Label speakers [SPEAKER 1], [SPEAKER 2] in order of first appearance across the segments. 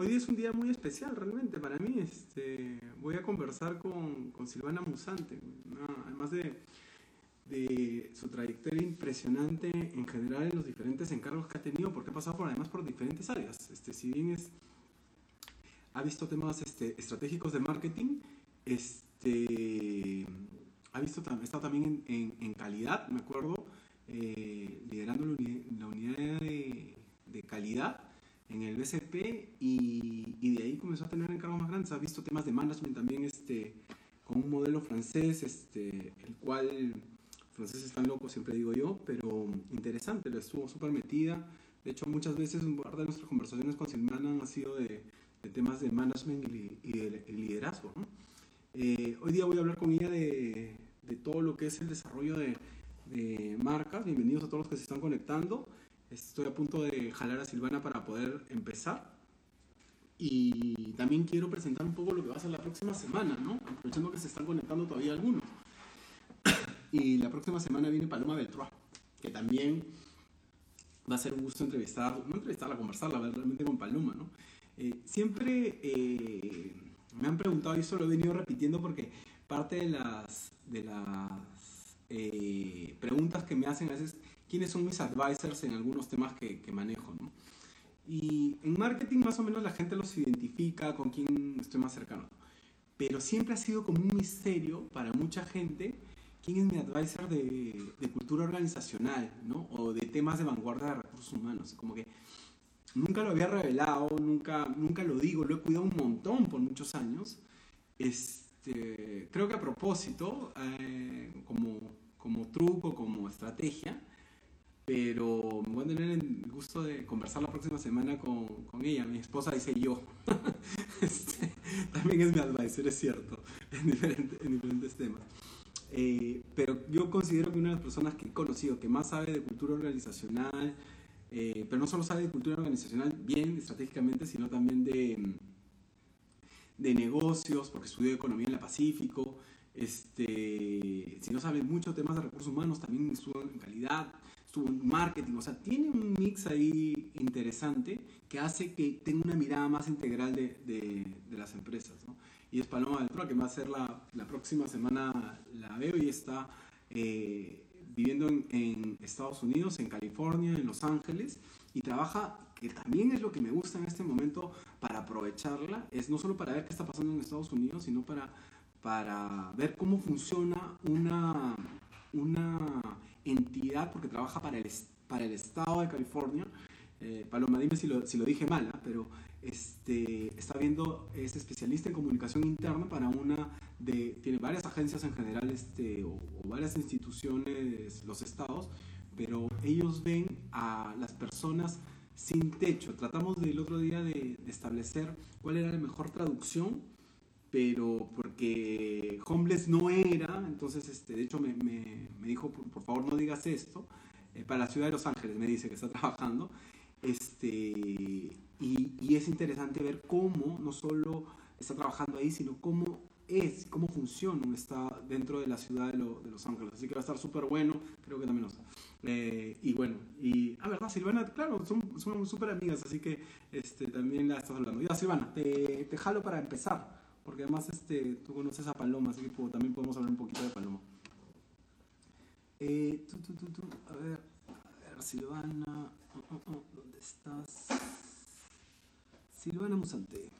[SPEAKER 1] hoy es un día muy especial realmente para mí. Este, voy a conversar con, con Silvana Musante, además de, su trayectoria impresionante en general en los diferentes encargos que ha tenido, porque ha pasado por, además por diferentes áreas. Este, si bien es, ha visto temas este, estratégicos de marketing, este, ha visto, estado también en, en, calidad, me acuerdo, eh, liderando la unidad, de, de calidad en el BCP y, y, de ahí comenzó a tener encargos más grandes. Ha visto temas de management también este, con un modelo francés, este, el cual franceses están locos, siempre digo yo, pero interesante, lo estuvo súper metida. De hecho, muchas veces un par de nuestras conversaciones con Silvana han sido de, de temas de management y, y de, liderazgo. Eh, hoy día voy a hablar con ella de, de todo lo que es el desarrollo de, de marcas. Bienvenidos a todos los que se están conectando. Estoy a punto de jalar a Silvana para poder empezar. Y también quiero presentar un poco lo que va a ser la próxima semana, ¿no? Aprovechando que se están conectando todavía algunos. y la próxima semana viene Paloma Beltrán, que también va a ser un gusto entrevistar, no entrevistarla, conversarla realmente con Paloma, ¿no? Eh, siempre eh, me han preguntado, y eso lo he venido repitiendo porque parte de las, de las eh, preguntas que me hacen a veces quiénes son mis advisors en algunos temas que, que manejo, ¿no? Y en marketing más o menos la gente los identifica con quién estoy más cercano. Pero siempre ha sido como un misterio para mucha gente quién es mi advisor de, de cultura organizacional, ¿no? O de temas de vanguardia de recursos humanos. Como que nunca lo había revelado, nunca, nunca lo digo, lo he cuidado un montón por muchos años. Este, creo que a propósito, eh, como, como truco, como estrategia, pero voy a tener el gusto de conversar la próxima semana con, con ella. Mi esposa dice yo. este, también es mi advisor, es cierto, en, diferente, en diferentes temas. Eh, pero yo considero que una de las personas que he conocido que más sabe de cultura organizacional, eh, pero no solo sabe de cultura organizacional bien estratégicamente, sino también de, de negocios, porque estudió economía en la Pacífico, este, si no sabe mucho temas de recursos humanos, también estuvo en calidad, en marketing, o sea, tiene un mix ahí interesante que hace que tenga una mirada más integral de, de, de las empresas, ¿no? Y es Paloma Beltrán, que va a ser la, la, próxima semana, la veo y está eh, viviendo en, en, Estados Unidos, en California, en Los Ángeles, y trabaja, que también es lo que me gusta en este momento para aprovecharla, es no solo para ver qué está pasando en Estados Unidos, sino para, para ver cómo funciona una, una entidad, porque trabaja para el, para el estado de California. Eh, Paloma, dime si lo, si lo dije mal, ¿eh? pero este, está viendo, es especialista en comunicación interna para una de, tiene varias agencias en general este, o, o varias instituciones, los estados, pero ellos ven a las personas sin techo. Tratamos del otro día de, de establecer cuál era la mejor traducción pero porque homeless no era, entonces este, de hecho me, me, me dijo, por, por, favor no digas esto, eh, para la ciudad de Los Ángeles me dice que está trabajando, este, y, y, es interesante ver cómo no solo está trabajando ahí, sino cómo es, cómo funciona está dentro de la ciudad de, lo, de, Los Ángeles, así que va a estar súper bueno, creo que también lo está. Eh, y bueno, y, ah, verdad, Silvana, claro, son súper amigas, así que este, también la estás hablando. Ya, Silvana, te, te jalo para empezar porque además este, tú conoces a Paloma, así que puedo, también podemos hablar un poquito de Paloma. Eh, tú, tú, tú, a ver, a ver, Silvana, oh, oh, oh, ¿dónde estás? Silvana Musante.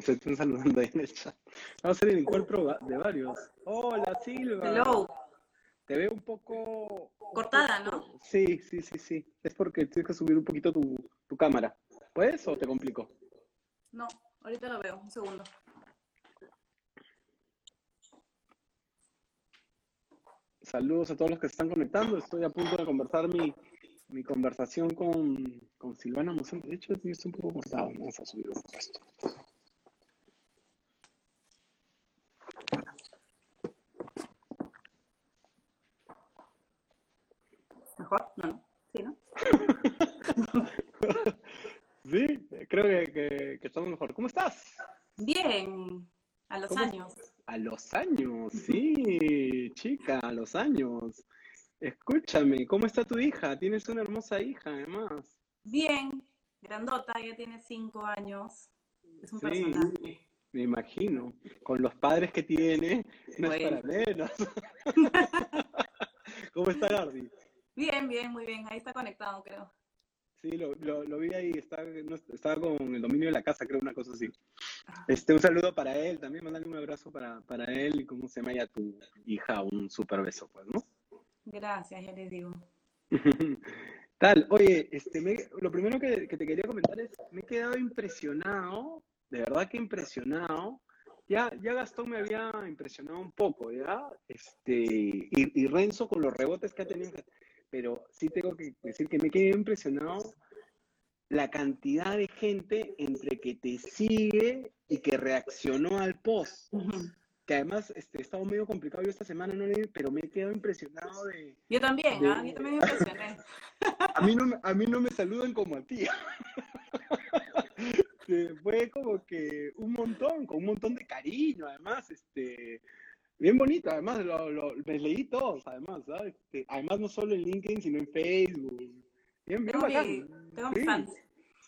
[SPEAKER 2] Se están saludando ahí en el chat. Vamos a hacer el encuentro de varios. Hola, Silva.
[SPEAKER 3] Hello.
[SPEAKER 2] Te veo un poco...
[SPEAKER 3] Cortada, ¿no?
[SPEAKER 2] Sí, sí, sí, sí. Es porque tienes que subir un poquito tu, tu cámara. ¿Puedes o te complico?
[SPEAKER 3] No, ahorita lo veo, un segundo.
[SPEAKER 2] Saludos a todos los que se están conectando. Estoy a punto de conversar mi, mi conversación con, con Silvana Musante. De hecho, estoy un poco cortado. Vamos a subir un poco esto.
[SPEAKER 3] ¿Mejor? No, no. Sí, ¿no?
[SPEAKER 2] Sí, creo que, que, que, estamos mejor. ¿Cómo estás?
[SPEAKER 3] Bien, a los años.
[SPEAKER 2] A los años, sí, chica, a los años.
[SPEAKER 1] Escúchame, ¿cómo está tu hija? Tienes una hermosa hija, además.
[SPEAKER 3] Bien, grandota, ya tiene cinco años. Es un
[SPEAKER 1] Sí,
[SPEAKER 3] personaje.
[SPEAKER 1] me imagino. Con los padres que tiene, no es
[SPEAKER 3] Bueno.
[SPEAKER 1] para menos. ¿Cómo está Gardi?
[SPEAKER 3] Bien, bien, muy bien. Ahí está conectado, creo.
[SPEAKER 1] Sí, lo, lo, lo vi ahí, estaba, no, estaba con el dominio de la casa, creo, una cosa así. Este, un saludo para él, también mandale un abrazo para, para él y cómo se llama ya tu hija, un super beso, pues, ¿no?
[SPEAKER 3] Gracias, ya les digo.
[SPEAKER 1] Tal, oye, este, me- lo primero que, que te quería comentar es, me he quedado impresionado, de verdad que impresionado. Ya, ya Gastón me había impresionado un poco, ¿ya? Este, y, y Renzo con los rebotes que ha tenido, pero sí tengo que decir que me quedé impresionado la cantidad de gente entre que te sigue y que reaccionó al post. Que además este, he estado medio complicado yo esta semana, no leí, pero me he quedado impresionado de,
[SPEAKER 3] Yo también,
[SPEAKER 1] De-
[SPEAKER 3] ¿ah? Yo también me impresioné.
[SPEAKER 1] a mí no, me- a mí no me saludan como a ti. Fue como que un montón, con un montón de cariño, además, este, bien bonito, además, lo, lo- me leí todos, además, ¿sabes? Este, además no solo en LinkedIn, sino en Facebook. Bien, bien bacán. Sí,
[SPEAKER 3] fans.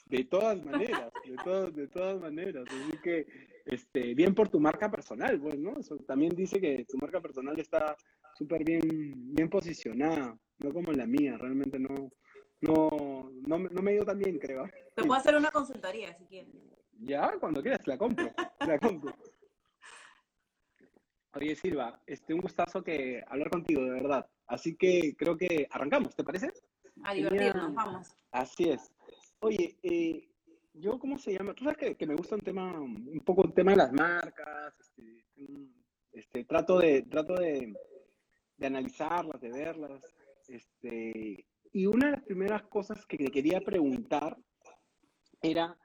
[SPEAKER 1] de todas maneras, de todas, de todas maneras. Así que, este, bien por tu marca personal, pues, ¿no? Eso también dice que tu marca personal está súper bien, bien posicionada, no como la mía, realmente no, no, no, me- no me ido tan bien, creo.
[SPEAKER 3] Te puedo hacer una consultoría si quieres.
[SPEAKER 1] Ya, cuando quieras, la compro, la compro. Oye, Silva, este, un gustazo que hablar contigo, de verdad. Así que creo que arrancamos, ¿te parece?
[SPEAKER 3] A divertirnos, vamos.
[SPEAKER 1] Así es. Oye, eh, yo, ¿cómo se llama? Tú sabes que, que me gusta un tema, un poco el tema de las marcas, este, este, trato de, trato de, de analizarlas, de verlas, este, y una de las primeras cosas que te quería preguntar era,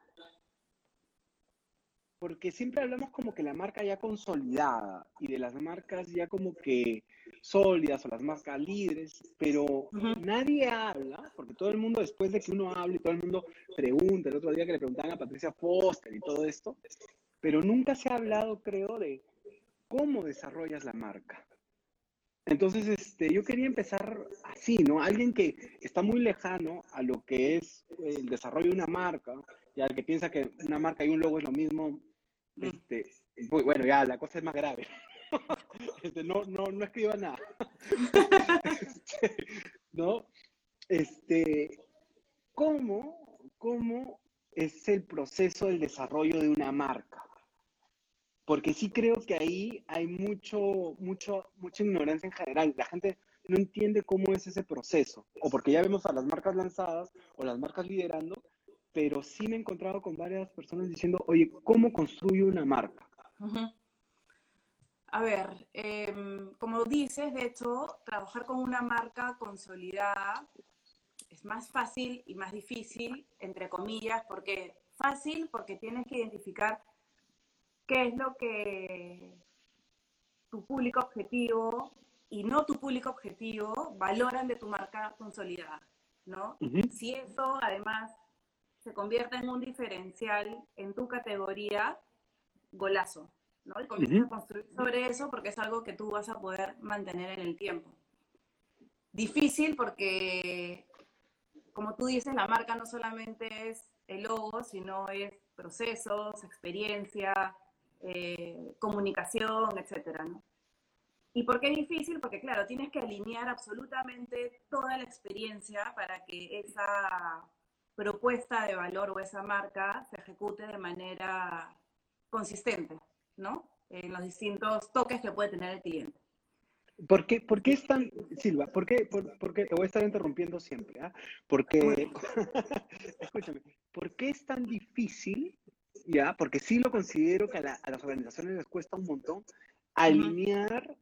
[SPEAKER 1] porque siempre hablamos como que la marca ya consolidada y de las marcas ya como que sólidas o las marcas líderes, pero
[SPEAKER 3] Ujú.
[SPEAKER 1] nadie habla, porque todo el mundo después de que uno hable, todo el mundo pregunta, el otro día que le preguntaban a Patricia Foster y todo esto, pero nunca se ha hablado, creo, de cómo desarrollas la marca. Entonces, este, yo quería empezar así, ¿no? Alguien que está muy lejano a lo que es el desarrollo de una marca, y al que piensa que una marca y un logo es lo mismo,
[SPEAKER 3] Mm.
[SPEAKER 1] este, pues, bueno, ya la cosa es más grave. Este, no, no, no escriba nada. Este, ¿No? Este, ¿cómo, ¿Cómo es el proceso del desarrollo de una marca? Porque sí creo que ahí hay mucho, mucho, mucha ignorancia en general. La gente no entiende cómo es ese proceso. O porque ya vemos a las marcas lanzadas o las marcas liderando, pero sí me he encontrado con varias personas diciendo, oye, ¿cómo construyo una marca?
[SPEAKER 3] A ver, em, como dices, de hecho, trabajar con una marca consolidada es más fácil y más difícil, entre comillas, porque fácil porque tienes que identificar qué es lo que tu público objetivo y no tu público objetivo valoran de tu marca consolidada, ¿no? Si eso además se convierte en un diferencial en tu categoría, golazo, ¿no? Y comienzas a construir sobre eso porque es algo que tú vas a poder mantener en el tiempo. Difícil porque, como tú dices, la marca no solamente es el logo, sino es procesos, experiencia, eh, comunicación, etcétera, ¿no? ¿Y por qué difícil? Porque, claro, tienes que alinear absolutamente toda la experiencia para que esa propuesta de valor o esa marca se ejecute de manera consistente, ¿no? En los distintos toques que puede tener el cliente.
[SPEAKER 1] ¿Por qué, por qué es tan, Silva, por qué, por, por qué- te voy a estar interrumpiendo siempre, ¿ah? Porque, escúchame, ¿por qué es tan difícil, ya? Porque sí lo considero que a, la- a las organizaciones les cuesta un montón alinear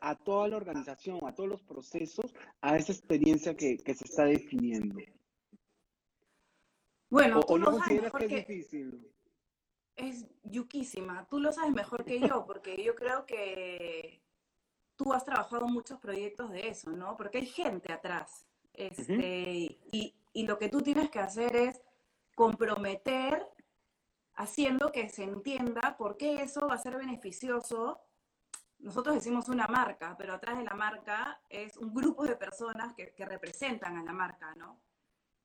[SPEAKER 1] a toda la organización, a todos los procesos, a esa experiencia que, que se está definiendo.
[SPEAKER 3] Bueno,
[SPEAKER 1] ¿O,
[SPEAKER 3] tú
[SPEAKER 1] o no
[SPEAKER 3] lo sabes
[SPEAKER 1] consideras
[SPEAKER 3] mejor
[SPEAKER 1] que es difícil?
[SPEAKER 3] es yuquísima. Tú lo sabes mejor que yo, porque yo creo que tú has trabajado muchos proyectos de eso, ¿no? Porque hay gente atrás. Este, y, y lo que tú tienes que hacer es comprometer haciendo que se entienda por qué eso va a ser beneficioso nosotros decimos una marca, pero atrás de la marca es un grupo de personas que, que representan a la marca, ¿no?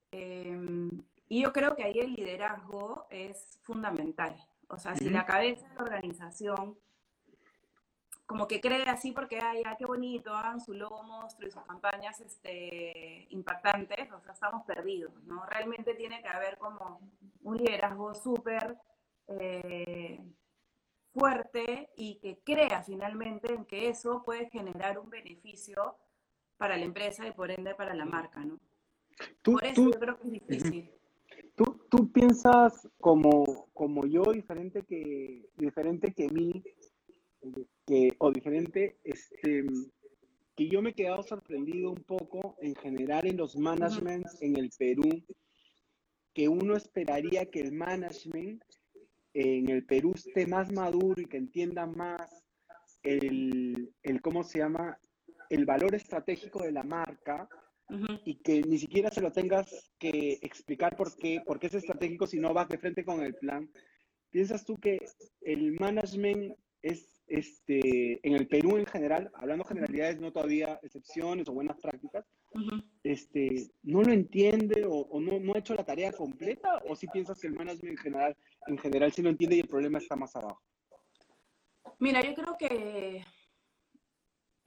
[SPEAKER 3] Em, y yo creo que ahí el liderazgo es fundamental. O sea, si la cabeza de la organización como que cree así porque, ay, qué bonito, hagan su logo monstruo y sus campañas este, impactantes, o sea, estamos perdidos, ¿no? Realmente tiene que haber como un liderazgo súper eh, fuerte y que crea finalmente en que eso puede generar un beneficio para la empresa y por ende para la marca, ¿no? por eso yo creo que es difícil.
[SPEAKER 1] ¿Tú, tú piensas como, como yo, diferente que, diferente que mí, que, o diferente, este, que yo me he quedado sorprendido un poco en general en los managements en el Perú, que uno esperaría que el management en el Perú esté más maduro y que entienda más el, el ¿cómo se llama? El valor estratégico de la marca y que ni siquiera se lo tengas que explicar por qué, por qué es estratégico si no vas de frente con el plan. ¿Piensas tú que el management es este, en el Perú en general, hablando generalidades, no todavía excepciones o buenas prácticas, este, no lo entiende o, no, no, ha hecho la tarea completa? ¿O si piensas que el management en general, en general sí lo entiende y el problema está más abajo?
[SPEAKER 3] Mira, yo creo que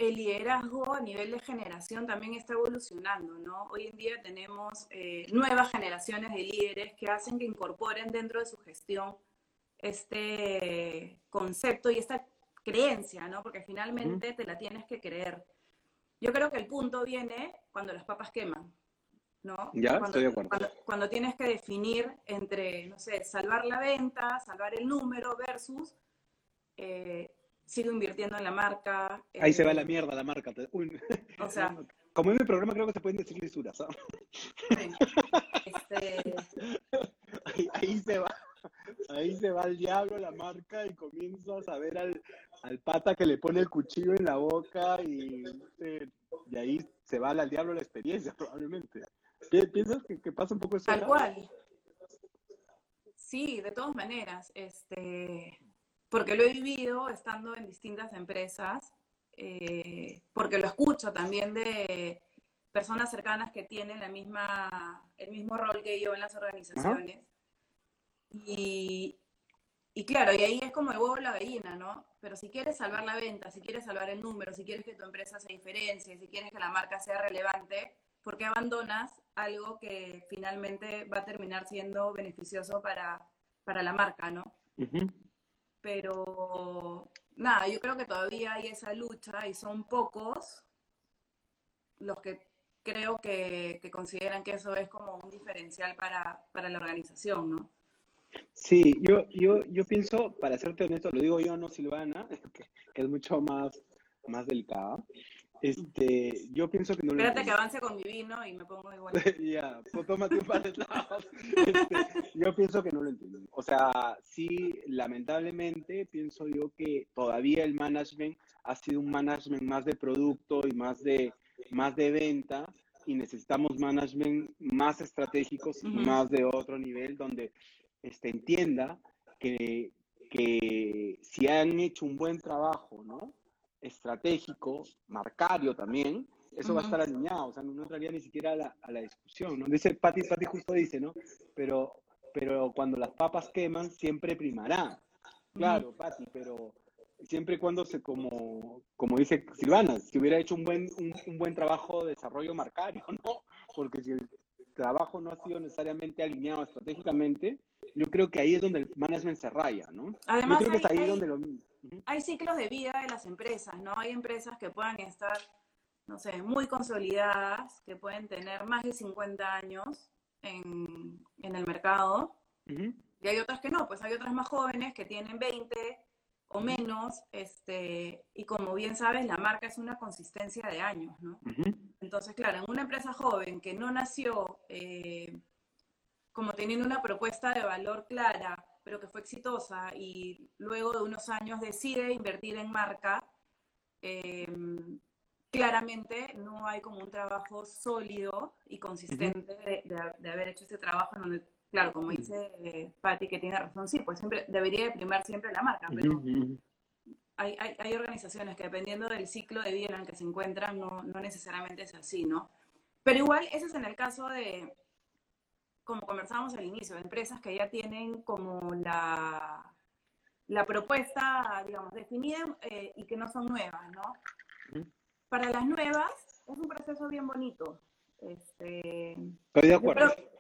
[SPEAKER 3] el liderazgo a nivel de generación también está evolucionando, ¿no? Hoy en día tenemos eh, nuevas generaciones de líderes que hacen que incorporen dentro de su gestión este concepto y esta creencia, ¿no? Porque finalmente te la tienes que creer. Yo creo que el punto viene cuando las papas queman, ¿no?
[SPEAKER 1] Ya,
[SPEAKER 3] cuando,
[SPEAKER 1] estoy de acuerdo.
[SPEAKER 3] Cuando, tienes que definir entre, no sé, salvar la venta, salvar el número versus eh, sigo invirtiendo en la marca.
[SPEAKER 1] Ahí se va la eh, mierda la marca.
[SPEAKER 3] O sea,
[SPEAKER 1] como en mi programa creo que se pueden decir lisuras. Este ahí, se va. Ahí se va el diablo la marca y comienzas a ver al, al pata que le pone el cuchillo en la boca y, y ahí se va al diablo la experiencia probablemente. ¿Piensas que, que pasa un poco eso?
[SPEAKER 3] Tal cual. Sí, de todas maneras, este, porque lo he vivido estando en distintas empresas, eh, porque lo escucho también de personas cercanas que tienen la misma, el mismo rol que yo en las organizaciones. Y, y claro, y ahí es como el huevo la gallina, ¿no? Pero si quieres salvar la venta, si quieres salvar el número, si quieres que tu empresa se diferencie, si quieres que la marca sea relevante, ¿por qué abandonas algo que finalmente va a terminar siendo beneficioso para, para la marca, ¿no? Pero nada, yo creo que todavía hay esa lucha y son pocos los que creo que, consideran que eso es como un diferencial para, la organización, ¿no?
[SPEAKER 1] Sí, yo, yo, yo pienso, para serte honesto, lo digo yo, no Silvana, que, que es mucho más, más delicada. Este, yo pienso que no
[SPEAKER 3] Espérate lo que avance con mi vino y me pongo igual.
[SPEAKER 1] ya, pues tómate un par de este, yo pienso que no lo entiendo. O sea, sí, lamentablemente pienso yo que todavía el management ha sido un management más de producto y más de, más de venta y necesitamos management más estratégicos y más de otro nivel donde este, entienda que, que si han hecho un buen trabajo, ¿no? Estratégico, marcario también, eso va a estar alineado, o sea, no, entraría ni siquiera a la, a la discusión, ¿no? Dice Pati, Pati justo dice, ¿no? Pero, pero cuando las papas queman, siempre primará. Claro, Pati, pero siempre y cuando se, como, como dice Silvana, si hubiera hecho un buen, un, buen trabajo de desarrollo marcario, ¿no? Porque si el trabajo no ha sido necesariamente alineado estratégicamente, yo creo que ahí es donde el management se raya, ¿no?
[SPEAKER 3] Además,
[SPEAKER 1] yo creo que
[SPEAKER 3] es ahí
[SPEAKER 1] donde
[SPEAKER 3] lo hay ciclos de vida de las empresas, ¿no? Hay empresas que puedan estar, no sé, muy consolidadas, que pueden tener más de 50 años en, el mercado, y hay otras que no, pues hay otras más jóvenes que tienen 20 o menos, este, y como bien sabes, la marca es una consistencia de años, ¿no? Entonces, claro, en una empresa joven que no nació eh, como teniendo una propuesta de valor clara, pero que fue exitosa y luego de unos años decide invertir en marca, em, claramente no hay como un trabajo sólido y consistente de, haber hecho este trabajo en donde, claro, como dice eh, Patti, que tiene razón, sí, pues siempre debería de primar siempre la marca, pero hay, hay, hay, organizaciones que dependiendo del ciclo de vida en el que se encuentran, no, no necesariamente es así, ¿no? Pero igual, ese es en el caso de, como conversábamos al inicio, empresas que ya tienen como la, la propuesta, digamos, definida eh, y que no son nuevas, ¿no? Para las nuevas es un proceso bien bonito. Este,
[SPEAKER 1] Estoy de acuerdo.
[SPEAKER 3] Yo creo,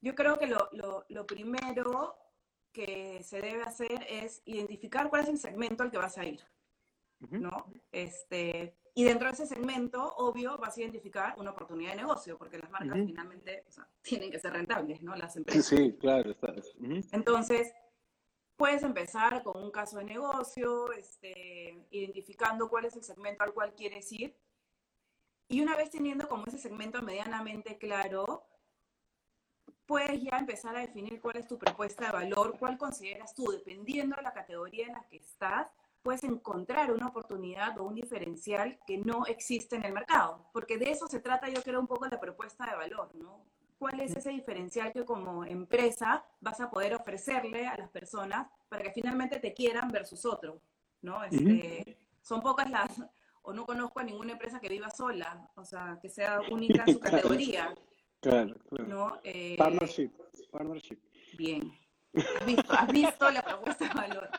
[SPEAKER 3] yo creo que lo, lo, lo primero que se debe hacer es identificar cuál es el segmento al que vas a ir, ¿no? Este, y dentro de ese segmento, obvio, vas a identificar una oportunidad de negocio, porque las marcas finalmente o sea, tienen que ser rentables, ¿no? Las empresas.
[SPEAKER 1] Sí, sí claro. Está.
[SPEAKER 3] Entonces, puedes empezar con un caso de negocio, este, identificando cuál es el segmento al cual quieres ir. Y una vez teniendo como ese segmento medianamente claro, puedes ya empezar a definir cuál es tu propuesta de valor, cuál consideras tú, dependiendo de la categoría en la que estás, puedes encontrar una oportunidad o un diferencial que no existe en el mercado. Porque de eso se trata, yo creo, un poco la propuesta de valor, ¿no? ¿Cuál es ese diferencial que como empresa vas a poder ofrecerle a las personas para que finalmente te quieran versus otro, ¿no? Este, Son pocas las, o no conozco a ninguna empresa que viva sola, o sea, que sea única en su categoría.
[SPEAKER 1] Claro, claro.
[SPEAKER 3] ¿no? Eh,
[SPEAKER 1] partnership, partnership.
[SPEAKER 3] Bien. ¿Has visto, has visto la propuesta de valor?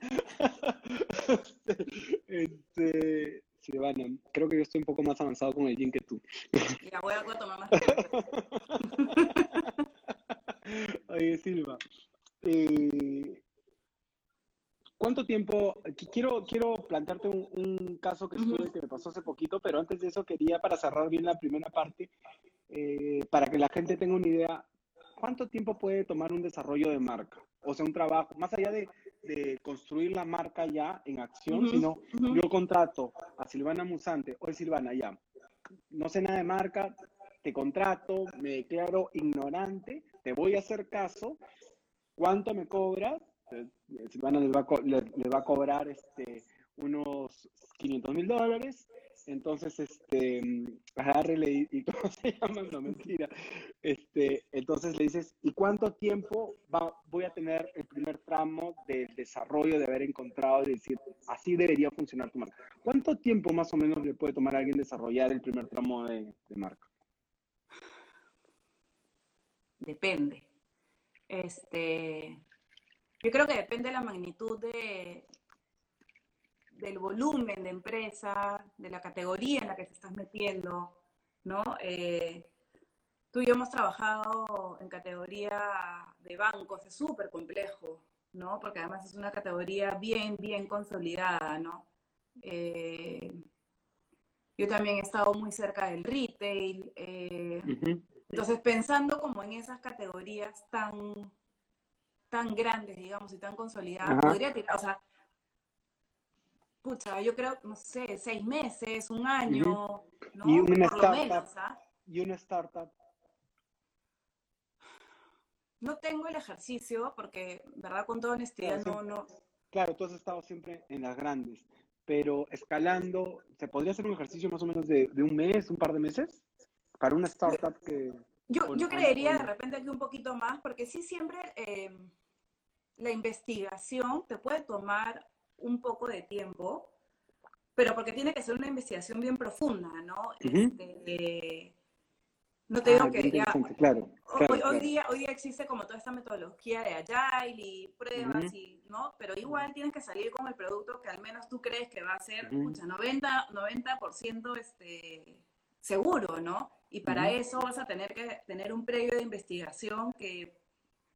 [SPEAKER 1] este, Silvana, creo que yo estoy un poco más avanzado con el gin que tú.
[SPEAKER 3] Ya voy a, voy a tomar más
[SPEAKER 1] Oye, Silva, eh, ¿cuánto tiempo? Quiero, quiero plantearte un, un caso que, estuve, que me pasó hace poquito, pero antes de eso quería, para cerrar bien la primera parte, eh, para que la gente tenga una idea, ¿cuánto tiempo puede tomar un desarrollo de marca? O sea, un trabajo, más allá de, de construir la marca ya en acción, uh -huh, sino uh -huh. yo contrato a Silvana Musante, oye Silvana, ya, no sé nada de marca, te contrato, me declaro ignorante, te voy a hacer caso, ¿cuánto me cobras? Eh, Silvana les va a, les, les va a cobrar este, unos 500 mil dólares, entonces, este, agárrele y, y, ¿cómo se llama? No, mentira. Este, entonces le dices, ¿y cuánto tiempo va, voy a tener el primer tramo del desarrollo de haber encontrado y decir, así debería funcionar tu marca? ¿Cuánto tiempo más o menos le puede tomar a alguien desarrollar el primer tramo de, de marca?
[SPEAKER 3] Depende. Este, yo creo que depende de la magnitud de, del volumen de empresa, de la categoría en la que te estás metiendo, ¿no? Eh, tú y yo hemos trabajado en categoría de bancos, es súper complejo, ¿no? Porque además es una categoría bien, bien consolidada, ¿no? Eh, yo también he estado muy cerca del retail, eh, uh -huh. entonces pensando como en esas categorías tan, tan grandes, digamos, y tan consolidadas, uh -huh. podría tirar, o sea, pucha, yo creo, no sé, seis meses, un año, uh -huh. ¿no?
[SPEAKER 1] Y una
[SPEAKER 3] Por
[SPEAKER 1] startup,
[SPEAKER 3] lo menos, ¿ah?
[SPEAKER 1] y una startup.
[SPEAKER 3] No tengo el ejercicio porque, ¿verdad? Con toda honestidad,
[SPEAKER 1] claro,
[SPEAKER 3] no, no.
[SPEAKER 1] Claro, tú has estado siempre en las grandes, pero escalando, ¿se podría hacer un ejercicio más o menos de, de un mes, un par de meses? Para una startup que...
[SPEAKER 3] Yo, yo creería de repente que un poquito más, porque sí siempre eh, la investigación te puede tomar un poco de tiempo, pero porque tiene que ser una investigación bien profunda, ¿no? Uh -huh. este, no te digo
[SPEAKER 1] ah,
[SPEAKER 3] que ya.
[SPEAKER 1] Claro, claro,
[SPEAKER 3] hoy,
[SPEAKER 1] claro.
[SPEAKER 3] Hoy, día, hoy día existe como toda esta metodología de Agile y pruebas, uh -huh. y, ¿no? Pero igual tienes que salir con el producto que al menos tú crees que va a ser, uh -huh. escucha, 90, 90% este, seguro, ¿no? Y para uh -huh. eso vas a tener que tener un previo de investigación que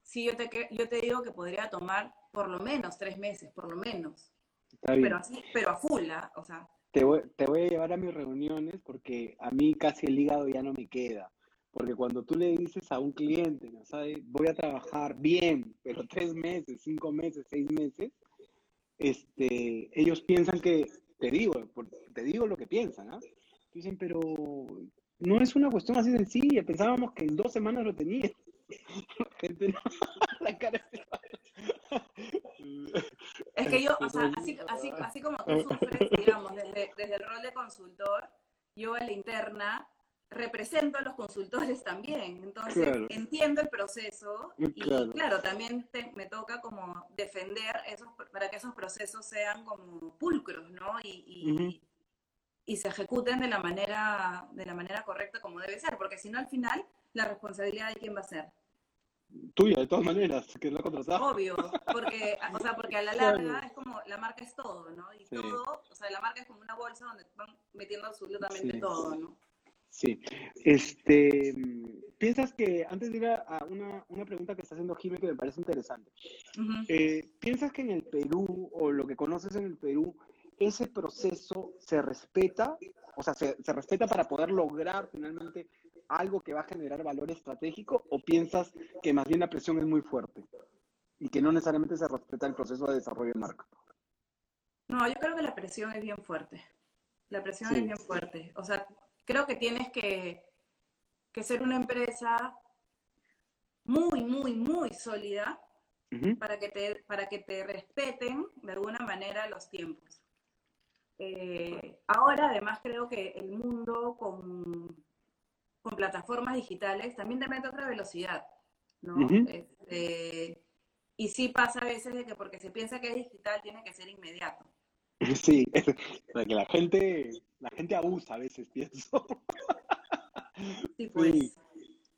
[SPEAKER 3] sí yo te, yo te digo que podría tomar por lo menos tres meses, por lo menos.
[SPEAKER 1] Está bien.
[SPEAKER 3] Pero, así, pero a full, ¿ah? o sea.
[SPEAKER 1] Te voy, te voy a llevar a mis reuniones porque a mí casi el hígado ya no me queda. Porque cuando tú le dices a un cliente, ¿no sabes? Voy a trabajar bien, pero tres meses, cinco meses, seis meses, este, ellos piensan que, te digo, te digo lo que piensan, ¿ah? Dicen, pero no es una cuestión así sencilla, pensábamos que en dos semanas lo tenía. Gente, no, la cara
[SPEAKER 3] Es que yo, o sea, así, así, así como tú sufres, digamos, desde, desde el rol de consultor, yo en la interna represento a los consultores también, entonces entiendo el proceso y claro, también me toca como defender esos, para que esos procesos sean como pulcros, ¿no? Y, y, se ejecuten de la, manera, de la manera correcta como debe ser, porque si no al final la responsabilidad de quién va a ser.
[SPEAKER 1] Tuya, de todas maneras, que es la contratada.
[SPEAKER 3] Obvio, porque, o sea, porque a la larga es como, la marca es todo, ¿no? Y todo, o sea, la marca es como una bolsa donde van metiendo absolutamente todo, ¿no?
[SPEAKER 1] Sí. Este, ¿Piensas que, antes de ir a una, una pregunta que está haciendo Jimé que me parece interesante, eh, ¿piensas que en el Perú, o lo que conoces en el Perú, ese proceso se respeta? O sea, ¿se, se respeta para poder lograr finalmente algo que va a generar valor estratégico? ¿O piensas que más bien la presión es muy fuerte y que no necesariamente se respeta el proceso de desarrollo de marca?
[SPEAKER 3] No, yo creo que la presión es bien fuerte. La presión es bien fuerte. O sea, creo que tienes que, ser una empresa muy, muy, muy sólida para, que te, para que te respeten de alguna manera los tiempos. Eh, ahora, además, creo que el mundo con, con plataformas digitales también te mete otra velocidad, ¿no? Este, y sí pasa a veces de que porque se piensa que es digital tiene que ser inmediato.
[SPEAKER 1] Sí, que la gente, la gente abusa a veces, pienso.
[SPEAKER 3] Sí, pues.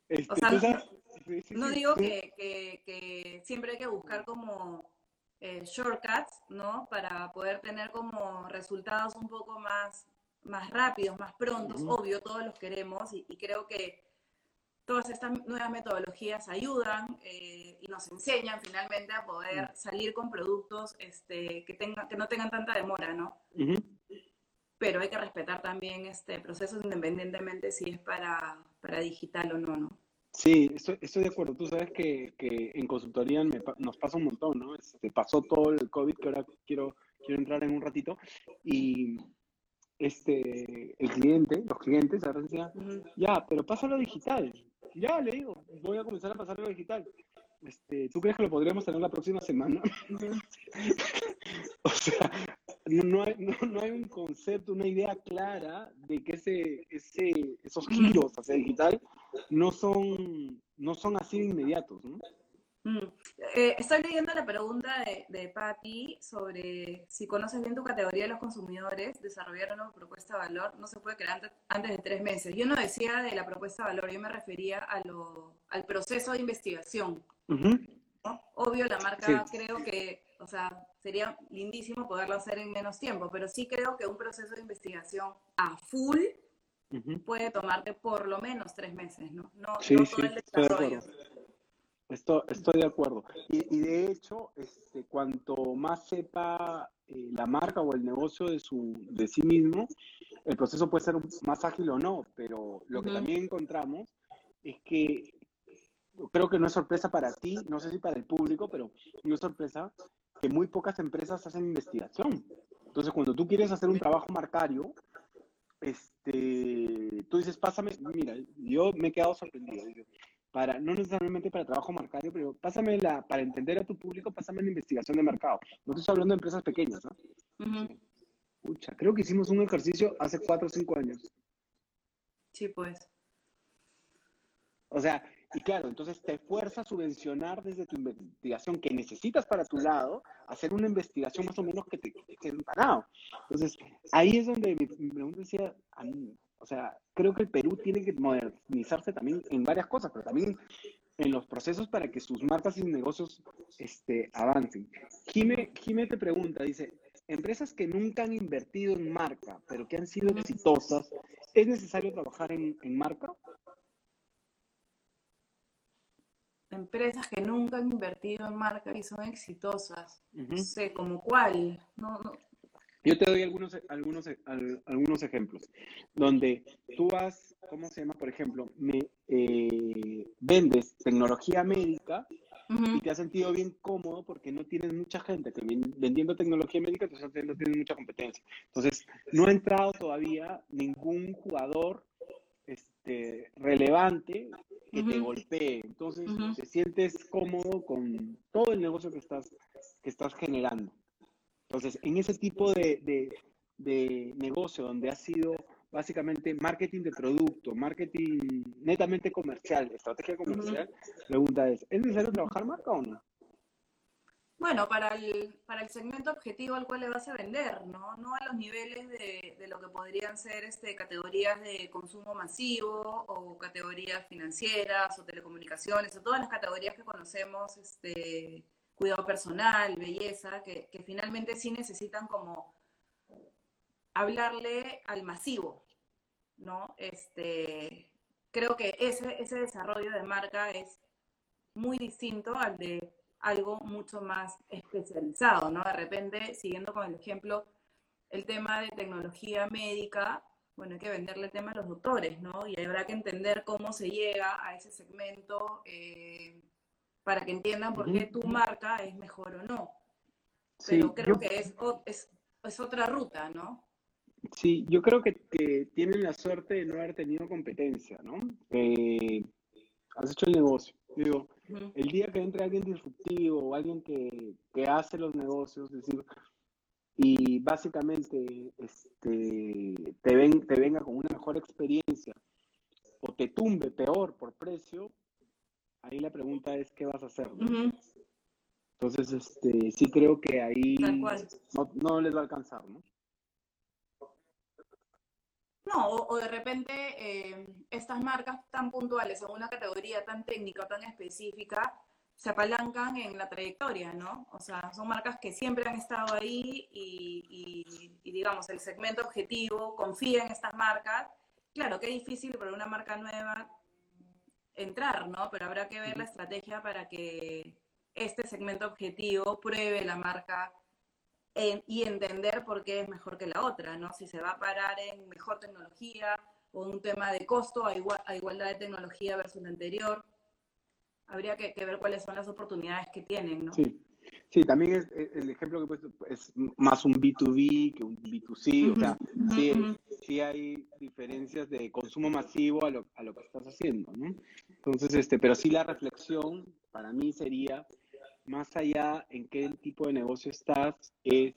[SPEAKER 3] Este, no digo que, siempre hay que buscar como eh, shortcuts, ¿no? Para poder tener como resultados un poco más, más rápidos, más prontos. Obvio, todos los queremos y creo que todas estas nuevas metodologías ayudan eh, y nos enseñan finalmente a poder salir con productos este, que, tengan, que no tengan tanta demora, ¿no? Pero hay que respetar también este proceso independientemente si es para, para digital o no, ¿no?
[SPEAKER 1] Sí, estoy, estoy de acuerdo. Tú sabes que, que en consultoría nos pasa un montón, ¿no? Este, pasó todo el COVID, que ahora quiero, quiero entrar en un ratito, y este, el cliente, los clientes decían, ya, pero pásalo digital. Ya, le digo, voy a comenzar a pasarlo digital. Este, ¿Tú crees que lo podríamos tener la próxima semana? o sea, no, hay, no, hay, un concepto, una idea clara de que ese, ese, esos giros hacia digital no son, no son así de inmediatos. ¿no?
[SPEAKER 3] Mm. Eh, estoy leyendo la pregunta de, de Patti sobre si conoces bien tu categoría de los consumidores, desarrollar una propuesta de valor no se puede crear antes, de tres meses. Yo no decía de la propuesta de valor, yo me refería a lo, al proceso de investigación. Obvio, la marca creo que, o sea, sería lindísimo poderlo hacer en menos tiempo, pero sí creo que un proceso de investigación a full puede tomarte por lo menos tres meses, ¿no? No, no todo el desarrollo.
[SPEAKER 1] Esto, estoy de acuerdo. Y, de hecho, este, cuanto más sepa eh, la marca o el negocio de, su, de sí mismo, el proceso puede ser más ágil o no, pero lo que también encontramos es que creo que no es sorpresa para ti, no sé si para el público, pero no es sorpresa que muy pocas empresas hacen investigación. Entonces, cuando tú quieres hacer un trabajo marcario, este, tú dices, pásame, mira, yo me he quedado sorprendido para, no necesariamente para trabajo marcario, pero pásame la, para entender a tu público, pásame la investigación de mercado. No estoy hablando de empresas pequeñas, ¿no? creo que hicimos un ejercicio hace cuatro o cinco años.
[SPEAKER 3] Sí, pues.
[SPEAKER 1] O sea, y claro, entonces te fuerza a subvencionar desde tu investigación que necesitas para tu lado, hacer una investigación más o menos que te quede parado. Entonces, ahí es donde mi, pregunta decía, a mí, o sea, creo que el Perú tiene que modernizarse también en varias cosas, pero también en los procesos para que sus marcas y negocios este, avancen. Jime, te pregunta, dice, empresas que nunca han invertido en marca, pero que han sido exitosas, ¿es necesario trabajar en, marca?
[SPEAKER 3] Empresas que nunca han invertido en marca y son exitosas. No sé, ¿como cuál? No, no,
[SPEAKER 1] yo te doy algunos, algunos, algunos ejemplos, donde tú vas, ¿cómo se llama? Por ejemplo, me eh, vendes tecnología médica y te has sentido bien cómodo porque no tienes mucha gente que vendiendo tecnología médica, entonces no tienes mucha competencia. Entonces, no ha entrado todavía ningún jugador este, relevante que te golpee. Entonces, te sientes cómodo con todo el negocio que estás, que estás generando. Entonces, en ese tipo de, negocio donde has sido básicamente marketing de producto, marketing netamente comercial, estrategia comercial, pregunta es, ¿es necesario trabajar marca o no?
[SPEAKER 3] Bueno, para el, para el segmento objetivo al cual le vas a vender, ¿no? No a los niveles de, de lo que podrían ser este, categorías de consumo masivo o categorías financieras o telecomunicaciones o todas las categorías que conocemos, este, cuidado personal, belleza, que, finalmente sí necesitan como hablarle al masivo, ¿no? Este, creo que ese, ese desarrollo de marca es muy distinto al de algo mucho más especializado, ¿no? De repente, siguiendo con el ejemplo, el tema de tecnología médica, bueno, hay que venderle el tema a los doctores, ¿no? Y habrá que entender cómo se llega a ese segmento eh, para que entiendan por qué tu marca es mejor o no. Pero creo que es, es, es, otra ruta, ¿no?
[SPEAKER 1] Sí, yo creo que, que, tienen la suerte de no haber tenido competencia, ¿no? Eh, has hecho el negocio. Digo, el día que entre alguien disruptivo o alguien que, que hace los negocios, es decir, y básicamente este, te, ven, te venga con una mejor experiencia o te tumbe peor por precio, ahí la pregunta es qué vas a hacer. Entonces, este, sí creo que ahí no, no, les va a alcanzar, ¿no?
[SPEAKER 3] No, o, de repente eh, estas marcas tan puntuales en una categoría tan técnica, tan específica, se apalancan en la trayectoria, ¿no? O sea, son marcas que siempre han estado ahí y, y, digamos, el segmento objetivo confía en estas marcas. Claro, qué difícil para una marca nueva entrar, ¿no? Pero habrá que ver la estrategia para que este segmento objetivo pruebe la marca y entender por qué es mejor que la otra, ¿no? Si se va a parar en mejor tecnología o un tema de costo a, igual, a igualdad de tecnología versus la anterior. Habría que, ver cuáles son las oportunidades que tienen, ¿no?
[SPEAKER 1] Sí. Sí, también es, el ejemplo que he puesto es más un B2B que un B2C, o sea, sí, sí, hay diferencias de consumo masivo a lo, a lo que estás haciendo, ¿no? Entonces, este, pero sí la reflexión para mí sería más allá en qué tipo de negocio estás, es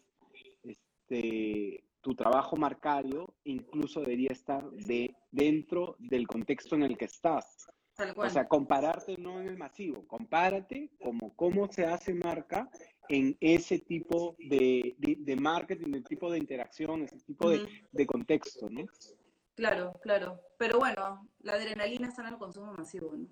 [SPEAKER 1] este, tu trabajo marcario incluso debería estar de, dentro del contexto en el que estás. O sea, compararte no en el masivo, compárate como cómo se hace marca en ese tipo de, de, marketing, el tipo de interacción, ese tipo de, de, contexto, ¿no?
[SPEAKER 3] Claro, claro. Pero bueno, la adrenalina está en el consumo masivo, ¿no?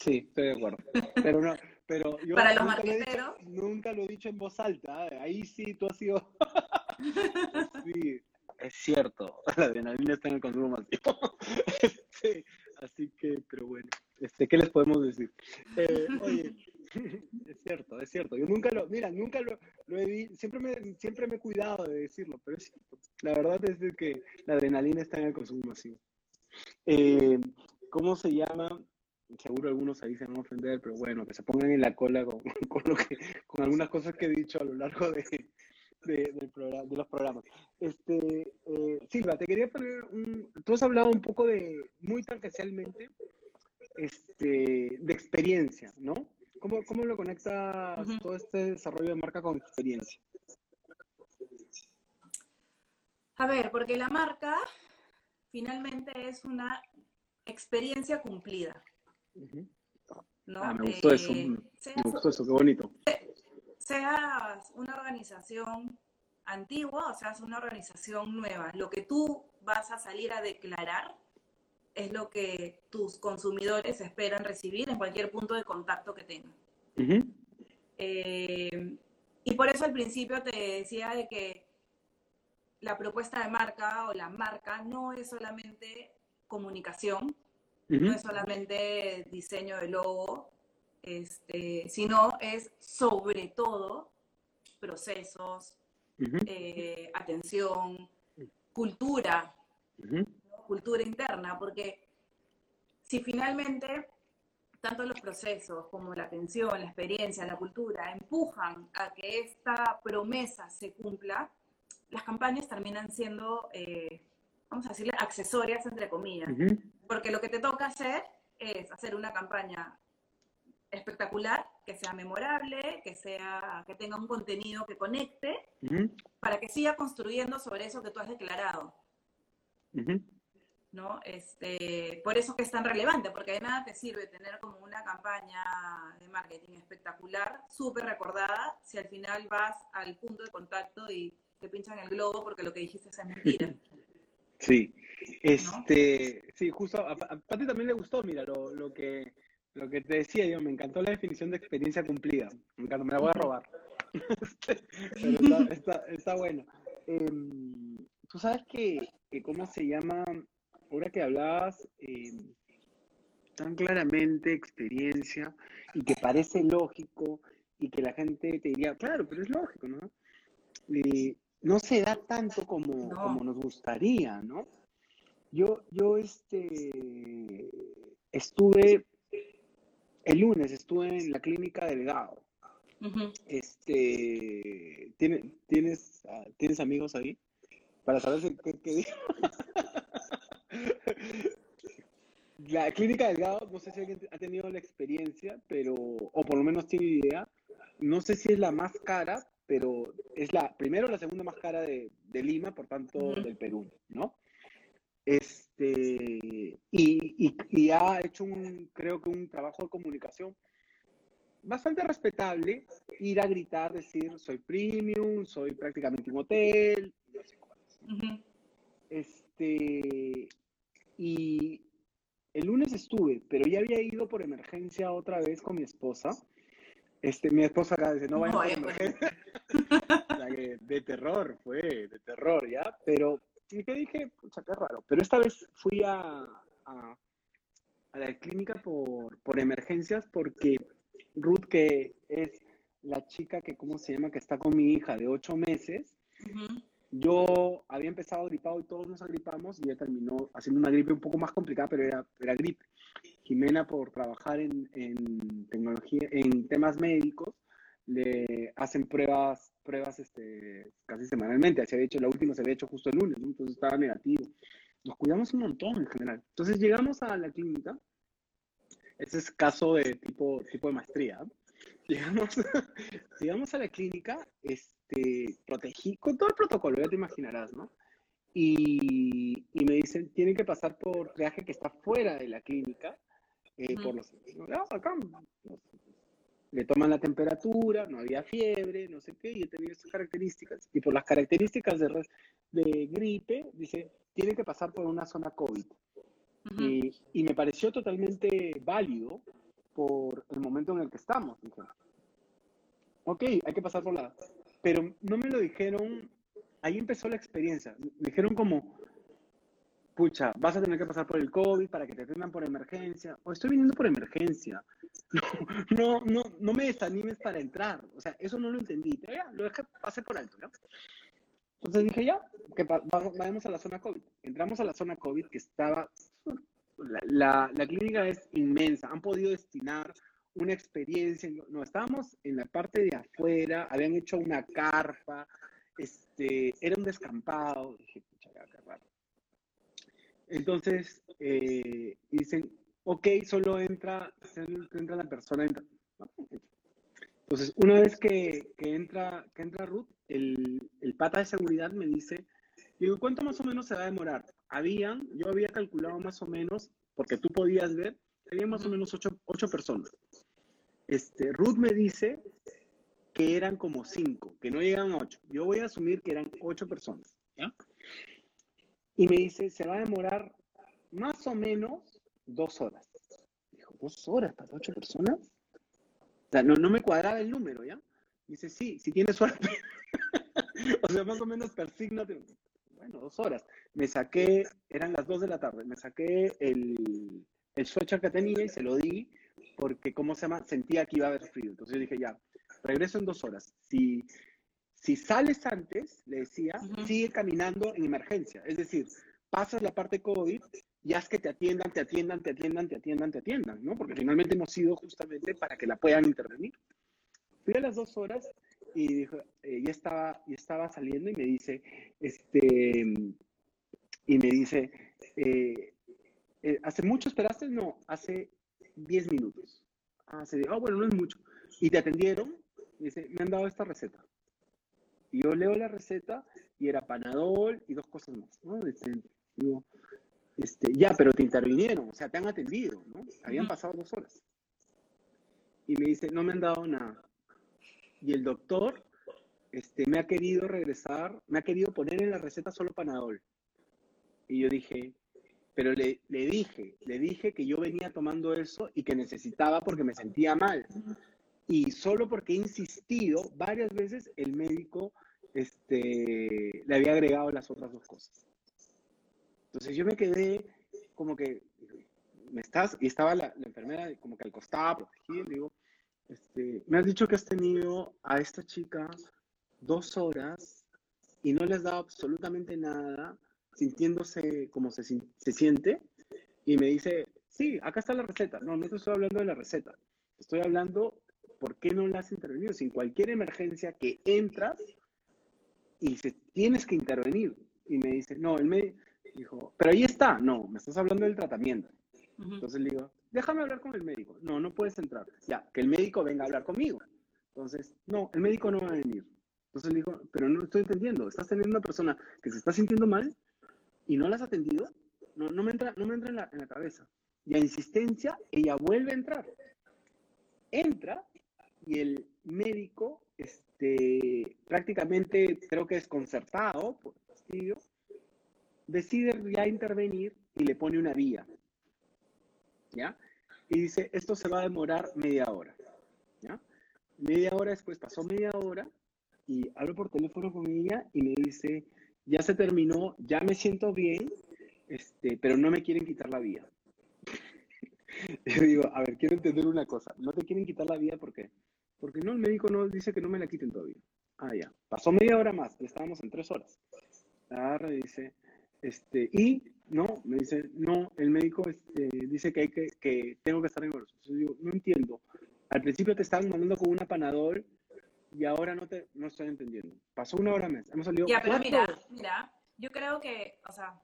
[SPEAKER 1] Sí, estoy de acuerdo. Pero no, pero yo
[SPEAKER 3] Para los
[SPEAKER 1] nunca,
[SPEAKER 3] marqueteros.
[SPEAKER 1] Lo dicho, nunca lo he dicho en voz alta. ¿eh? Ahí sí, tú has sido. sí, es cierto. La adrenalina está en el consumo masivo. Este, así que, pero bueno, este, ¿qué les podemos decir? Eh, oye, es cierto, es cierto. Yo nunca lo, mira, nunca lo, lo he siempre me, siempre me he cuidado de decirlo, pero es cierto. La verdad es que la adrenalina está en el consumo masivo. Eh, ¿Cómo se llama? seguro algunos ahí se van a ofender, pero bueno, que se pongan en la cola con, con, lo que, con algunas cosas que he dicho a lo largo de, de, del programa, de los programas. Este, eh, Silva, te quería poner un... Tú has hablado un poco de, muy tangencialmente, este, de experiencia, ¿no? ¿Cómo, cómo lo conectas todo este desarrollo de marca con experiencia?
[SPEAKER 3] A ver, porque la marca finalmente es una experiencia cumplida.
[SPEAKER 1] ¿no? Ah, me gustó eso, eh, me gustó eso, qué bonito.
[SPEAKER 3] Seas una organización antigua o seas una organización nueva, lo que tú vas a salir a declarar es lo que tus consumidores esperan recibir en cualquier punto de contacto que tengan. Eh, y por eso al principio te decía de que la propuesta de marca o la marca no es solamente comunicación, no es solamente diseño de logo, este, sino es sobre todo procesos, eh, atención, cultura, cultura interna, porque si finalmente tanto los procesos como la atención, la experiencia, la cultura empujan a que esta promesa se cumpla, las campañas terminan siendo, eh, vamos a decirle, accesorias entre comillas. Porque lo que te toca hacer es hacer una campaña espectacular, que sea memorable, que sea que tenga un contenido que conecte, para que siga construyendo sobre eso que tú has declarado. ¿No? Este, por eso que es tan relevante, porque de nada te sirve tener como una campaña de marketing espectacular, súper recordada, si al final vas al punto de contacto y te pinchan el globo porque lo que dijiste es mentira.
[SPEAKER 1] Sí, este, sí, justo, a, Pati también le gustó, mira, lo, lo, que, lo que te decía yo, me encantó la definición de experiencia cumplida, me encanta, me la voy a robar, pero está, está, está bueno. Em, Tú sabes que, que, ¿cómo se llama? Ahora que hablabas eh, tan claramente experiencia y que parece lógico y que la gente te diría, claro, pero es lógico, ¿no? no se da tanto como, como nos gustaría, ¿no? Yo, yo este, estuve, el lunes estuve en la clínica Delgado. Este, ¿tienes, ah, ¿tienes amigos ahí? Para saber qué, qué la clínica Delgado, no sé si alguien ha tenido la experiencia, pero, o por lo menos tiene idea, no sé si es la más cara, pero es la, primero la segunda más cara de, Lima, por tanto, del Perú, ¿no? Este, y, y, ha hecho un, creo que un trabajo de comunicación bastante respetable, ir a gritar, decir, soy premium, soy prácticamente un hotel, no sé Este, y el lunes estuve, pero ya había ido por emergencia otra vez con mi esposa. Este, mi esposa acá dice, no vaya por emergencia. de terror, fue, de terror, ¿ya? Pero, y que dije, pucha, qué raro. Pero esta vez fui a, a, la clínica por, por emergencias porque Ruth, que es la chica que, ¿cómo se llama? Que está con mi hija de ocho meses, yo había empezado gripado y todos nos agripamos y ella terminó haciendo una gripe un poco más complicada, pero era, era gripe. Jimena, por trabajar en, en, tecnología, en temas médicos, le hacen pruebas, pruebas este, casi semanalmente. Se había hecho, la última se había hecho justo el lunes, entonces estaba negativo. Nos cuidamos un montón en general. Entonces llegamos a la clínica. Ese es caso de tipo, tipo de maestría. Llegamos, llegamos a la clínica, este, protegí, con todo el protocolo, ya te imaginarás, ¿no? Y, y me dicen, tienen que pasar por triaje que está fuera de la clínica, eh, por los, acá, le toman la temperatura, no había fiebre, no sé qué, y he tenido estas características. Y por las características de, de gripe, dice, tiene que pasar por una zona COVID. y, y, me pareció totalmente válido por el momento en el que estamos. Dije, ok, hay que pasar por la... Pero no me lo dijeron, ahí empezó la experiencia. Me dijeron como, pucha, vas a tener que pasar por el COVID para que te atiendan por emergencia. O estoy viniendo por emergencia. No, no, no me desanimes para entrar. O sea, eso no lo entendí. Pero ya, lo dejé, pasé por alto, ¿no? Entonces dije, ya, que vayamos a la zona COVID. Entramos a la zona COVID que estaba la, la, clínica es inmensa, han podido destinar una experiencia, no, estábamos en la parte de afuera, habían hecho una carpa, este, era un descampado, dije, pucha, qué raro. Entonces, eh, dicen, ok, solo entra, entra la persona. Entonces, una vez que, que, entra, que entra Ruth, el, el pata de seguridad me dice, digo, ¿cuánto más o menos se va a demorar? habían, yo había calculado más o menos, porque tú podías ver, había más o menos ocho, ocho personas. Este, Ruth me dice que eran como cinco, que no llegan ocho. Yo voy a asumir que eran ocho personas. ¿ya? Y me dice, se va a demorar más o menos dos horas. Dijo, ¿dos horas para ocho personas? O sea, no, no me cuadraba el número, ¿ya? Dice, sí, si tienes suerte. o sea, más o menos persígnate bueno, dos horas. Me saqué, eran las dos de la tarde, me saqué el, el que tenía y se lo di porque, ¿cómo se llama? Sentía que iba a haber frío. Entonces yo dije, ya, regreso en dos horas. Si, si sales antes, le decía, sigue caminando en emergencia. Es decir, pasas la parte COVID y haz que te atiendan, te atiendan, te atiendan, te atiendan, te atiendan, ¿no? Porque finalmente hemos ido justamente para que la puedan intervenir. Fui a las dos horas y dijo, eh, ya, estaba, ya estaba saliendo y me dice, este, y me dice, eh, eh, ¿hace mucho esperaste? No, hace 10 minutos. Ah, se oh, bueno, no es mucho. Y te atendieron, dice, me han dado esta receta. Y yo leo la receta y era panadol y dos cosas más, ¿no? Este, digo, este, ya, pero te intervinieron, o sea, te han atendido, ¿no? Habían pasado dos horas. Y me dice, no me han dado nada. Y el doctor este, me ha querido regresar, me ha querido poner en la receta solo Panadol. Y yo dije, pero le, le dije, le dije que yo venía tomando eso y que necesitaba porque me sentía mal. Y solo porque he insistido varias veces, el médico este, le había agregado las otras dos cosas. Entonces yo me quedé como que, ¿me estás? Y estaba la, enfermera como que al costado, protegida, digo, este, me has dicho que has tenido a esta chica dos horas y no le has dado absolutamente nada, sintiéndose como se, se siente, y me dice, sí, acá está la receta. No, no te estoy hablando de la receta. Estoy hablando ¿por qué no la has intervenido? Sin cualquier emergencia que entras y se, tienes que intervenir. Y me dice, no, él me dijo, pero ahí está, no, me estás hablando del tratamiento. Entonces le digo, déjame hablar con el médico. No, no puedes entrar. Ya, que el médico venga a hablar conmigo. Entonces, no, el médico no va a venir. Entonces le digo, pero no estoy entendiendo, estás teniendo una persona que se está sintiendo mal y no la has atendido. No, no me entra, no me entra en la, en la cabeza. Y a insistencia, ella vuelve a entrar. Entra y el médico, este, prácticamente creo que desconcertado por el fastidio, decide ya intervenir y le pone una vía. ¿Ya? Y dice, esto se va a demorar media hora. ¿Ya? Media hora después pasó media hora y hablo por teléfono con ella y me dice, ya se terminó, ya me siento bien, este, pero no me quieren quitar la vía. Yo digo, a ver, quiero entender una cosa, no te quieren quitar la vía porque porque no, el médico no dice que no me la quiten todavía. Ah, ya. Pasó media hora más, estábamos en tres horas. Agarra y dice, este, y no, me dice, no, el médico este, dice que, hay que, que tengo que estar en Entonces Yo digo, no entiendo. Al principio te estaban mandando con una panadol y ahora no te, no estoy entendiendo. Pasó una hora más, hemos salido
[SPEAKER 3] Ya, pero mira, mira, yo creo que, o sea...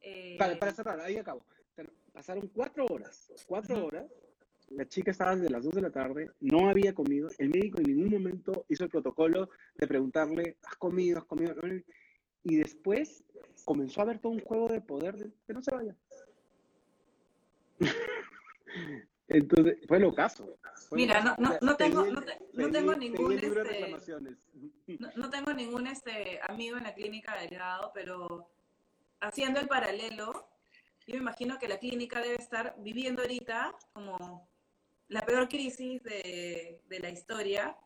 [SPEAKER 1] Eh... Para, para cerrar, ahí acabo. Pasaron cuatro horas, cuatro horas la chica estaba desde las 2 de la tarde, no había comido, el médico en ningún momento hizo el protocolo de preguntarle, ¿has comido? ¿Has comido? Y después comenzó a haber todo un juego de poder de que no se vaya. Entonces, fue lo caso.
[SPEAKER 3] Mira, no, no, no, tengo, no, tengo ningún este, no, tengo ningún este amigo en la clínica de Delgado, pero haciendo el paralelo, yo me imagino que la clínica debe estar viviendo ahorita como la peor crisis de, la historia,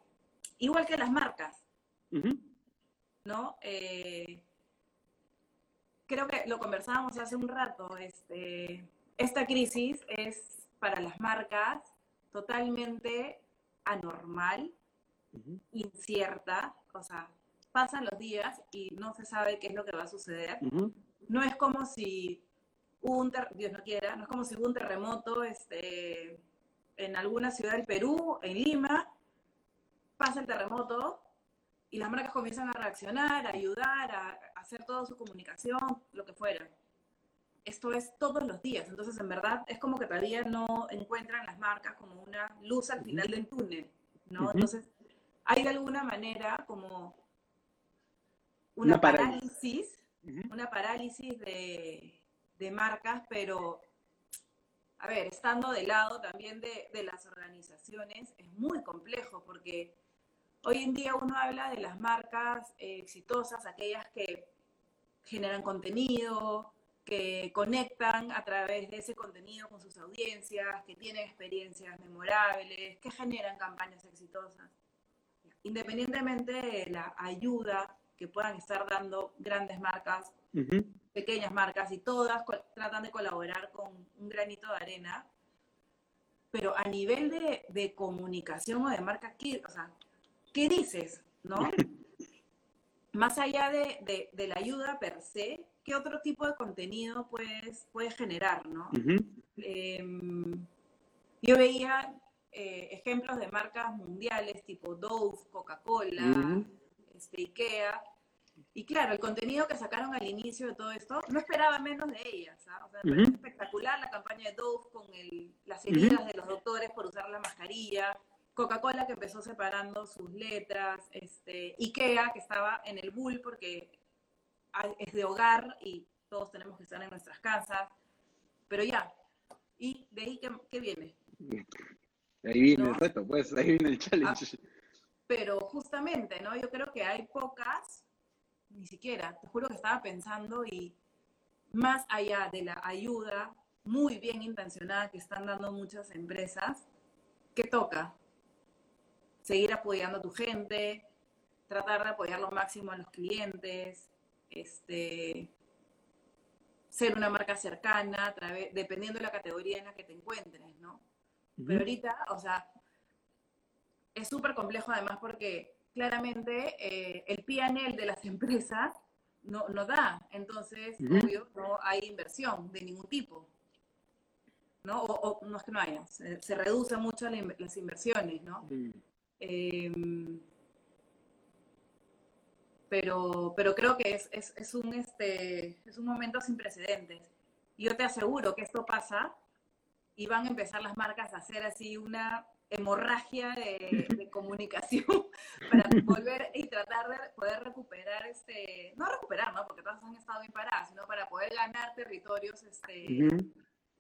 [SPEAKER 3] igual que las marcas, ¿no? Eh, creo que lo conversábamos hace un rato, este, esta crisis es para las marcas totalmente anormal, incierta, o sea, pasan los días y no se sabe qué es lo que va a suceder. No es como si un, Dios no quiera, no es como si hubo un terremoto, este, en alguna ciudad del Perú, en Lima, pasa el terremoto y las marcas comienzan a reaccionar, a ayudar, a, hacer toda su comunicación, lo que fuera. Esto es todos los días, entonces en verdad es como que todavía no encuentran las marcas como una luz al final del túnel, ¿no? Entonces hay de alguna manera como una, parálisis, una parálisis de, de marcas, pero a ver, estando de lado también de, las organizaciones, es muy complejo porque hoy en día uno habla de las marcas eh, exitosas, aquellas que generan contenido, que conectan a través de ese contenido con sus audiencias, que tienen experiencias memorables, que generan campañas exitosas. Independientemente de la ayuda que puedan estar dando grandes marcas, pequeñas marcas y todas tratan de colaborar con un granito de arena, pero a nivel de, comunicación o de marca, ¿qué, o sea, ¿qué dices? ¿No? Más allá de, la ayuda per se, ¿qué otro tipo de contenido puedes, puedes generar? ¿no? Em, yo veía eh, ejemplos de marcas mundiales tipo Dove, Coca-Cola, este, Ikea, y claro, el contenido que sacaron al inicio de todo esto, no esperaba menos de ellas. ¿ah? O sea, me parece espectacular la campaña de Dove con el, las heridas de los doctores por usar la mascarilla. Coca-Cola que empezó separando sus letras. Este, Ikea que estaba en el bull porque es de hogar y todos tenemos que estar en nuestras casas, pero ya, ¿y de ahí qué, qué viene?
[SPEAKER 1] Ahí viene
[SPEAKER 3] ¿No?
[SPEAKER 1] el reto, pues, ahí viene el challenge.
[SPEAKER 3] Pero justamente, ¿no? Yo creo que hay pocas, ni siquiera, te juro que estaba pensando y más allá de la ayuda muy bien intencionada que están dando muchas empresas, ¿qué toca? Seguir apoyando a tu gente, tratar de apoyar lo máximo a los clientes, este, ser una marca cercana, a través, dependiendo de la categoría en la que te encuentres, ¿no? Pero ahorita, o sea, es súper complejo además porque claramente eh, el PNL de las empresas no, no da. Entonces, obvio, no hay inversión de ningún tipo. ¿No? O, o no es que no haya, se, se reducen mucho la in- las inversiones, ¿no? Em, pero, pero creo que es, es, es un, este, es un momento sin precedentes. Y yo te aseguro que esto pasa y van a empezar las marcas a hacer así una hemorragia de, de comunicación para volver y tratar de poder recuperar, este, no recuperar, ¿no? Porque todas han estado bien paradas, sino para poder ganar territorios este,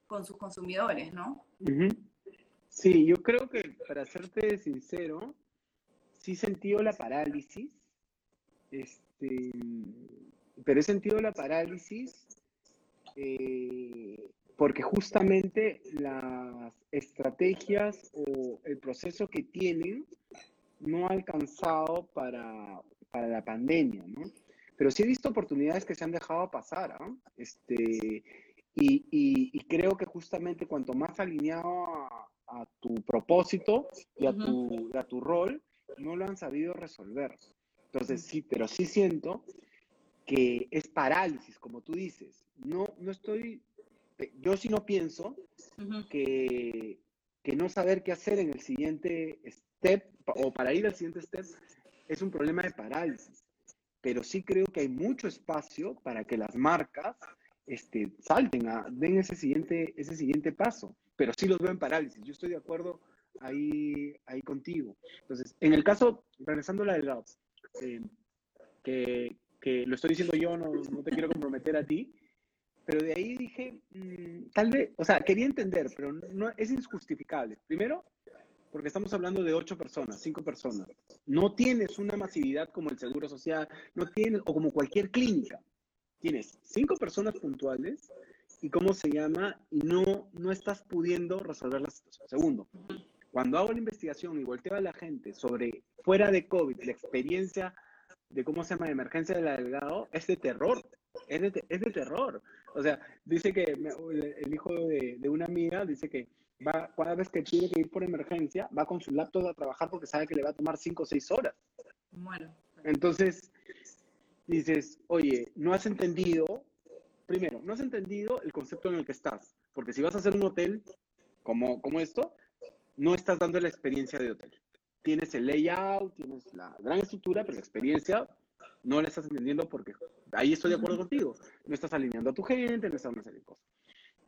[SPEAKER 3] con sus consumidores, ¿no?
[SPEAKER 1] Ujú. Sí, yo creo que, para serte sincero, sí he sentido la parálisis, este, pero he sentido la parálisis eh, porque justamente las estrategias o el proceso que tienen no ha alcanzado para, para la pandemia, ¿no? Pero sí he visto oportunidades que se han dejado pasar, ¿ah? Este, y, y- y creo que justamente cuanto más alineado a, a tu propósito y a, tu, y a tu rol, no lo han sabido resolver. Entonces sí, pero sí siento que es parálisis, como tú dices. No, no estoy, yo sí no pienso
[SPEAKER 3] Ujú.
[SPEAKER 1] que, que no saber qué hacer en el siguiente step o para ir al siguiente step es un problema de parálisis. Pero sí creo que hay mucho espacio para que las marcas este, salten, a, den ese siguiente, ese siguiente paso. Pero sí los veo en parálisis. Yo estoy de acuerdo ahí, ahí contigo. Entonces, en el caso, regresando a la delgado, eh, que, que lo estoy diciendo yo, no, no te quiero comprometer a ti, pero de ahí dije, mm, tal vez, o sea, quería entender, pero no, es injustificable. Primero, porque estamos hablando de ocho personas, cinco personas. No tienes una masividad como el Seguro Social, no tienes, o como cualquier clínica. Tienes cinco personas puntuales y cómo se llama, y no, no estás pudiendo resolver la situación. Segundo, cuando hago la investigación y volteo a la gente sobre fuera de COVID, la experiencia de cómo se llama la emergencia de la delgado, es de terror. Es de, es de terror. O sea, dice que me- el hijo de, de una amiga dice que va, cada vez que tiene que ir por emergencia, va con su laptop a trabajar porque sabe que le va a tomar 5 o 6 horas.
[SPEAKER 3] Bueno,
[SPEAKER 1] Entonces, dices, oye, no has entendido, primero, no has entendido el concepto en el que estás. Porque si vas a hacer un hotel como, como esto, no estás dando la experiencia de hotel. Tienes el layout, tienes la gran estructura, pero la experiencia no la estás entendiendo porque ahí estoy de acuerdo contigo. No estás alineando a tu gente, no estás una serie de cosas.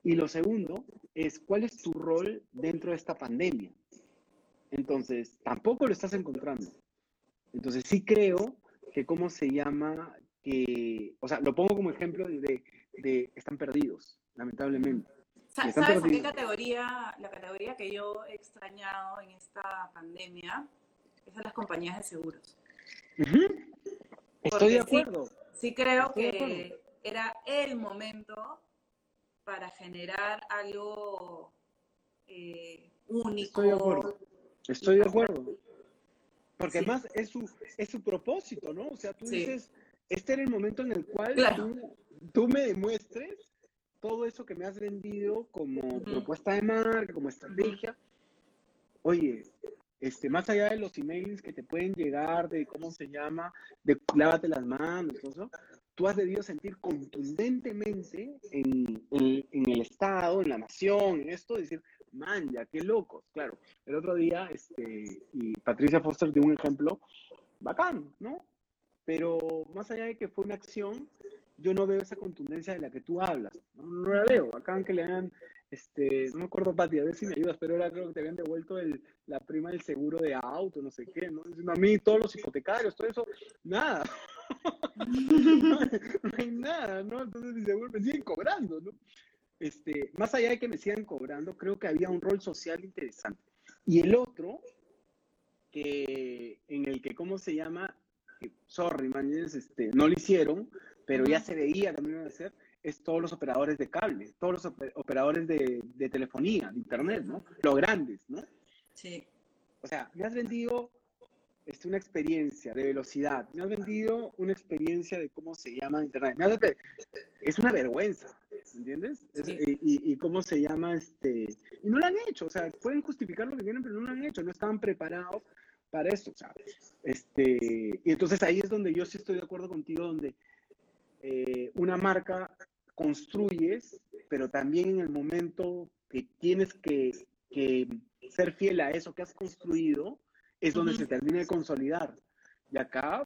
[SPEAKER 1] Y lo segundo es, ¿cuál es tu rol dentro de esta pandemia? Entonces, tampoco lo estás encontrando. Entonces, sí creo que, ¿cómo se llama? Que, o sea, lo pongo como ejemplo de, de, están perdidos, lamentablemente.
[SPEAKER 3] Sa-
[SPEAKER 1] Están
[SPEAKER 3] ¿Sabes a qué categoría, la categoría que yo he extrañado en esta pandemia? Es a las compañías de seguros.
[SPEAKER 1] Estoy de
[SPEAKER 3] sí.
[SPEAKER 1] acuerdo.
[SPEAKER 3] Sí creo
[SPEAKER 1] Estoy
[SPEAKER 3] que era el momento para generar algo eh, único.
[SPEAKER 1] Estoy de acuerdo. Estoy de acuerdo. Porque
[SPEAKER 3] Sí.
[SPEAKER 1] además es su, es su propósito, ¿no? O sea, tú
[SPEAKER 3] Sí.
[SPEAKER 1] dices, este era el momento en el cual
[SPEAKER 3] Claro.
[SPEAKER 1] tú, tú me demuestres todo eso que me has vendido como propuesta de marca, como estrategia. Oye, este, más allá de los emails que te pueden llegar, de cómo se llama, de lávate las manos, todo eso, tú has debido sentir contundentemente en, en- en el Estado, en la nación, en esto, decir, man, ya qué locos. Claro, el otro día, este, y Patricia Foster dio un ejemplo bacán, ¿no? Pero más allá de que fue una acción, yo no veo esa contundencia de la que tú hablas. No, no la veo. Bacán que le hagan, este, no me acuerdo, Pati, a ver si me ayudas, pero ahora creo que te habían devuelto el, la prima del seguro de auto, no sé qué, ¿no? A mí, todos los hipotecarios, todo eso, nada. no, hay nada, ¿no? Entonces mi seguro me siguen cobrando, ¿no? Este, más allá de que me sigan cobrando, creo que había un rol social interesante. Y el otro, que en el que, ¿cómo se llama? Sorry, man, este, no lo hicieron, pero ya se veía iban a hacer, es todos los operadores de cable, todos los operadores de, de telefonía, de internet, ¿no? Los grandes, ¿no?
[SPEAKER 3] Sí.
[SPEAKER 1] O sea, me has vendido este, una experiencia de velocidad, me has vendido una experiencia de cómo se llama Internet. es una vergüenza, ¿entiendes? y, y, cómo se llama, este, y no lo han hecho, o sea, pueden justificar lo que quieren, pero no lo han hecho, no estaban preparados para esto, ¿sabes? Este, y entonces ahí es donde yo sí estoy de acuerdo contigo, donde eh, una marca construyes, pero también en el momento que tienes que, que ser fiel a eso que has construido, es donde se termina de consolidar. Y acá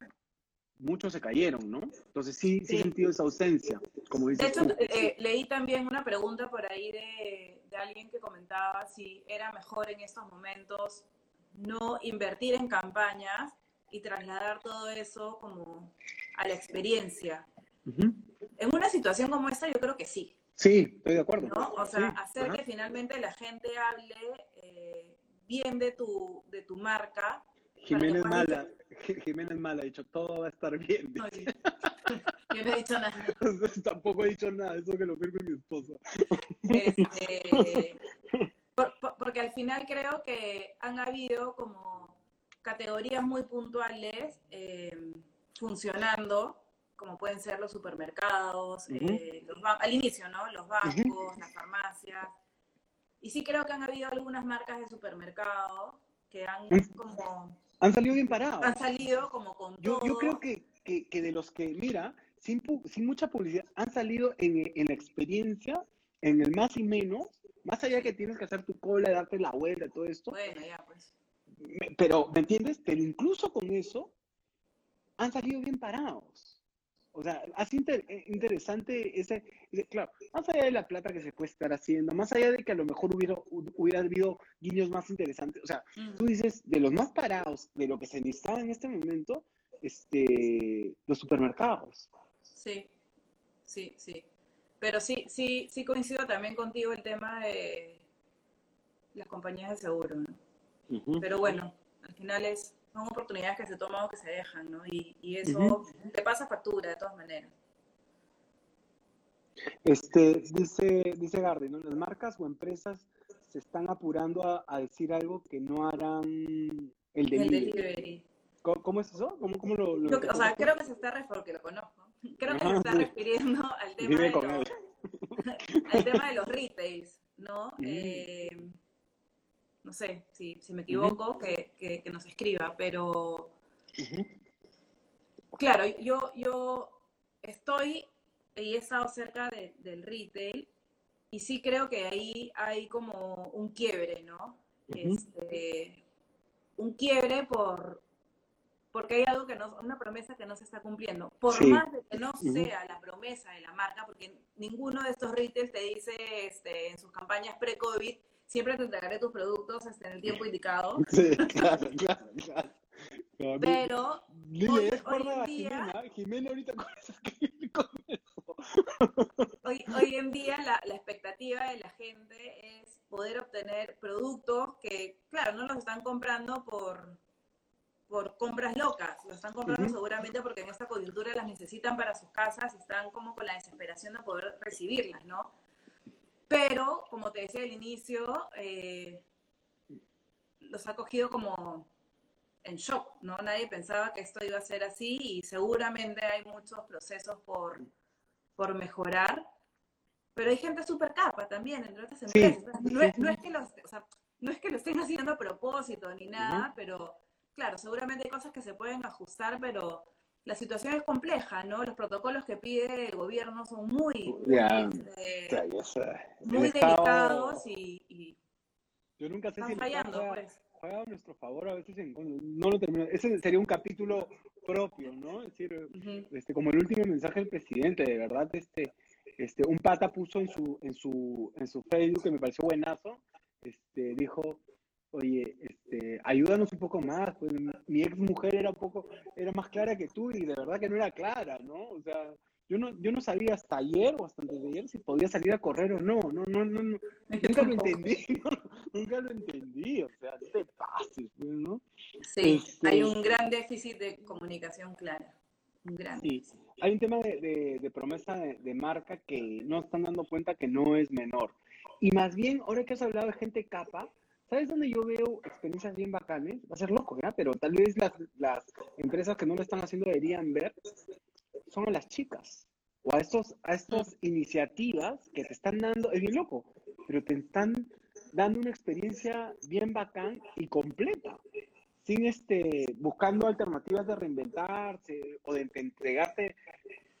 [SPEAKER 1] muchos se cayeron, ¿no? Entonces sí, sí, he sentido esa ausencia, como
[SPEAKER 3] De hecho, eh, leí también una pregunta por ahí de, de, alguien que comentaba si era mejor en estos momentos no invertir en campañas y trasladar todo eso como a la experiencia. En una situación como esta yo creo que sí.
[SPEAKER 1] Sí, estoy de acuerdo.
[SPEAKER 3] ¿no? O sea, hacer que finalmente la gente hable eh, bien de tu, de tu marca.
[SPEAKER 1] Jiménez Mala, Jiménez Mala ha dicho, todo va a estar bien.
[SPEAKER 3] yo no he dicho nada.
[SPEAKER 1] Tampoco he dicho nada, eso que lo firme mi esposa.
[SPEAKER 3] Este, porque al final creo que han habido como categorías muy puntuales eh, funcionando, como pueden ser los supermercados, eh, al inicio, ¿no? Los bancos, las farmacias, y sí creo que han habido algunas marcas de supermercado que han como...
[SPEAKER 1] Han salido bien parados.
[SPEAKER 3] Han salido como con
[SPEAKER 1] yo, Yo creo que, que, de los que, mira, sin, sin mucha publicidad, han salido en, en, la experiencia, en el más y menos, más allá de que tienes que hacer tu cola, darte la vuelta, todo esto.
[SPEAKER 3] Bueno, ya pues.
[SPEAKER 1] Pero, ¿me entiendes? Pero incluso con eso, han salido bien parados. O sea, así eh, interesante ese, claro, más allá de la plata que se puede estar haciendo, más allá de que a lo mejor hubiera, hubiera habido guiños más interesantes, o sea, tú dices, de los más parados, de lo que se necesitaba en este momento, este, los supermercados.
[SPEAKER 3] Sí, sí, sí. Pero sí, sí, sí coincido también contigo el tema de las compañías de seguro, ¿no? Pero bueno, al final es son oportunidades que se toman o que se dejan, ¿no? Y, y eso te pasa factura de todas maneras.
[SPEAKER 1] Este, dice, dice Gardi, ¿no? Las marcas o empresas se están apurando a, decir algo que no harán el delivery. ¿Cómo, es eso? ¿Cómo, cómo lo,
[SPEAKER 3] o sea, creo que se está, porque lo conozco, creo que se está refiriendo al tema, de los, al tema de los retails, ¿no? Eh, no sé si, si me equivoco, que, que, nos escriba, pero claro, yo, yo estoy y he estado cerca del retail y sí creo que ahí hay como un quiebre, ¿no? este, un quiebre por porque hay algo que no, una promesa que no se está cumpliendo. Por más de que no sea la promesa de la marca, porque ninguno de estos retails te dice este, en sus campañas pre-COVID, siempre te entregaré tus productos hasta en el tiempo indicado.
[SPEAKER 1] Sí, claro, claro, claro.
[SPEAKER 3] Pero
[SPEAKER 1] hoy, en día, Jimena, ahorita con
[SPEAKER 3] eso. Hoy, hoy en día la, la, expectativa de la gente es poder obtener productos que, claro, no los están comprando por, por compras locas, los están comprando seguramente porque en esta coyuntura las necesitan para sus casas y están como con la desesperación de poder recibirlas, ¿no? Pero, como te decía al inicio, eh, los ha cogido como en shock, ¿no? Nadie pensaba que esto iba a ser así y seguramente hay muchos procesos por, por mejorar, pero hay gente súper capa también entre otras empresas. no, es, que los, no es que lo estén haciendo a propósito ni nada, pero claro, seguramente hay cosas que se pueden ajustar, pero la situación es compleja, ¿no? Los protocolos que pide el gobierno son muy, este, muy delicados y,
[SPEAKER 1] Yo nunca sé si
[SPEAKER 3] fallando, juega, pues.
[SPEAKER 1] juega, a nuestro favor, a veces no lo termina. Ese sería un capítulo propio, ¿no? Es decir, este, como el último mensaje del presidente, de verdad, este, este, un pata puso en su, en su, en su Facebook que me pareció buenazo, este, dijo, oye, este, ayúdanos un poco más. Pues, mi ex mujer era un poco, era más clara que tú y de verdad que no era clara, ¿no? O sea, yo no, yo no sabía hasta ayer o hasta antes de ayer si podía salir a correr o no. No, no, no, no. Nunca lo entendí, nunca lo entendí. O sea, no te pases, pues, ¿no?
[SPEAKER 3] Sí, hay este un gran déficit de comunicación clara. Un gran
[SPEAKER 1] sí. Hay un tema de, de, promesa de, marca que no están dando cuenta que no es menor. Y más bien, ahora que has hablado de gente capa, ¿sabes dónde yo veo experiencias bien bacanes? Va a ser loco, ¿ya? Pero tal vez las, las empresas que no lo están haciendo deberían ver son a las chicas o a estos a estas iniciativas que te están dando, es bien loco, pero te están dando una experiencia bien bacán y completa, sin este buscando alternativas de reinventarse o de entregarte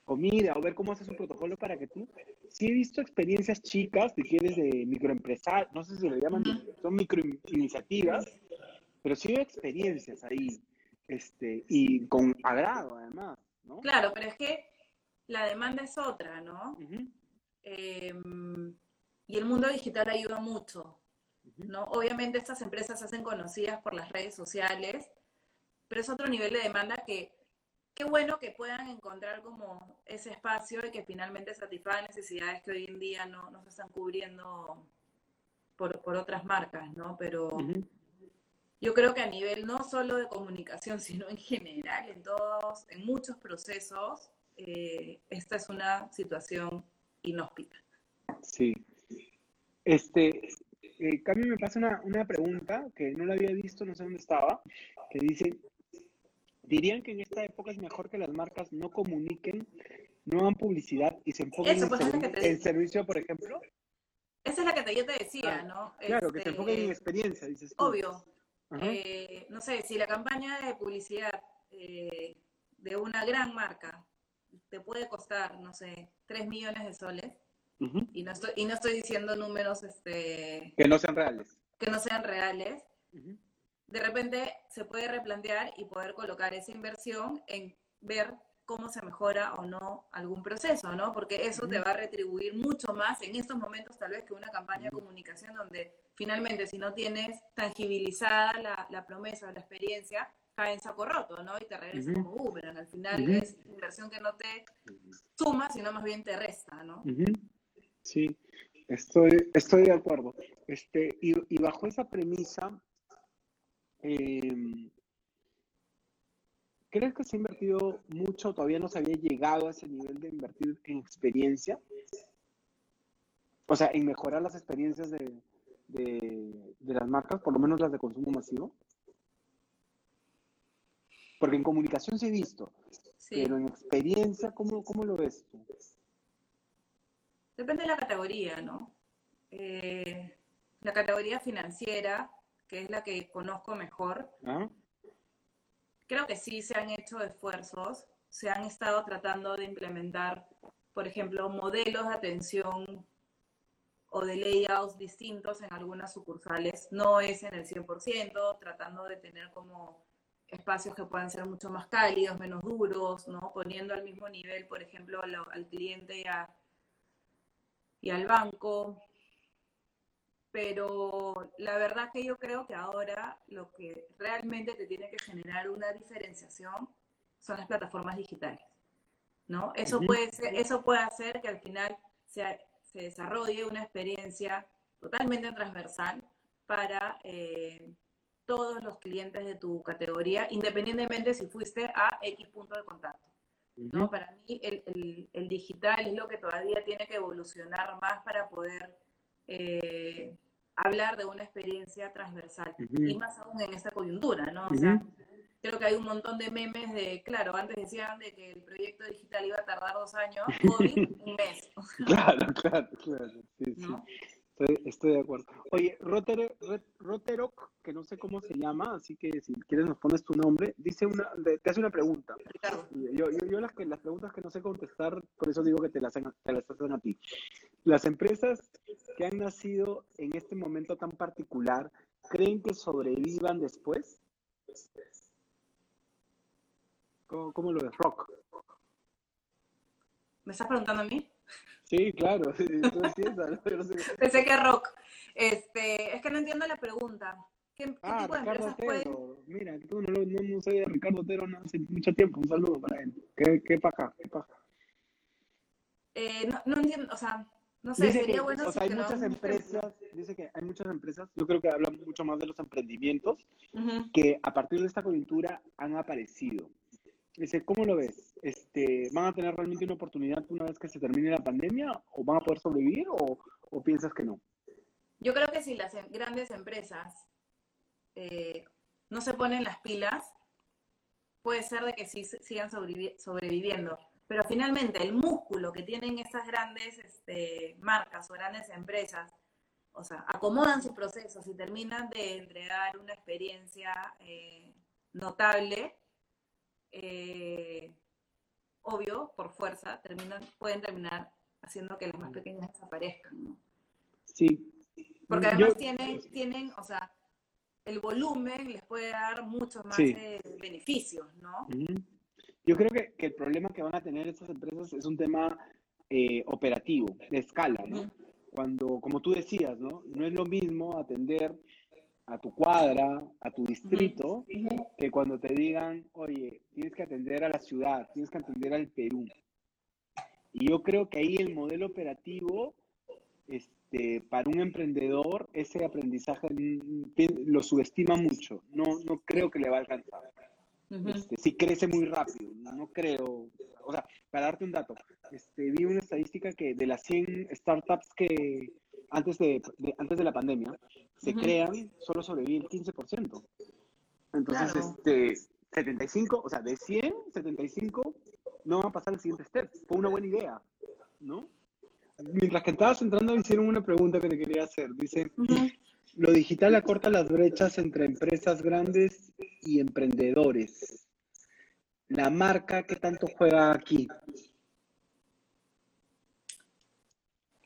[SPEAKER 1] comida o ver cómo haces un protocolo para que tú. Sí he visto experiencias chicas, si quieres, de microempresarios, no sé si lo llaman, son microiniciativas, pero sí hay experiencias ahí, este, y con agrado además.
[SPEAKER 3] Claro, pero es que la demanda es otra, ¿no? Em, y el mundo digital ayuda mucho, ¿no? Obviamente estas empresas se hacen conocidas por las redes sociales, pero es otro nivel de demanda que qué bueno que puedan encontrar como ese espacio y que finalmente satisfaga necesidades que hoy en día no, no se están cubriendo por, por, otras marcas, ¿no? Pero yo creo que a nivel no solo de comunicación, sino en general, en todos, en muchos procesos, eh, esta es una situación inhóspita.
[SPEAKER 1] Sí. Este, eh, Cami me pasa una, una, pregunta que no la había visto, no sé dónde estaba, que dice, ¿dirían que en esta época es mejor que las marcas no comuniquen, no hagan publicidad y se enfoquen en, pues, servicio, por ejemplo?
[SPEAKER 3] Esa es la que yo te decía, ah, ¿no?
[SPEAKER 1] Claro, que se enfoquen en este, experiencia, dices tú.
[SPEAKER 3] Obvio, eh, no sé, si la campaña de publicidad eh, de una gran marca te puede costar, no sé, 3 millones de soles, y, no estoy, y no estoy diciendo números este,
[SPEAKER 1] que no sean reales.
[SPEAKER 3] Que no sean reales. De repente se puede replantear y poder colocar esa inversión en ver cómo se mejora o no algún proceso, ¿no? Porque eso te va a retribuir mucho más en estos momentos tal vez que una campaña de comunicación donde finalmente si no tienes tangibilizada la, la promesa o la experiencia, cae en saco roto, ¿no? Y te regresa como Uber. Al final es inversión que no te suma, sino más bien te resta, ¿no?
[SPEAKER 1] Sí, estoy, estoy de acuerdo. Este, y, y bajo esa premisa, eh, ¿Crees que se ha invertido mucho? ¿Todavía no se había llegado a ese nivel de invertir en experiencia? O sea, en mejorar las experiencias de, las marcas, por lo menos las de consumo masivo. Porque en comunicación sí he visto, pero en experiencia, ¿cómo, ¿cómo, lo ves tú?
[SPEAKER 3] Depende de la categoría, ¿no? Eh, la categoría financiera, que es la que conozco mejor, ¿Ah? creo que sí se han hecho esfuerzos, se han estado tratando de implementar, por ejemplo, modelos de atención o de layouts distintos en algunas sucursales. No es en el 100%, tratando de tener como espacios que puedan ser mucho más cálidos, menos duros, ¿no? Poniendo al mismo nivel, por ejemplo, al, cliente y al banco pero la verdad que yo creo que ahora lo que realmente te tiene que generar una diferenciación son las plataformas digitales, ¿no? Eso, puede, ser, eso puede hacer que al final se, se desarrolle una experiencia totalmente transversal para eh, todos los clientes de tu categoría, independientemente si fuiste a X punto de contacto. ¿no? Para mí el, el, el digital es lo que todavía tiene que evolucionar más para poder eh, hablar de una experiencia transversal. Y más aún en esta coyuntura, ¿no? O sea, creo que hay un montón de memes de, claro, antes decían de que el proyecto digital iba a tardar dos años, COVID, un mes.
[SPEAKER 1] claro, claro, claro. Sí, sí. Estoy, de acuerdo. Oye, Roterok, que no sé cómo se llama, así que si quieres nos pones tu nombre, dice una, te hace una pregunta. Yo, yo, yo las, que, las preguntas que no sé contestar, por eso digo que te las, te las hacen a ti. Las empresas que han nacido en este momento tan particular, ¿creen que sobrevivan después? ¿Cómo, cómo lo ves, Rock?
[SPEAKER 3] ¿Me estás preguntando a mí?
[SPEAKER 1] Sí, claro.
[SPEAKER 3] Pensé que rock. Este, es que no entiendo la pregunta. ¿Qué,
[SPEAKER 1] Ah,
[SPEAKER 3] tipo de
[SPEAKER 1] Ricardo
[SPEAKER 3] empresas pueden...?
[SPEAKER 1] Otero. Mira, tú no, no, no sabía de Ricardo Otero no, hace mucho tiempo. Un saludo para él. ¿Qué, qué paja? ¿Qué paja?
[SPEAKER 3] Eh, no, no entiendo, o sea, no sé,
[SPEAKER 1] Dice
[SPEAKER 3] sería
[SPEAKER 1] que,
[SPEAKER 3] bueno
[SPEAKER 1] o
[SPEAKER 3] si
[SPEAKER 1] sea, hay
[SPEAKER 3] que nos
[SPEAKER 1] muchas empresas, dice que hay muchas empresas, yo creo que hablan mucho más de los emprendimientos, que a partir de esta coyuntura han aparecido. Dice, ¿cómo lo ves? Este, ¿Van a tener realmente una oportunidad una vez que se termine la pandemia? ¿O van a poder sobrevivir? ¿O, o piensas que no?
[SPEAKER 3] Yo creo que si las em- grandes empresas eh, no se ponen las pilas, puede ser de que sí sigan sobrevivi- sobreviviendo. Pero finalmente el músculo que tienen estas grandes este, marcas o grandes empresas, o sea, acomodan sus procesos y terminan de entregar una experiencia eh, notable, eh, obvio, por fuerza, terminan, pueden terminar haciendo que las más pequeñas desaparezcan, ¿no?
[SPEAKER 1] Sí.
[SPEAKER 3] Porque
[SPEAKER 1] Yo-
[SPEAKER 3] además tienen, tienen, o sea, el volumen les puede dar muchos más
[SPEAKER 1] Sí.
[SPEAKER 3] eh, beneficios, ¿no?
[SPEAKER 1] Ujú. Yo creo que, que el problema que van a tener estas empresas es un tema eh, operativo, de escala, ¿no? Cuando, como tú decías, ¿no? No es lo mismo atender a tu cuadra, a tu distrito, que cuando te digan, oye, tienes que atender a la ciudad, tienes que atender al Perú. Y yo creo que ahí el modelo operativo, este, para un emprendedor, ese aprendizaje mm, pi- lo subestima mucho. No, no creo que le va a alcanzar. Este, sí crece muy rápido, no creo. O sea, para darte un dato, este, vi una estadística que de las 100 startups que antes de, de- antes de la pandemia se crean, solo sobrevive el 15%. Entonces,
[SPEAKER 3] Claro.
[SPEAKER 1] este, 75, o sea, de 100, 75 no van a pasar al siguiente step. Fue una buena idea, ¿no? Mientras que estabas entrando, me hicieron una pregunta que te quería hacer. Dice. Lo digital acorta las brechas entre empresas grandes y emprendedores. La marca, ¿qué tanto juega aquí?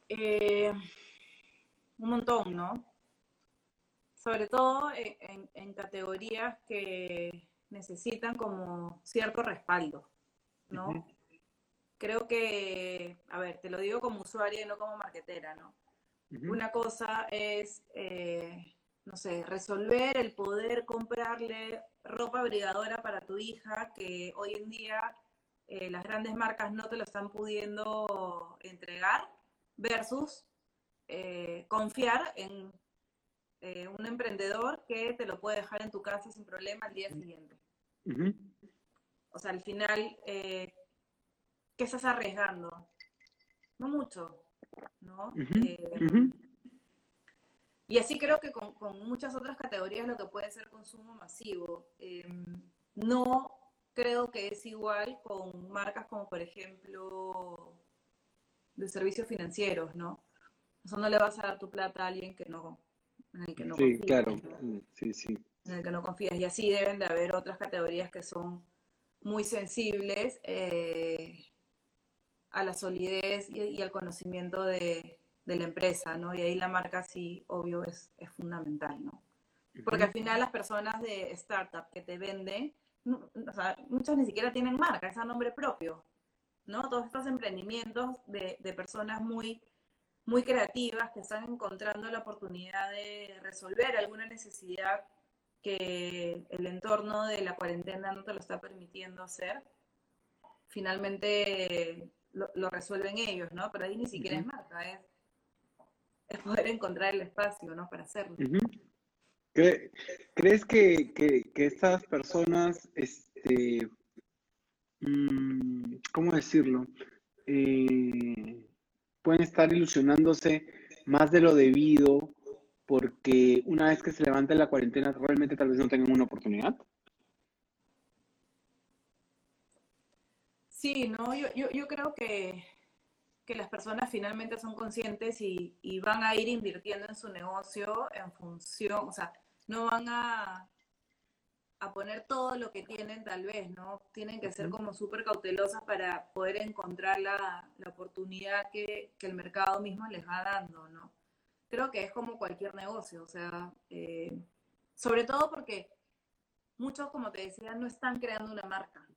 [SPEAKER 3] Eh, un montón, ¿no? Sobre todo en, en- en categorías que necesitan como cierto respaldo, ¿no? Creo que, a ver, te lo digo como usuaria y no como marketera, ¿no? Una cosa es, eh, no sé, resolver el poder comprarle ropa abrigadora para tu hija, que hoy en día eh, las grandes marcas no te lo están pudiendo entregar, versus eh, confiar en eh, un emprendedor que te lo puede dejar en tu casa sin problema al día siguiente. O sea, al final, eh, ¿qué estás arriesgando? No mucho, Eh. Y así creo que con, con muchas otras categorías lo que puede ser consumo masivo. Eh, no creo que es igual con marcas como, por ejemplo, de servicios financieros, ¿no? Eso no le vas a dar tu plata a alguien que no, en el que no
[SPEAKER 1] Sí,
[SPEAKER 3] confías,
[SPEAKER 1] claro. Mm, Sí, sí.
[SPEAKER 3] en el que no confías. Y así deben de haber otras categorías que son muy sensibles eh, a la solidez y, y al conocimiento de, de la empresa, ¿no? Y ahí la marca sí, obvio, es, es fundamental, ¿no? Porque al final las personas de startup que te venden, no- o sea, muchos ni siquiera tienen marca, es a nombre propio, ¿no? Todos estos emprendimientos de, de personas muy, muy creativas que están encontrando la oportunidad de resolver alguna necesidad que el entorno de la cuarentena no te lo está permitiendo hacer, finalmente lo, lo resuelven ellos, ¿no? Pero ahí ni siquiera es marca, es, es poder encontrar el espacio, ¿no? Para hacerlo.
[SPEAKER 1] Ujú. ¿Cre- ¿Crees que, que, que estas personas, este, mm, ¿cómo decirlo? Eh, pueden estar ilusionándose más de lo debido porque una vez que se levante la cuarentena realmente tal vez no tengan una oportunidad?
[SPEAKER 3] Sí, no, yo, yo, yo creo que, que las personas finalmente son conscientes y, y van a ir invirtiendo en su negocio en función, o sea, no van a, a poner todo lo que tienen tal vez, ¿no? Tienen que ser como súper cautelosas para poder encontrar la, la oportunidad que, que el mercado mismo les va dando, ¿no? Creo que es como cualquier negocio, o sea, eh, sobre todo porque muchos, como te decía, no están creando una marca.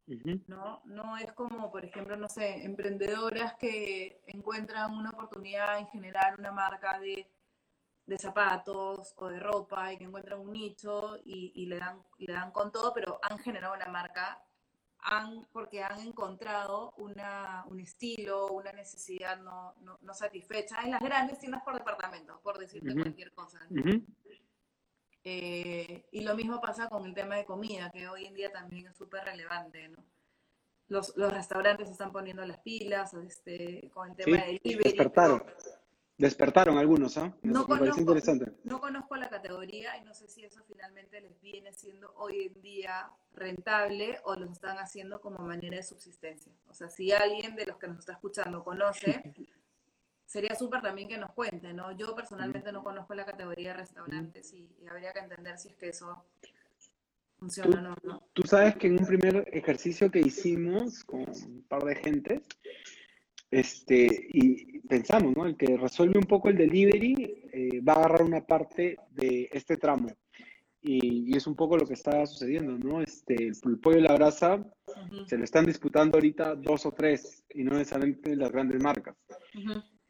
[SPEAKER 3] ¿No? No es como, por ejemplo, no sé, emprendedoras que encuentran una oportunidad en generar una marca de de zapatos o de ropa y que encuentran un nicho y, le, dan, le dan con todo, pero han generado una marca han, porque han encontrado una, un estilo, una necesidad no, no, satisfecha en las grandes tiendas por departamento, por decirte cualquier cosa. Eh, y lo mismo pasa con el tema de comida, que hoy en día también es súper relevante, ¿no? Los, los, restaurantes están poniendo las pilas este, con el tema de delivery.
[SPEAKER 1] Despertaron. Despertaron algunos, ¿ah? No, conozco, interesante.
[SPEAKER 3] no conozco la categoría y no sé si eso finalmente les viene siendo hoy en día rentable o lo están haciendo como manera de subsistencia. O sea, si alguien de los que nos está escuchando conoce, sería súper también que nos cuente, ¿no? Yo personalmente no conozco la categoría de restaurantes y, habría que entender si es que eso funciona o no,
[SPEAKER 1] Tú sabes que en un primer ejercicio que hicimos con un par de gentes, este, y pensamos, ¿no? El que resuelve un poco el delivery eh, va a agarrar una parte de este tramo. Y, es un poco lo que está sucediendo, ¿no? Este, el, pollo y la brasa se lo están disputando ahorita dos o tres y no necesariamente las grandes marcas.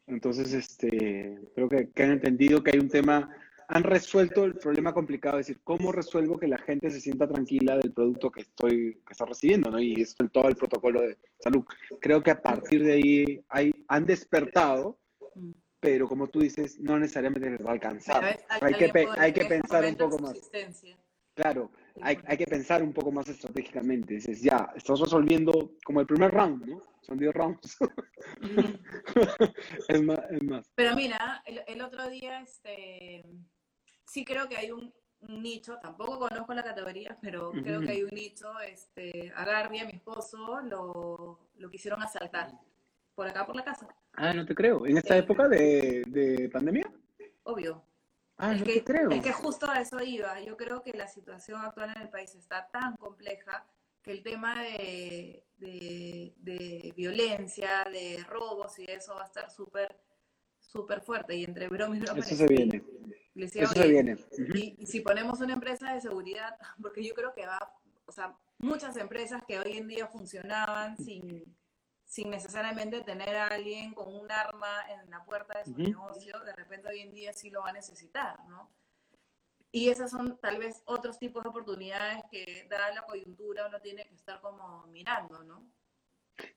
[SPEAKER 1] Entonces, este, creo que, han entendido que hay un tema, han resuelto el problema complicado, es decir, ¿cómo resuelvo que la gente se sienta tranquila del producto que estoy, que está recibiendo, ¿no? Y esto en todo el protocolo de salud. Creo que a partir de ahí hay, han despertado, mm. pero como tú dices, no necesariamente les va a alcanzar. hay, que, hay que pensar un poco más. Claro, hay, hay, que pensar un poco más estratégicamente. Dices, ya, estás resolviendo como el primer round, ¿no? Son 10 rounds. es, más, es, más,
[SPEAKER 3] Pero mira, el, el, otro día, este, sí creo que hay un, nicho, tampoco conozco la categoría, pero creo que hay un nicho, este, a Garbi, a mi esposo, lo, lo quisieron asaltar por acá, por la casa.
[SPEAKER 1] Ah, no te creo. ¿En esta época de, de pandemia?
[SPEAKER 3] Obvio.
[SPEAKER 1] Ah, es, que, creo.
[SPEAKER 3] es que justo a eso iba. Yo creo que la situación actual en el país está tan compleja que el tema de, de, violencia, de robos y eso va a estar súper súper fuerte y entre broma y broma.
[SPEAKER 1] Eso se viene. eso se viene.
[SPEAKER 3] y, si ponemos una empresa de seguridad, porque yo creo que va, o sea, muchas empresas que hoy en día funcionaban sin, sin necesariamente tener a alguien con un arma en la puerta de su negocio, de repente hoy en día sí lo va a necesitar, ¿no? Y esas son tal vez otros tipos de oportunidades que, dada la coyuntura, uno tiene que estar como mirando, ¿no?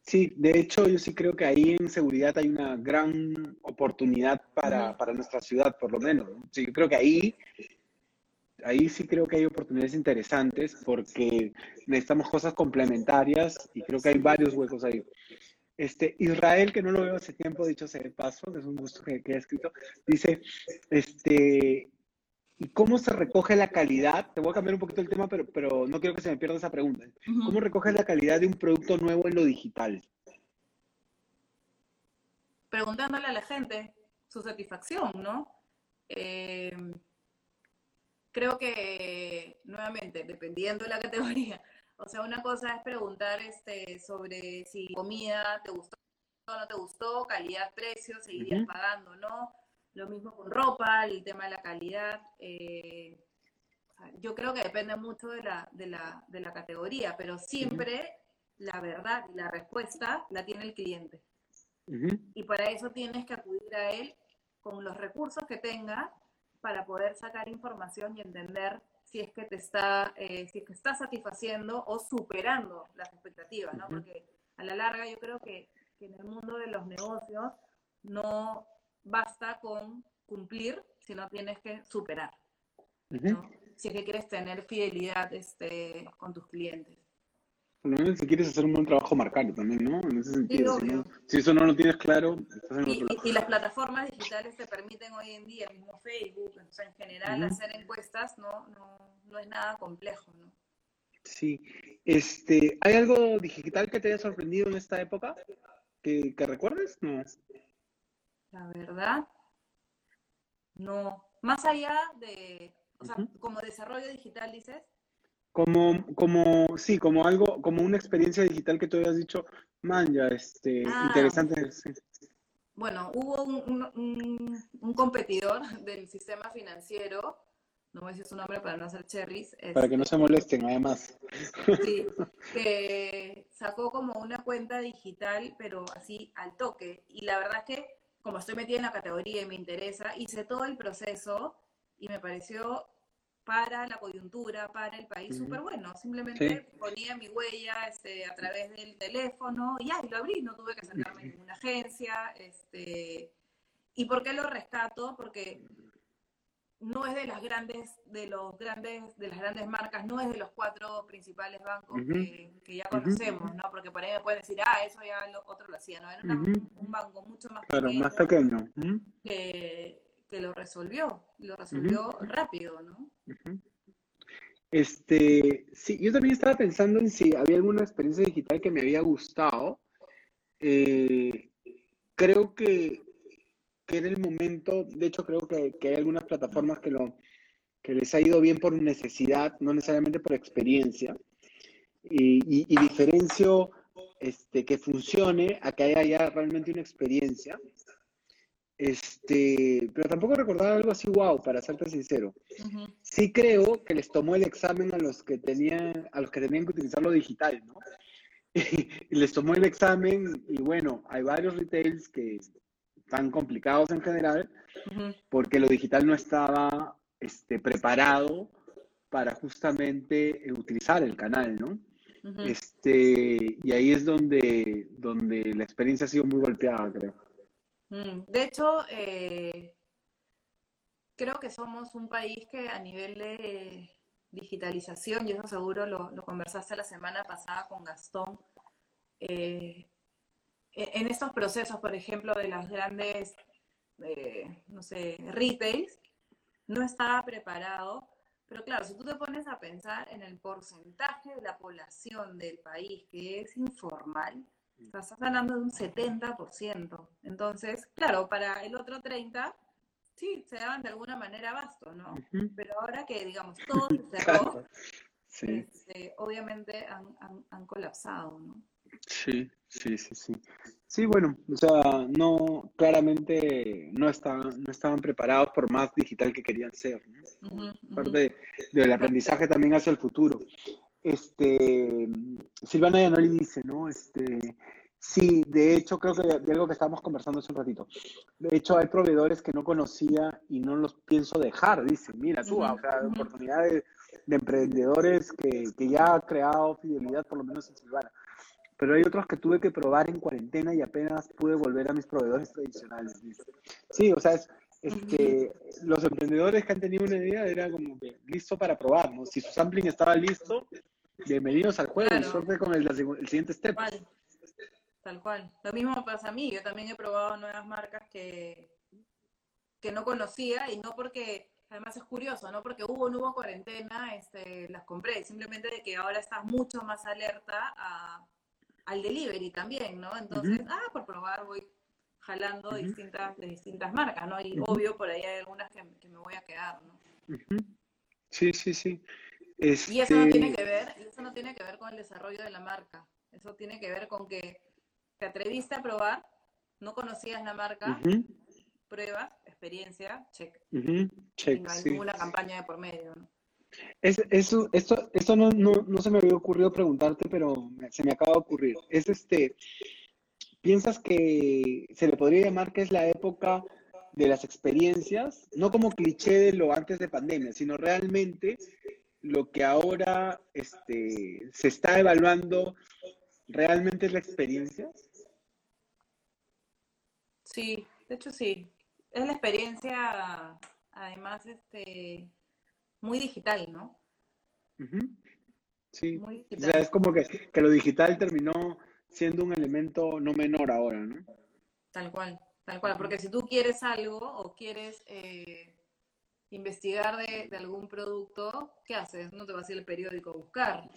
[SPEAKER 1] Sí, de hecho yo sí creo que ahí en seguridad hay una gran oportunidad para, para nuestra ciudad, por lo menos. Sí, yo creo que ahí, ahí sí creo que hay oportunidades interesantes porque necesitamos cosas complementarias y creo que hay varios huecos ahí. Este, Israel, que no lo veo hace tiempo, dicho sea de paso, es un gusto que, que escrito, dice, este, ¿y cómo se recoge la calidad? Te voy a cambiar un poquito el tema, pero, pero no quiero que se me pierda esa pregunta. ¿Cómo recoges la calidad de un producto nuevo en lo digital?
[SPEAKER 3] Preguntándole a la gente su satisfacción, ¿no? Eh, creo que, nuevamente, dependiendo de la categoría, o sea, una cosa es preguntar este, sobre si comida te gustó o no te gustó, calidad, precio, seguirías pagando, ¿no? Lo mismo con ropa, el tema de la calidad. Eh, yo creo que depende mucho de la, de la, de la categoría, pero siempre la verdad y la respuesta la tiene el cliente. Y para eso tienes que acudir a él con los recursos que tenga para poder sacar información y entender si es que te está, eh, si es que está satisfaciendo o superando las expectativas, ¿no? Porque a la larga yo creo que, en el mundo de los negocios no basta con cumplir, sino tienes que superar. Si es que quieres tener fidelidad este, con tus clientes.
[SPEAKER 1] Si quieres hacer un buen trabajo, marcarlo también, ¿no? En ese sentido. si, eso no lo tienes claro,
[SPEAKER 3] y, las plataformas digitales te permiten hoy en día, el mismo Facebook, en general, hacer encuestas no, no, no es nada complejo, ¿no?
[SPEAKER 1] Sí. Este, ¿Hay algo digital que te haya sorprendido en esta época? ¿Que, que recuerdes? No.
[SPEAKER 3] La verdad, no. Más allá de, o sea, como desarrollo digital, dices.
[SPEAKER 1] Como, como, sí, como algo, como una experiencia digital que tú hayas dicho, man, ya, este, ah. interesante.
[SPEAKER 3] Bueno, hubo un, un, competidor del sistema financiero, no voy a decir su nombre para no hacer cherries.
[SPEAKER 1] Para que no se molesten, además.
[SPEAKER 3] Sí, que sacó como una cuenta digital, pero así al toque. Y la verdad es que como estoy metida en la categoría y me interesa, hice todo el proceso y me pareció para la coyuntura, para el país, súper bueno. Simplemente ponía mi huella este, a través del teléfono y y lo abrí, no tuve que acercarme a ninguna agencia. Este, ¿Y por qué lo rescato? Porque no es de las grandes, de los grandes, de las grandes marcas, no es de los cuatro principales bancos que, ya conocemos, ¿no? Porque por ahí me pueden decir, ah, eso ya lo, otro lo hacía, ¿no? Era un banco mucho más
[SPEAKER 1] pequeño. más pequeño.
[SPEAKER 3] Que, que, lo resolvió, lo resolvió rápido, ¿no?
[SPEAKER 1] Este, sí, yo también estaba pensando en si había alguna experiencia digital que me había gustado. Eh, creo que que era el momento, de hecho creo que, hay algunas plataformas que, lo, que les ha ido bien por necesidad, no necesariamente por experiencia, y, diferencio este, que funcione a que haya ya realmente una experiencia. Este, pero tampoco recordaba algo así, wow, para serte sincero. Sí creo que les tomó el examen a los que tenían, a los que tenían que utilizar lo digital, ¿no? y les tomó el examen y bueno, hay varios retails que tan complicados en general, porque lo digital no estaba este, preparado para justamente eh, utilizar el canal, ¿no? este, y ahí es donde, donde la experiencia ha sido muy golpeada, creo.
[SPEAKER 3] Mm, de hecho, eh, creo que somos un país que a nivel de digitalización, y eso seguro lo, lo conversaste la semana pasada con Gastón, eh, e-, en estos procesos, por ejemplo, de las grandes, eh, no sé, retails, no estaba preparado. Pero claro, si tú te pones a pensar en el porcentaje de la población del país que es informal, estás hablando de un 70%. Entonces, claro, para el otro 30%, sí, se daban de alguna manera abasto, ¿no? Pero ahora que, digamos, todo se cerró, este, obviamente han, han colapsado, ¿no?
[SPEAKER 1] Sí, sí, sí, sí. Sí, bueno, o sea, no, claramente no estaban, no estaban preparados por más digital que querían ser. Parte del aprendizaje también hacia el futuro. Este, Silvana ya no le dice, ¿no? Este, sí, de hecho, creo que de, algo que estábamos conversando hace un ratito. De hecho, hay proveedores que no conocía y no los pienso dejar, dice. Mira tú, o sea, oportunidades de emprendedores que, que ya ha creado fidelidad, por lo menos en Silvana pero hay otros que tuve que probar en cuarentena y apenas pude volver a mis proveedores tradicionales. Sí, o sea, es, este, los emprendedores que han tenido una idea era como que listo para probar, ¿no? Si su sampling estaba listo, bienvenidos al juego y suerte con el, el siguiente step.
[SPEAKER 3] Tal cual. Tal cual. Lo mismo pasa a mí, yo también he probado nuevas marcas que, que no conocía y no porque además es curioso, ¿no? Porque hubo no hubo cuarentena, este, las compré, simplemente de que ahora estás mucho más alerta a, al delivery también, ¿no? Entonces, ah, por probar voy jalando distintas, de distintas marcas, ¿no? Y obvio, por ahí hay algunas que, me voy a quedar, ¿no?
[SPEAKER 1] Sí, sí, sí.
[SPEAKER 3] Y eso no tiene este que ver, eso no tiene que ver con el desarrollo de la marca. Eso tiene que ver con que te atreviste a probar, no conocías la marca, pruebas, experiencia, check.
[SPEAKER 1] check
[SPEAKER 3] no hay ninguna campaña de por medio, ¿no?
[SPEAKER 1] Es, eso, esto, esto no, no, se me había ocurrido preguntarte, pero se me acaba de ocurrir. Es este, ¿piensas que se le podría llamar que es la época de las experiencias? No como cliché de lo antes de pandemia, sino realmente lo que ahora este, se está evaluando realmente es la experiencia.
[SPEAKER 3] Sí, de hecho sí. Es la experiencia, además, este, muy digital, ¿no?
[SPEAKER 1] Sí, o sea, es como que, que, lo digital terminó siendo un elemento no menor ahora, ¿no?
[SPEAKER 3] Tal cual, tal cual, porque si tú quieres algo o quieres eh, investigar de, algún producto, ¿qué haces? No te vas a ir al periódico a buscar.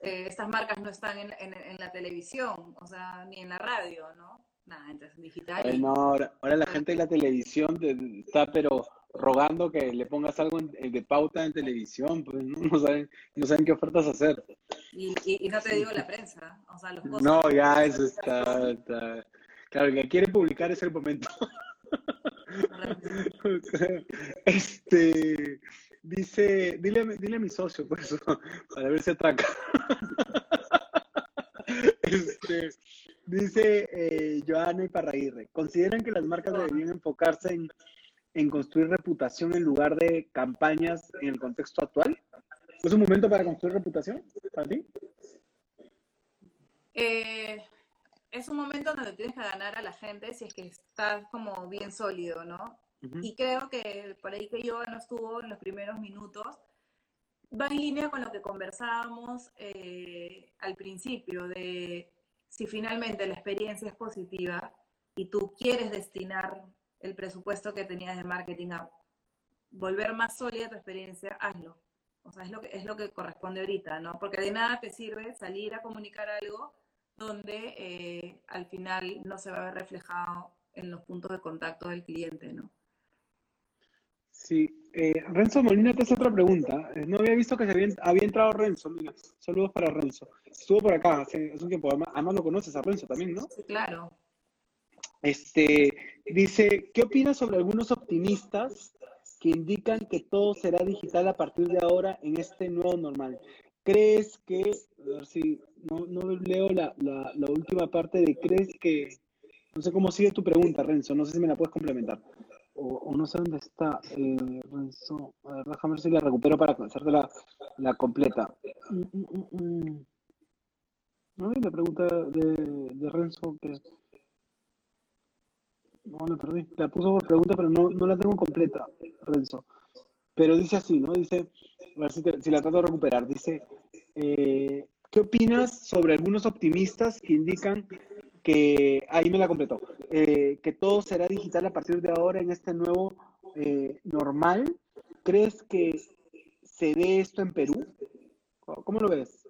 [SPEAKER 3] Eh, estas marcas no están en, en, la televisión, o sea, ni en la radio, ¿no? Nada, entonces digital.
[SPEAKER 1] no, ahora, ahora la gente de la televisión está, pero rogando que le pongas algo de pauta en televisión, pues no, saben, no saben qué ofertas hacer.
[SPEAKER 3] Y, y, no te digo la prensa, o sea, los cosas.
[SPEAKER 1] No, ya eso está, Claro, el que quiere publicar es el momento. este, dice, dile, dile a mi socio, pues, para ver si atraca. este, Dice eh, Joana Iparraguirre, ¿consideran que las marcas deberían enfocarse en, en construir reputación en lugar de campañas en el contexto actual? ¿Es un momento para construir reputación para ti?
[SPEAKER 3] Eh, es un momento donde tienes que ganar a la gente si es que estás como bien sólido, ¿no? Y creo que por ahí que yo no estuvo en los primeros minutos, va en línea con lo que conversábamos eh, al principio, de si finalmente la experiencia es positiva y tú quieres destinar el presupuesto que tenías de marketing a volver más sólida tu experiencia, hazlo. O sea, es lo que, es lo que corresponde ahorita, ¿no? Porque de nada te sirve salir a comunicar algo donde eh, al final no se va a ver reflejado en los puntos de contacto del cliente, ¿no?
[SPEAKER 1] Sí, eh, Renzo Molina te hace otra pregunta. Eh, No había visto que se había, había entrado Renzo. Mira, saludos para Renzo. Estuvo por acá hace, hace un tiempo. Además, además lo conoces a Renzo también, ¿no?
[SPEAKER 3] Sí, claro.
[SPEAKER 1] Este, dice, ¿qué opinas sobre algunos optimistas que indican que todo será digital a partir de ahora en este nuevo normal? ¿Crees que, a ver si no, no leo la, la, última parte de, ¿crees que, no sé cómo sigue tu pregunta, Renzo, no sé si me la puedes complementar, o, o no sé dónde está, eh, Renzo, a ver, déjame ver si la recupero para hacerte la, completa. Mm, mm, mm. No vi la pregunta de, de Renzo que... No, la perdí. La puso por pregunta, pero no, no la tengo completa, Renzo. Pero dice así, ¿no? Dice, a ver si, te- si la trato de recuperar. Dice, eh, ¿qué opinas sobre algunos optimistas que indican que, ahí me la completó, eh, que todo será digital a partir de ahora en este nuevo eh, normal? ¿Crees que se dé esto en Perú? ¿Cómo lo ves?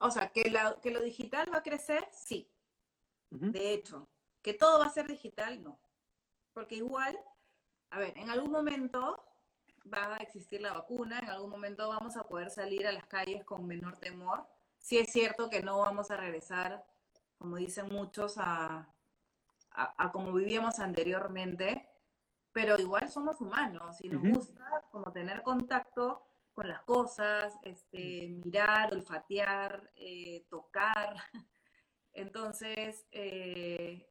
[SPEAKER 3] O sea, que, la- que lo digital va a crecer, sí. De hecho, que todo va a ser digital, no. Porque igual, a ver, en algún momento va a existir la vacuna, en algún momento vamos a poder salir a las calles con menor temor. Sí es cierto que no vamos a regresar, como dicen muchos, a, a, a como vivíamos anteriormente, pero igual somos humanos y nos gusta como tener contacto con las cosas, este, mirar, olfatear, eh, tocar. Entonces, eh,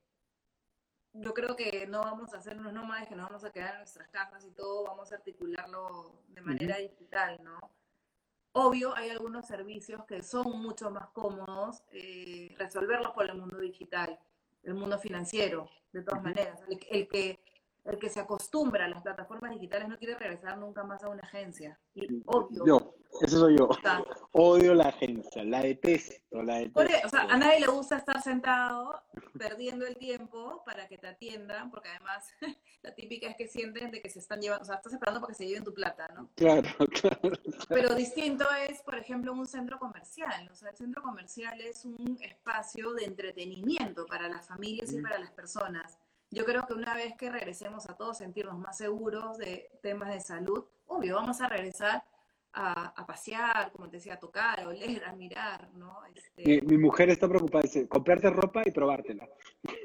[SPEAKER 3] yo creo que no vamos a hacer unos nómades, que nos vamos a quedar en nuestras casas y todo, vamos a articularlo de manera digital, ¿no? Obvio, hay algunos servicios que son mucho más cómodos eh, resolverlos por el mundo digital, el mundo financiero, de todas maneras. El, el que, el que se acostumbra a las plataformas digitales no quiere regresar nunca más a una agencia. Y obvio,
[SPEAKER 1] Yo, ese soy yo. Odio la agencia, la detesto, la detesto.
[SPEAKER 3] E- o sea, a nadie le gusta estar sentado perdiendo el tiempo para que te atiendan, porque además la típica es que sienten de que se están llevando, o sea, estás esperando para que se lleven tu plata, ¿no?
[SPEAKER 1] Claro, claro.
[SPEAKER 3] Pero distinto es, por ejemplo, un centro comercial. O sea, el centro comercial es un espacio de entretenimiento para las familias y para las personas. Yo creo que una vez que regresemos a todos sentirnos más seguros de temas de salud, obvio, vamos a regresar a, a pasear, como te decía, a tocar, a oler, a mirar, ¿no? Este,
[SPEAKER 1] Mi, mi mujer está preocupada, dice, comprarte ropa y probártela.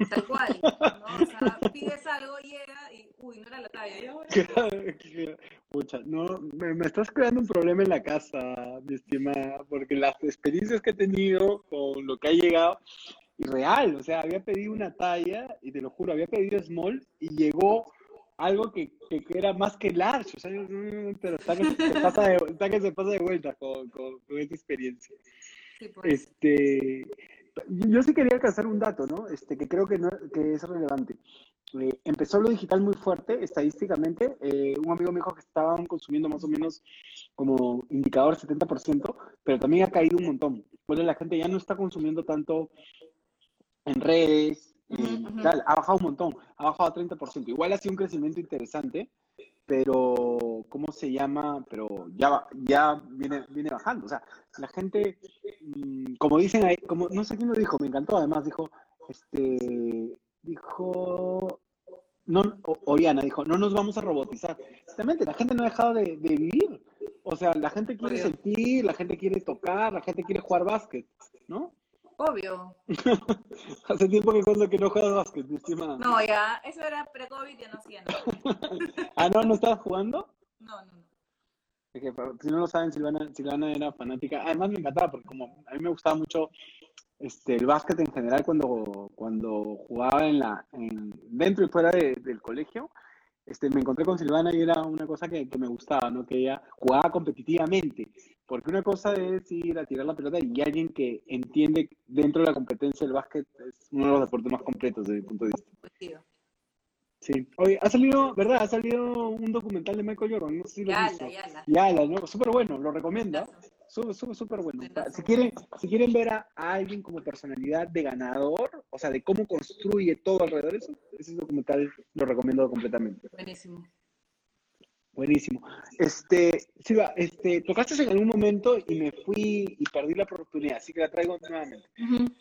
[SPEAKER 3] Tal cual, ¿no? O sea, pides algo, llega y, uy, no era la talla. ahora-
[SPEAKER 1] Pucha, no, me, me estás creando un problema en la casa, mi estimada, porque las experiencias que he tenido con lo que ha llegado, y real, o sea, había pedido una talla, y te lo juro, había pedido small, y llegó algo que, que, que era más que large, o sea, pero está que, se pasa de, está que se pasa de vuelta con, con, con esta experiencia.
[SPEAKER 3] Sí, pues.
[SPEAKER 1] Este, yo yo sí quería alcanzar un dato, ¿no? Este, que creo que, no, que es relevante. Eh, empezó lo digital muy fuerte, estadísticamente. Eh, un amigo me dijo que estaban consumiendo más o menos como indicador 70%, pero también ha caído un montón. Bueno, la gente ya no está consumiendo tanto en redes, en
[SPEAKER 3] ujú.
[SPEAKER 1] tal, ha bajado un montón, ha bajado a 30%. Igual ha sido un crecimiento interesante, pero ¿cómo se llama? Pero ya, ya viene, viene bajando. O sea, la gente, mm, como dicen ahí, como, no sé quién lo dijo, me encantó además, dijo, este, dijo, no, O- Oriana dijo, no nos vamos a robotizar. Exactamente, la gente no ha dejado de, de vivir. O sea, la gente quiere sentir, la gente quiere tocar, la gente quiere jugar básquet, ¿no?
[SPEAKER 3] Obvio.
[SPEAKER 1] Hace tiempo que cuando que no juegas básquet, mi estimada.
[SPEAKER 3] No, ya, eso era pre-COVID, ya no hacía nada.
[SPEAKER 1] Ah, no, ¿no estabas jugando?
[SPEAKER 3] No, no, no.
[SPEAKER 1] Si no lo saben, Silvana, Silvana era fanática. Además me encantaba porque como a mí me gustaba mucho este, el básquet en general cuando, cuando jugaba en la, en, dentro y fuera de- del colegio, este, me encontré con Silvana y era una cosa que, que me gustaba, ¿no? Que ella jugaba competitivamente, porque una cosa es ir a tirar la pelota y alguien que entiende dentro de la competencia del básquet es uno de los deportes más completos desde mi punto de vista. Sí. Oye, ha salido, ¿verdad? Ha salido un documental de Michael Jordan, no sé si lo
[SPEAKER 3] Yala,
[SPEAKER 1] visto.
[SPEAKER 3] yala.
[SPEAKER 1] Yala, ¿no? Súper bueno, lo recomiendo. Súper, súper, súper bueno. Si quieren, si quieren ver a, alguien como personalidad de ganador, o sea, de cómo construye todo alrededor de eso, ese documental lo recomiendo completamente.
[SPEAKER 3] Buenísimo.
[SPEAKER 1] Buenísimo. Este, Silva, este, tocaste en algún momento y me fui y perdí la oportunidad, así que la traigo nuevamente.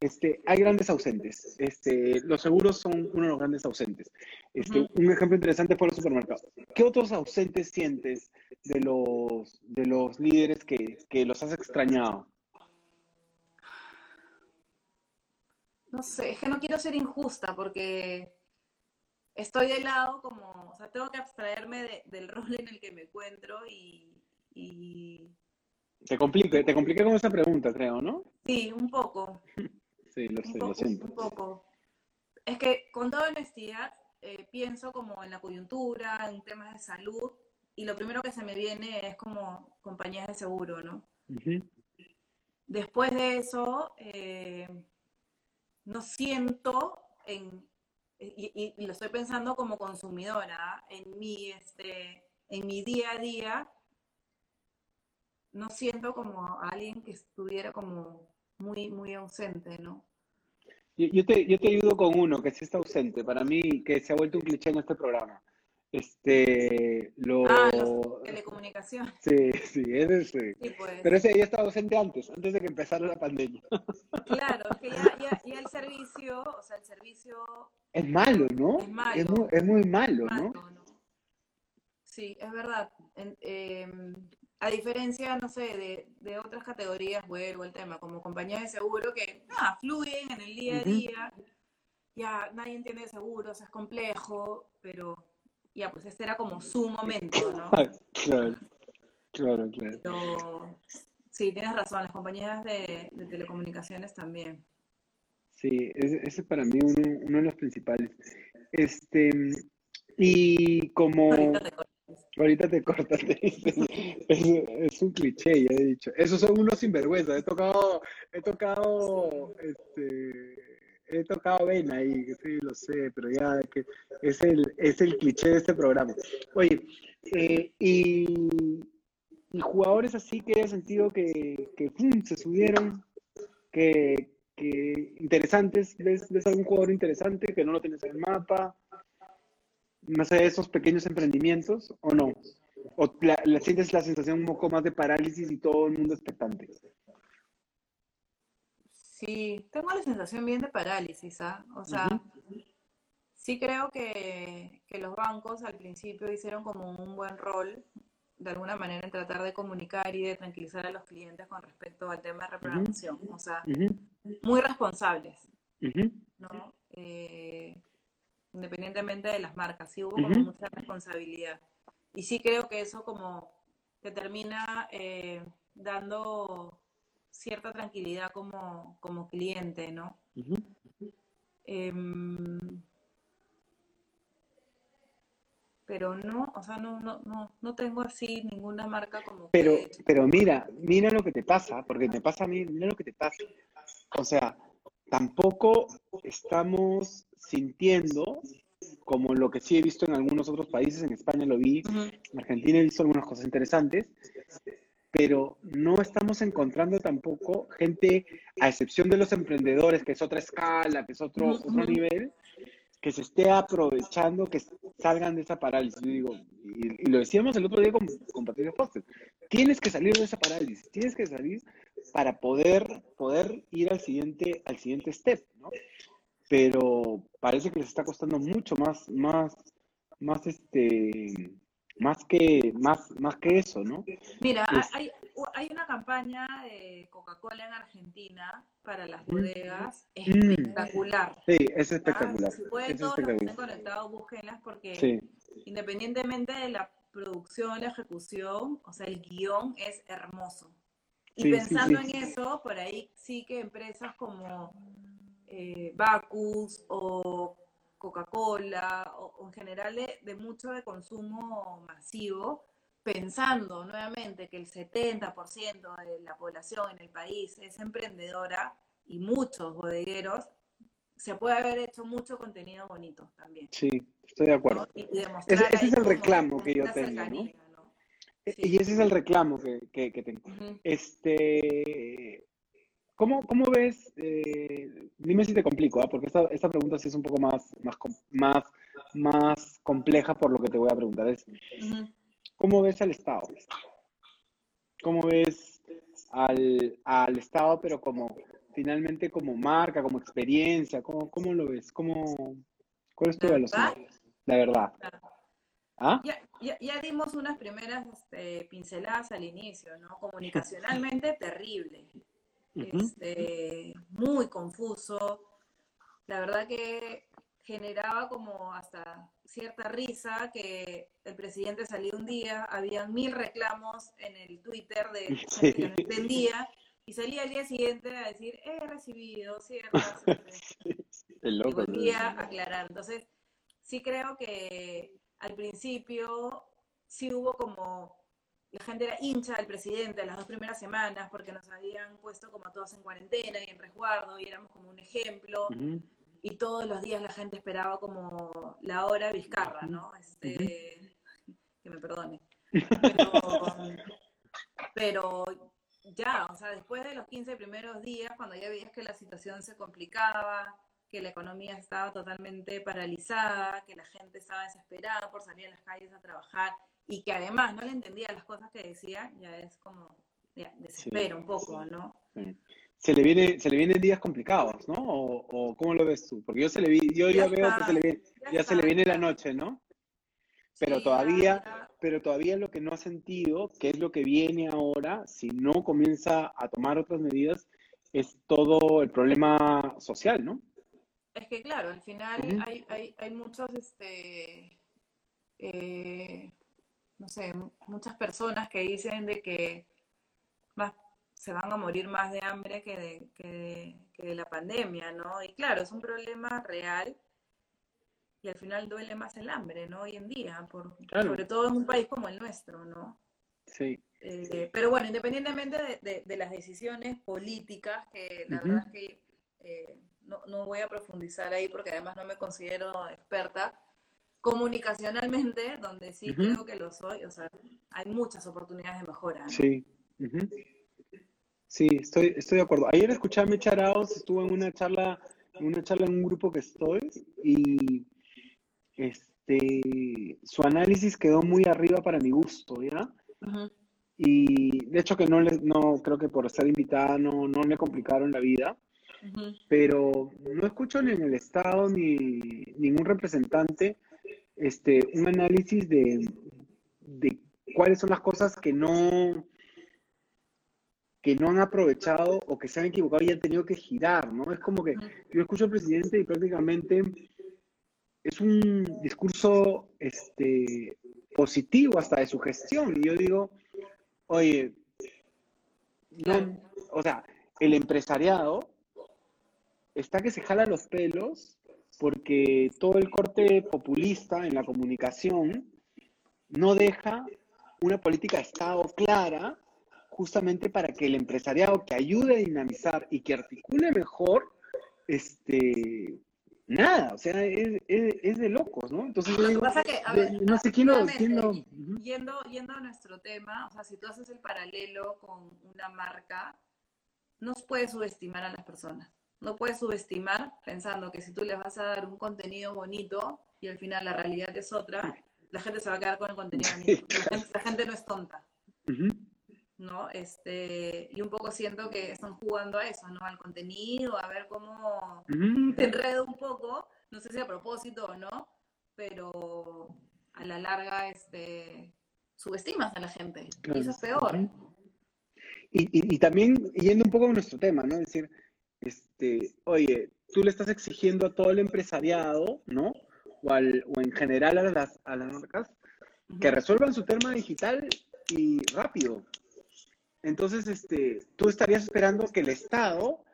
[SPEAKER 1] Este, hay grandes ausentes. Este, los seguros son uno de los grandes ausentes. Este. Un ejemplo interesante fue los supermercados. ¿Qué otros ausentes sientes de los, de los líderes que, que los has extrañado?
[SPEAKER 3] No sé, es que no quiero ser injusta porque estoy de lado como, o sea, tengo que abstraerme de- del rol en el que me encuentro y, y
[SPEAKER 1] Te compliqué, te compliqué con esa pregunta, creo, ¿no?
[SPEAKER 3] sí, un poco,
[SPEAKER 1] Sí, lo siento.
[SPEAKER 3] un poco. Es que con toda honestidad eh, pienso como en la coyuntura, en temas de salud y lo primero que se me viene es como compañías de seguro, ¿no? Después de eso, eh, no siento en, y, y- y lo estoy pensando como consumidora, en mi, este, en mi día a día, no siento como a alguien que estuviera como muy, muy ausente, ¿no?
[SPEAKER 1] Yo, yo te, yo te ayudo con uno que sí está ausente, para mí, que se ha vuelto un cliché en este programa. Este, lo...
[SPEAKER 3] Ah, los telecomunicaciones.
[SPEAKER 1] Sí, sí, ese sí.
[SPEAKER 3] Sí, pues.
[SPEAKER 1] Pero ese ya estaba ausente antes, antes de que empezara la pandemia.
[SPEAKER 3] Claro, es que ya, ya, ya el servicio, o sea, el servicio
[SPEAKER 1] Es malo, ¿no?
[SPEAKER 3] Es malo.
[SPEAKER 1] muy, es muy malo, ¿no?
[SPEAKER 3] malo, ¿no? Sí, es verdad. En- em, a diferencia, no sé, de, de otras categorías, vuelvo al tema, como compañías de seguro que fluyen en el día a día, ya nadie entiende de seguros, es complejo, pero ya, pues este era como su momento, ¿no?
[SPEAKER 1] Claro, claro, claro.
[SPEAKER 3] Pero sí, tienes razón, las compañías de, de telecomunicaciones también.
[SPEAKER 1] Sí, ese, ese para mí uno, uno de los principales. Este, y como
[SPEAKER 3] Ahorita te corto.
[SPEAKER 1] ahorita te cortas, te dicen, es, es un cliché, ya he dicho. Esos son unos sinvergüenzas. He tocado, he tocado, este, he tocado vena ahí, sí, lo sé, pero ya que es el, es el cliché de este programa. Oye, eh, y, y jugadores así que haya sentido que, que ¡pum! se subieron, que, que interesantes, ¿ves, ves algún jugador interesante que no lo tienes en el mapa? Más allá de esos pequeños emprendimientos, ¿o no? ¿O la, la- sientes la sensación un poco más de parálisis y todo el mundo expectante?
[SPEAKER 3] Sí, tengo la sensación bien de parálisis, ¿ah? O sea, sí creo que, que los bancos al principio hicieron como un buen rol, de alguna manera, en tratar de comunicar y de tranquilizar a los clientes con respecto al tema de reprogramación. O sea, muy responsables, ¿no? Eh, independientemente de las marcas, sí hubo como mucha responsabilidad. Y sí creo que eso como te termina eh, dando cierta tranquilidad como, como cliente, ¿no? Em, pero no, o sea, no, no, no, no tengo así ninguna marca como
[SPEAKER 1] Pero,
[SPEAKER 3] que,
[SPEAKER 1] pero mira, mira lo que te pasa, porque me pasa a mí, mira lo que te pasa. O sea, tampoco estamos sintiendo como lo que sí he visto en algunos otros países, en España lo vi, en Argentina he visto algunas cosas interesantes, pero no estamos encontrando tampoco gente, a excepción de los emprendedores, que es otra escala, que es otro, otro nivel, que se esté aprovechando, que salgan de esa parálisis. Yo digo, y, y lo decíamos el otro día con, con Patricia Foster, tienes que salir de esa parálisis, tienes que salir para poder, poder ir al siguiente, al siguiente step, ¿no? Pero parece que les está costando mucho más, más, más este, más que, más, más que eso, ¿no?
[SPEAKER 3] Mira,
[SPEAKER 1] Es-
[SPEAKER 3] hay, hay una campaña de Coca-Cola en Argentina para las
[SPEAKER 1] Mm.
[SPEAKER 3] bodegas
[SPEAKER 1] Mm.
[SPEAKER 3] espectacular.
[SPEAKER 1] Sí, es
[SPEAKER 3] ¿ah?
[SPEAKER 1] espectacular.
[SPEAKER 3] Si pueden
[SPEAKER 1] Es
[SPEAKER 3] todos los que estén
[SPEAKER 1] espectacular.
[SPEAKER 3] conectados, búsquenlas porque
[SPEAKER 1] Sí,
[SPEAKER 3] independientemente de la producción, la ejecución, o sea, el guion es hermoso. Y pensando en eso, por ahí sí que empresas como eh, Bacus o Coca-Cola o, en general de, mucho de consumo masivo, pensando nuevamente que el 70% de la población en el país es emprendedora y muchos bodegueros, se puede haber hecho mucho contenido bonito también.
[SPEAKER 1] Sí, estoy de acuerdo. ese, es el reclamo que yo tengo. ¿no? Y ese es el reclamo que, tengo. Este, ¿cómo, ¿Cómo ves? Eh, dime si te complico, ¿ah? porque esta, esta, pregunta sí es un poco más, más, más, más compleja por lo que te voy a preguntar. Es, ¿Cómo ves al Estado? ¿Cómo ves al, al Estado, pero como finalmente como marca, como experiencia? ¿Cómo, cómo lo ves? ¿Cómo, ¿Cuál es tu velocidad? La verdad.
[SPEAKER 3] ¿Ah? Ya, ya, dimos unas primeras este, pinceladas al inicio, ¿no? Comunicacionalmente terrible, este, muy confuso. La verdad que generaba como hasta cierta risa que el presidente salió un día, habían mil reclamos en el Twitter de que no entendía, y salía al día siguiente a decir, he recibido ciertas... el loco, y volvía a aclarar. Entonces, sí creo que al principio sí hubo como la gente era hincha del presidente las dos primeras semanas porque nos habían puesto como todos en cuarentena y en resguardo y éramos como un ejemplo y todos los días la gente esperaba como la hora Vizcarra, ¿no? Este, que me perdone. Pero, ya, o sea, después de los 15 primeros días, cuando ya veías que la situación se complicaba, que la economía estaba totalmente paralizada, que la gente estaba desesperada por salir a las calles a trabajar y que además no le entendía las cosas que decía, ya es como, ya, desespero un poco, ¿no?
[SPEAKER 1] Se le, viene, se le vienen días complicados, ¿no? O, cómo lo ves tú? Porque yo, se le vi, yo ya, veo que se le viene, ya, se le viene la noche, ¿no? Pero todavía, pero todavía lo que no ha sentido, que es lo que viene ahora, si no comienza a tomar otras medidas, es todo el problema social, ¿no?
[SPEAKER 3] Es que claro, al final hay, hay, hay, muchos, este, eh, no sé, muchas personas que dicen de que más, se van a morir más de hambre que de, que, de, la pandemia, ¿no? Y claro, es un problema real y al final duele más el hambre, ¿no? Hoy en día, por, sobre todo en un país como el nuestro, ¿no?
[SPEAKER 1] Sí.
[SPEAKER 3] Eh, pero bueno, independientemente de, de, las decisiones políticas, que la verdad es que eh, no, no, voy a profundizar ahí porque además no me considero experta, comunicacionalmente, donde sí creo que lo soy, o sea, hay muchas oportunidades de mejora.
[SPEAKER 1] Sí. Sí, estoy, estoy de acuerdo. Ayer escuché a Mecha estuvo en una charla, en una charla en un grupo que estoy, y este su análisis quedó muy arriba para mi gusto, ¿ya? Y de hecho que no le, no, creo que por ser invitada no, no me complicaron la vida pero no escucho ni en el Estado ni ningún representante este, un análisis de, de cuáles son las cosas que no que no han aprovechado o que se han equivocado y han tenido que girar, ¿no? Es como que yo escucho al presidente y prácticamente es un discurso este, positivo hasta de su gestión. Y yo digo, oye, o sea, el empresariado está que se jala los pelos porque todo el corte populista en la comunicación no deja una política de Estado clara justamente para que el empresariado que ayude a dinamizar y que articule mejor, este, nada, o sea, es, de locos, ¿no?
[SPEAKER 3] Entonces yo digo, no sé quién lo, Yendo, yendo a nuestro tema, o sea, si tú haces el paralelo con una marca, no puedes subestimar a las personas no puedes subestimar pensando que si tú les vas a dar un contenido bonito y al final la realidad es otra, la gente se va a quedar con el contenido bonito. La, gente, no es tonta. ¿No? Este, y un poco siento que están jugando a eso, ¿no? Al contenido, a ver cómo te enredo un poco, no sé si a propósito o no, pero a la larga este, subestimas a la gente. Y eso es peor.
[SPEAKER 1] Y, y, también yendo un poco a nuestro tema, ¿no? Es decir, este, oye, tú le estás exigiendo a todo el empresariado, ¿no? O, al, o en general a las, a las marcas que resuelvan su tema digital y rápido. Entonces, este, tú estarías esperando que el Estado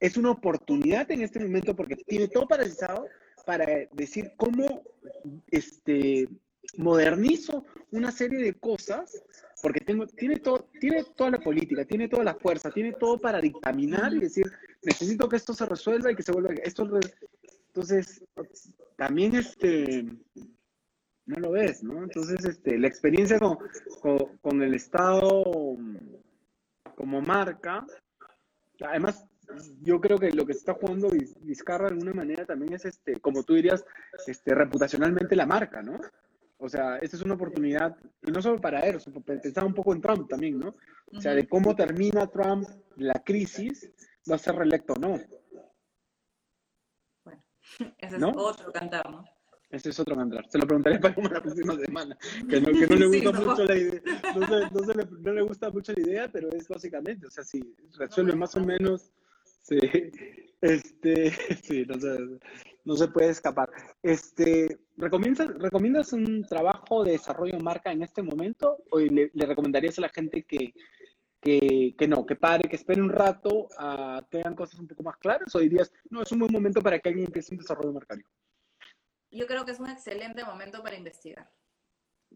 [SPEAKER 1] es una oportunidad en este momento porque tiene todo paralizado para decir cómo este, modernizo una serie de cosas, porque tengo, tiene, todo, tiene toda la política, tiene toda la fuerza, tiene todo para dictaminar y decir, necesito que esto se resuelva y que se vuelva... Esto, entonces, también este, no lo ves, ¿no? Entonces, este, la experiencia con, con el Estado como marca, además yo creo que lo que se está jugando Vizcarra de alguna manera también es, este, como tú dirías, este, reputacionalmente la marca, ¿no? O sea, esta es una oportunidad, y no solo para él, pensaba un poco en Trump también, ¿no? O sea, de cómo termina Trump la crisis, va a ser reelecto o no.
[SPEAKER 3] Bueno, ese es otro cantar, ¿no?
[SPEAKER 1] Ese es otro cantar. Se lo preguntaré para la próxima semana. Que no, que no le gusta mucho la idea. No, se, no, se le, no, le, gusta mucho la idea, pero es básicamente, o sea, si resuelve más o menos Sí, este, sí, no se, no se puede escapar. Este, ¿recomiendas, ¿Recomiendas un trabajo de desarrollo de marca en este momento? ¿O le, recomendarías a la gente que, que, que, no, que pare, que espere un rato a que hagan cosas un poco más claras? ¿O dirías, no, es un buen momento para que alguien empiece un desarrollo marcario?
[SPEAKER 3] Yo creo que es un excelente momento para investigar.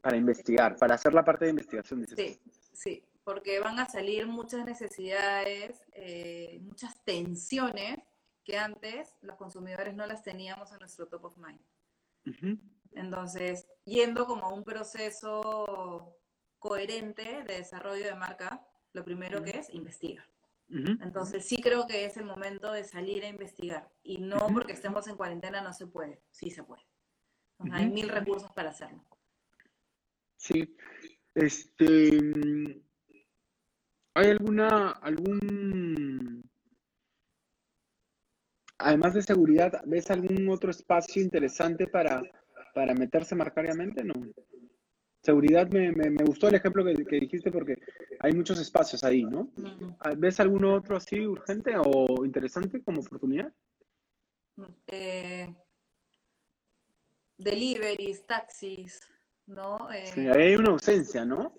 [SPEAKER 1] Para investigar, para hacer la parte de investigación.
[SPEAKER 3] Sí, sí porque van a salir muchas necesidades, eh, muchas tensiones que antes los consumidores no las teníamos en nuestro top of mind. Entonces, yendo como un proceso coherente de desarrollo de marca, lo primero que es investigar. Entonces, sí creo que es el momento de salir a investigar. Y no porque estemos en cuarentena no se puede, sí se puede. Hay mil recursos para hacerlo.
[SPEAKER 1] Sí. Este, ¿Hay alguna, algún, además de seguridad, ves algún otro espacio interesante para, para meterse marcariamente? No. Seguridad, me, me, gustó el ejemplo que, dijiste porque hay muchos espacios ahí, ¿no? ¿Ves alguno otro así urgente o interesante como oportunidad?
[SPEAKER 3] Eh, deliveries, taxis, ¿no?
[SPEAKER 1] sí, eh, hay una ausencia, ¿no?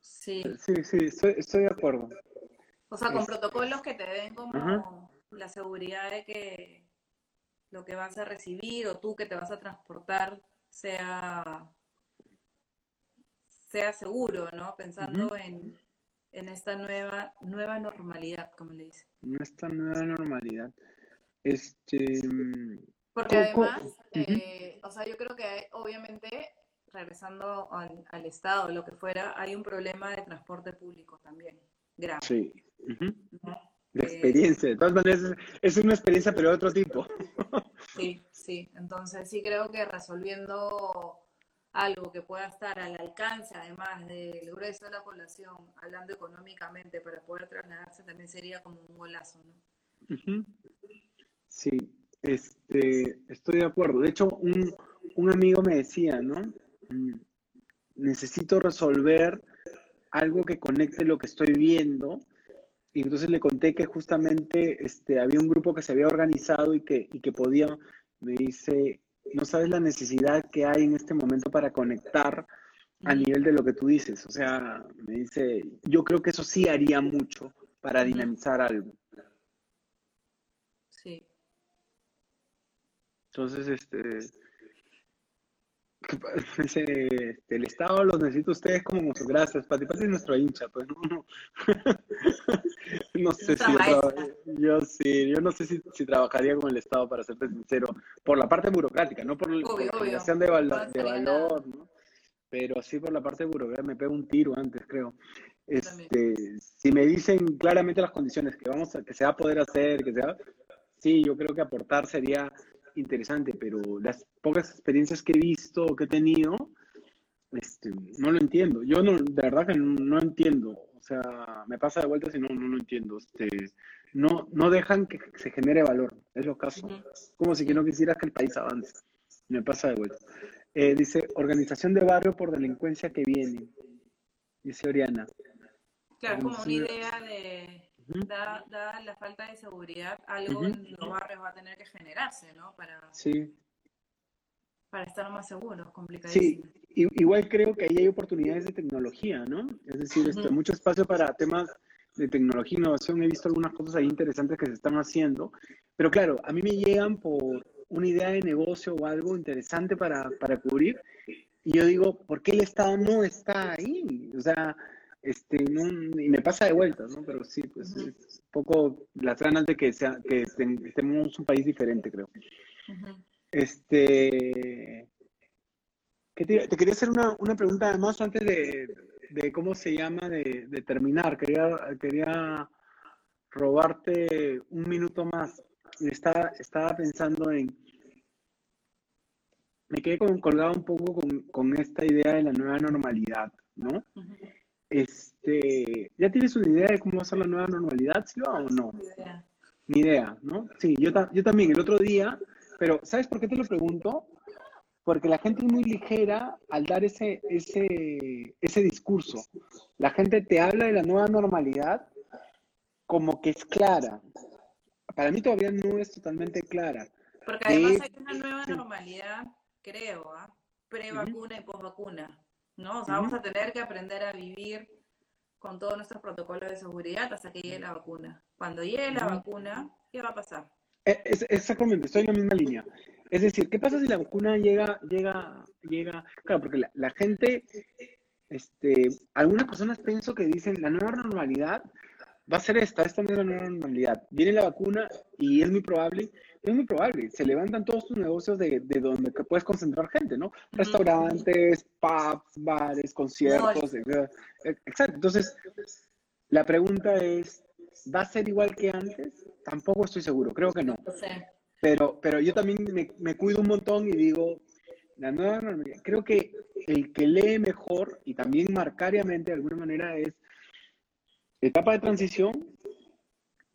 [SPEAKER 3] Sí.
[SPEAKER 1] Sí, sí, estoy, de acuerdo.
[SPEAKER 3] O sea, con protocolos que te den como la seguridad de que lo que vas a recibir o tú que te vas a transportar sea, sea seguro, ¿no? Pensando en, esta nueva, nueva normalidad, como le dice.
[SPEAKER 1] En esta nueva normalidad. Este.
[SPEAKER 3] Porque además, eh, o sea, yo creo que obviamente regresando al, al, Estado, lo que fuera, hay un problema de transporte público también, grave.
[SPEAKER 1] Sí. De experiencia, de todas maneras es una experiencia pero de otro tipo.
[SPEAKER 3] sí, sí, entonces sí creo que resolviendo algo que pueda estar al alcance, además del grueso de la población, hablando económicamente, para poder trasladarse, también sería como un golazo, ¿no?
[SPEAKER 1] Sí, este, estoy de acuerdo. De hecho, un, un amigo me decía, ¿no? Mm, necesito resolver algo que conecte lo que estoy viendo. Y entonces le conté que justamente este, había un grupo que se había organizado y que, y que podía, me dice, no sabes la necesidad que hay en este momento para conectar a nivel de lo que tú dices. O sea, me dice, yo creo que eso sí haría mucho para dinamizar algo.
[SPEAKER 3] Sí.
[SPEAKER 1] Entonces, este, Dice, el Estado los necesita ustedes como gracias, Pati. Pati es nuestro hincha, pues no, no, sé si yo, sí, yo no sé si, si, trabajaría con el Estado para serte sincero, por la parte burocrática, no por, la generación de, de valor, ¿no? pero sí por la parte burocrática, me pego un tiro antes, creo. Este, si me dicen claramente las condiciones que vamos a, que se va a poder hacer, que sea, sí, yo creo que aportar sería interesante, pero las pocas experiencias que he visto o que he tenido, este, no lo entiendo. Yo no, de verdad que no, entiendo. O sea, me pasa de vuelta y no, no lo entiendo. Este, no, no dejan que se genere valor. Es lo caso. Como si que no quisieras que el país avance. Me pasa de vuelta. Eh, dice, organización de barrio por delincuencia que viene. Dice Oriana.
[SPEAKER 3] Claro, como una idea de da, la falta de seguridad, algo en los barrios va a tener que generarse, ¿no? Para...
[SPEAKER 1] Sí.
[SPEAKER 3] para estar más seguros,
[SPEAKER 1] Sí,
[SPEAKER 3] complicadísimo.
[SPEAKER 1] i- igual creo que ahí hay oportunidades de tecnología, ¿no? Es decir, este, mucho espacio para temas de tecnología e innovación. He visto algunas cosas ahí interesantes que se están haciendo, pero claro, a mí me llegan por una idea de negocio o algo interesante para, para cubrir, y yo digo, ¿por qué el Estado no está ahí? O sea, este, no, y me pasa de vuelta, ¿no? Pero sí, pues es un poco las ganas de que, sea, que estemos un país diferente, creo. Este, ¿qué te, te quería hacer una, una pregunta además antes de, de cómo se llama, de, de terminar. Quería, quería robarte un minuto más. Estaba, estaba pensando en, me quedé con- colgado un poco con, con esta idea de la nueva normalidad, ¿no? Este, ¿ya tienes una idea de cómo va a ser la nueva normalidad, Silva, o no?
[SPEAKER 3] Ni idea.
[SPEAKER 1] Ni idea, ¿no? Sí, yo, ta- yo también el otro día, pero ¿sabes por qué te lo pregunto? Porque la gente es muy ligera al dar ese, ese, ese discurso. La gente te habla de la nueva normalidad como que es clara. Para mí todavía no es totalmente clara.
[SPEAKER 3] Porque además hay una nueva
[SPEAKER 1] sí.
[SPEAKER 3] normalidad, creo, ¿ah? pre-vacuna y post-vacuna, ¿no? O sea, vamos a tener que aprender a vivir con todos nuestros protocolos de seguridad hasta que llegue la vacuna. Cuando llegue la vacuna, ¿qué va a pasar?
[SPEAKER 1] E- es- exactamente, estoy en la misma línea. Es decir, ¿qué pasa si la vacuna llega, llega, llega? Claro, porque la, la gente, este, algunas personas pienso que dicen la nueva normalidad va a ser esta, esta no es la nueva normalidad. Viene la vacuna y es muy probable, es muy probable, se levantan todos tus negocios de, de donde puedes concentrar gente, ¿no? Restaurantes, pubs, bares, conciertos, etc. Exacto. Entonces, la pregunta es, ¿va a ser igual que antes? Tampoco estoy seguro, creo que no. Pero, pero yo también me, me cuido un montón y digo, la nueva normalidad, creo que el que lee mejor y también marcariamente de alguna manera es etapa de transición,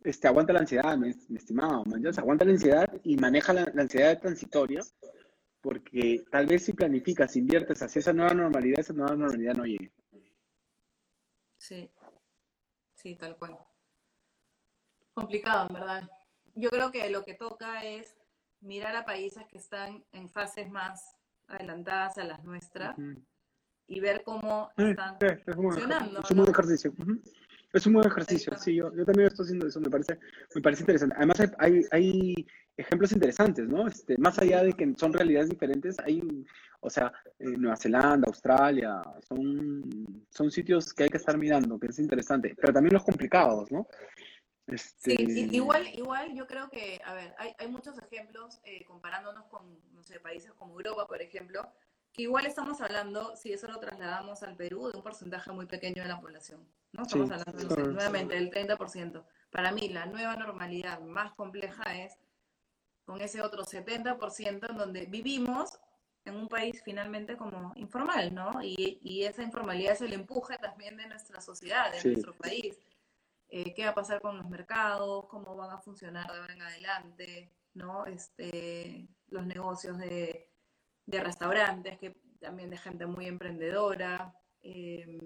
[SPEAKER 1] este, aguanta la ansiedad, mi, mi estimado, man, aguanta la ansiedad y maneja la, la ansiedad transitoria, porque tal vez si planificas, inviertes hacia esa nueva normalidad, esa nueva normalidad no llegue.
[SPEAKER 3] Sí, sí, tal cual. Complicado, en verdad. Yo creo que lo que toca es mirar a países que están en fases más adelantadas a las nuestras
[SPEAKER 1] Ujú.
[SPEAKER 3] y ver cómo están
[SPEAKER 1] eh, es
[SPEAKER 3] funcionando,
[SPEAKER 1] es un buen. Es un buen ejercicio, sí, yo, yo también estoy haciendo eso, me parece, me parece interesante. Además hay, hay, hay ejemplos interesantes, ¿no? Este, más allá de que son realidades diferentes, hay, o sea, eh, Nueva Zelanda, Australia, son, son sitios que hay que estar mirando, que es interesante, pero también los complicados, ¿no?
[SPEAKER 3] Sí,
[SPEAKER 1] Este,
[SPEAKER 3] i- igual, igual yo creo que, a ver, hay, hay muchos ejemplos eh, comparándonos con, países como Europa, por ejemplo, que igual estamos hablando, si eso lo trasladamos al Perú, de un porcentaje muy pequeño de la población, ¿no? Estamos
[SPEAKER 1] Sí,
[SPEAKER 3] hablando,
[SPEAKER 1] claro.
[SPEAKER 3] nuevamente del 30%. Para mí, la nueva normalidad más compleja es con ese otro 70% en donde vivimos en un país finalmente como informal, ¿no? Y, y esa informalidad es el empuje también de nuestra sociedad, de
[SPEAKER 1] Sí.
[SPEAKER 3] nuestro país. Eh, ¿Qué va a pasar con los mercados? ¿Cómo van a funcionar de ahora en adelante? ¿No? Este, los negocios de, de restaurantes, que también de gente muy emprendedora. eh,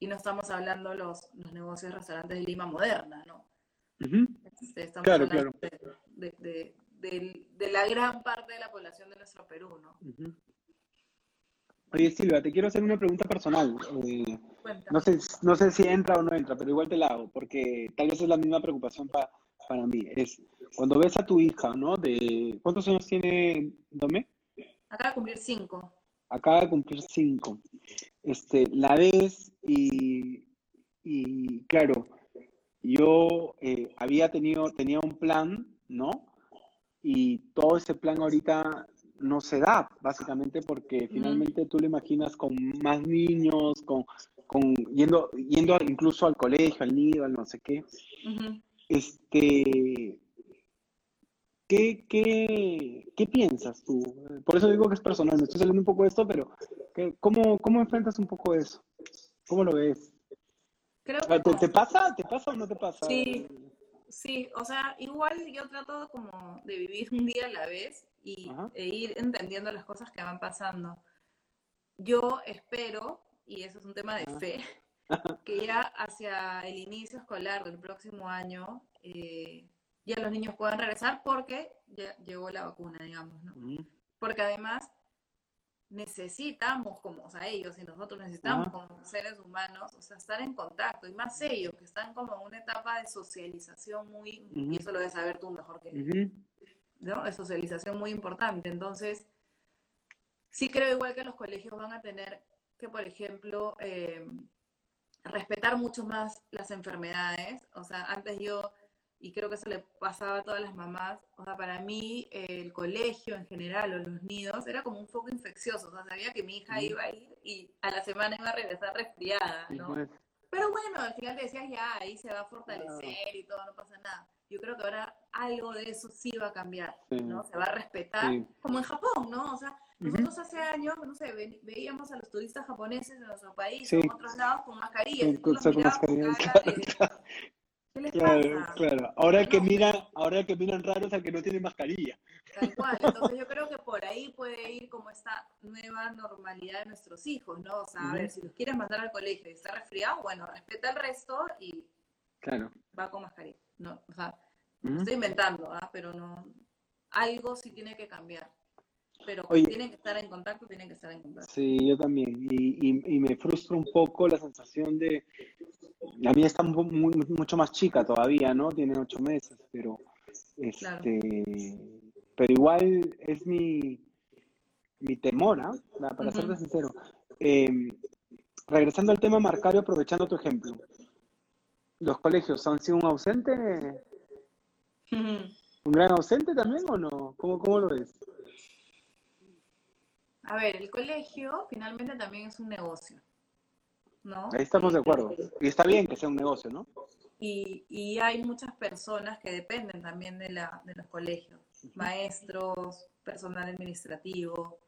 [SPEAKER 3] y no estamos hablando los, los negocios restaurantes de Lima moderna, ¿no? estamos
[SPEAKER 1] Claro,
[SPEAKER 3] hablando de, de- de- la gran parte de la población de nuestro Perú, ¿no?
[SPEAKER 1] Oye, Silvia, te quiero hacer una pregunta personal. eh. No sé, no sé si entra o no entra, pero igual te la hago, porque tal vez es la misma preocupación pa- para mí. Es cuando ves a tu hija, ¿no? De, ¿cuántos años tiene Domé?
[SPEAKER 3] Acaba de cumplir cinco.
[SPEAKER 1] Acaba de cumplir cinco. Este, la ves y, y claro, yo eh, había tenido, tenía un plan, ¿no? Y todo ese plan ahorita no se da, básicamente porque finalmente tú lo imaginas con más niños, con, con yendo, yendo incluso al colegio, al nido, al no sé qué. Este, ¿qué, qué, qué piensas tú? Por eso digo que es personal, me estoy saliendo un poco de esto, pero ¿qué- ¿cómo, cómo enfrentas un poco eso? ¿Cómo lo ves?
[SPEAKER 3] Creo
[SPEAKER 1] ¿Te,
[SPEAKER 3] que
[SPEAKER 1] te pasa? ¿Te pasa o no te pasa?
[SPEAKER 3] Sí. Sí, o sea, igual yo trato como de vivir un día a la vez y,
[SPEAKER 1] Ajá.
[SPEAKER 3] e ir entendiendo las cosas que van pasando. Yo espero, y eso es un tema de
[SPEAKER 1] Ajá.
[SPEAKER 3] fe, que ya hacia el inicio escolar del próximo año eh, ya los niños puedan regresar porque ya llegó la vacuna, digamos, ¿no? Porque además necesitamos, como, o sea, ellos y nosotros necesitamos como seres humanos, o sea, estar en contacto, y más ellos, que están como en una etapa de socialización muy, y eso lo debes saber tú mejor que yo, ¿no? De socialización muy importante. Entonces, sí creo igual que los colegios van a tener que, por ejemplo, eh, respetar mucho más las enfermedades, o sea, antes yo y creo que eso le pasaba a todas las mamás. O sea, para mí el colegio en general o los nidos era como un foco infeccioso. O sea, sabía que mi hija iba a ir y a la semana iba a regresar resfriada, ¿no? Pues. Pero bueno, al final te decías ya, ahí se va a fortalecer y todo, no pasa nada. Yo creo que ahora algo de eso sí va a cambiar, ¿no? Se va a respetar, como en Japón, ¿no? O sea, nosotros hace años, no sé, veíamos a los turistas japoneses en nuestro país, en otros lados con mascarillas. Con, con mascarillas,
[SPEAKER 1] claro, claro. Ahora que miran, ahora que miran raros al que no tiene mascarilla.
[SPEAKER 3] Tal cual. Entonces yo creo que por ahí puede ir como esta nueva normalidad de nuestros hijos, ¿no? O sea, a ver, si los quieres mandar al colegio y está resfriado, bueno, respeta el resto y
[SPEAKER 1] claro.
[SPEAKER 3] va con mascarilla. No, o sea, estoy inventando, ¿ah? Pero no, algo sí tiene que cambiar. Pero tienen que estar en contacto, tienen que estar en contacto.
[SPEAKER 1] Sí, yo también. Y, y, y me frustra un poco la sensación de, la mía está mucho más chica todavía, ¿no? Tiene ocho meses, pero este, pero igual es mi, mi temor, ¿ah? Para serte sincero. Em, regresando al tema marcario, aprovechando tu ejemplo, ¿los colegios han sido un ausente? ¿Un gran ausente también o no? ¿Cómo, cómo lo ves?
[SPEAKER 3] A ver, el colegio finalmente también es un negocio. ¿No?
[SPEAKER 1] Ahí estamos de acuerdo. Y está bien que sea un negocio, ¿no?
[SPEAKER 3] Y, y hay muchas personas que dependen también de, la, de los colegios, maestros, personal administrativo.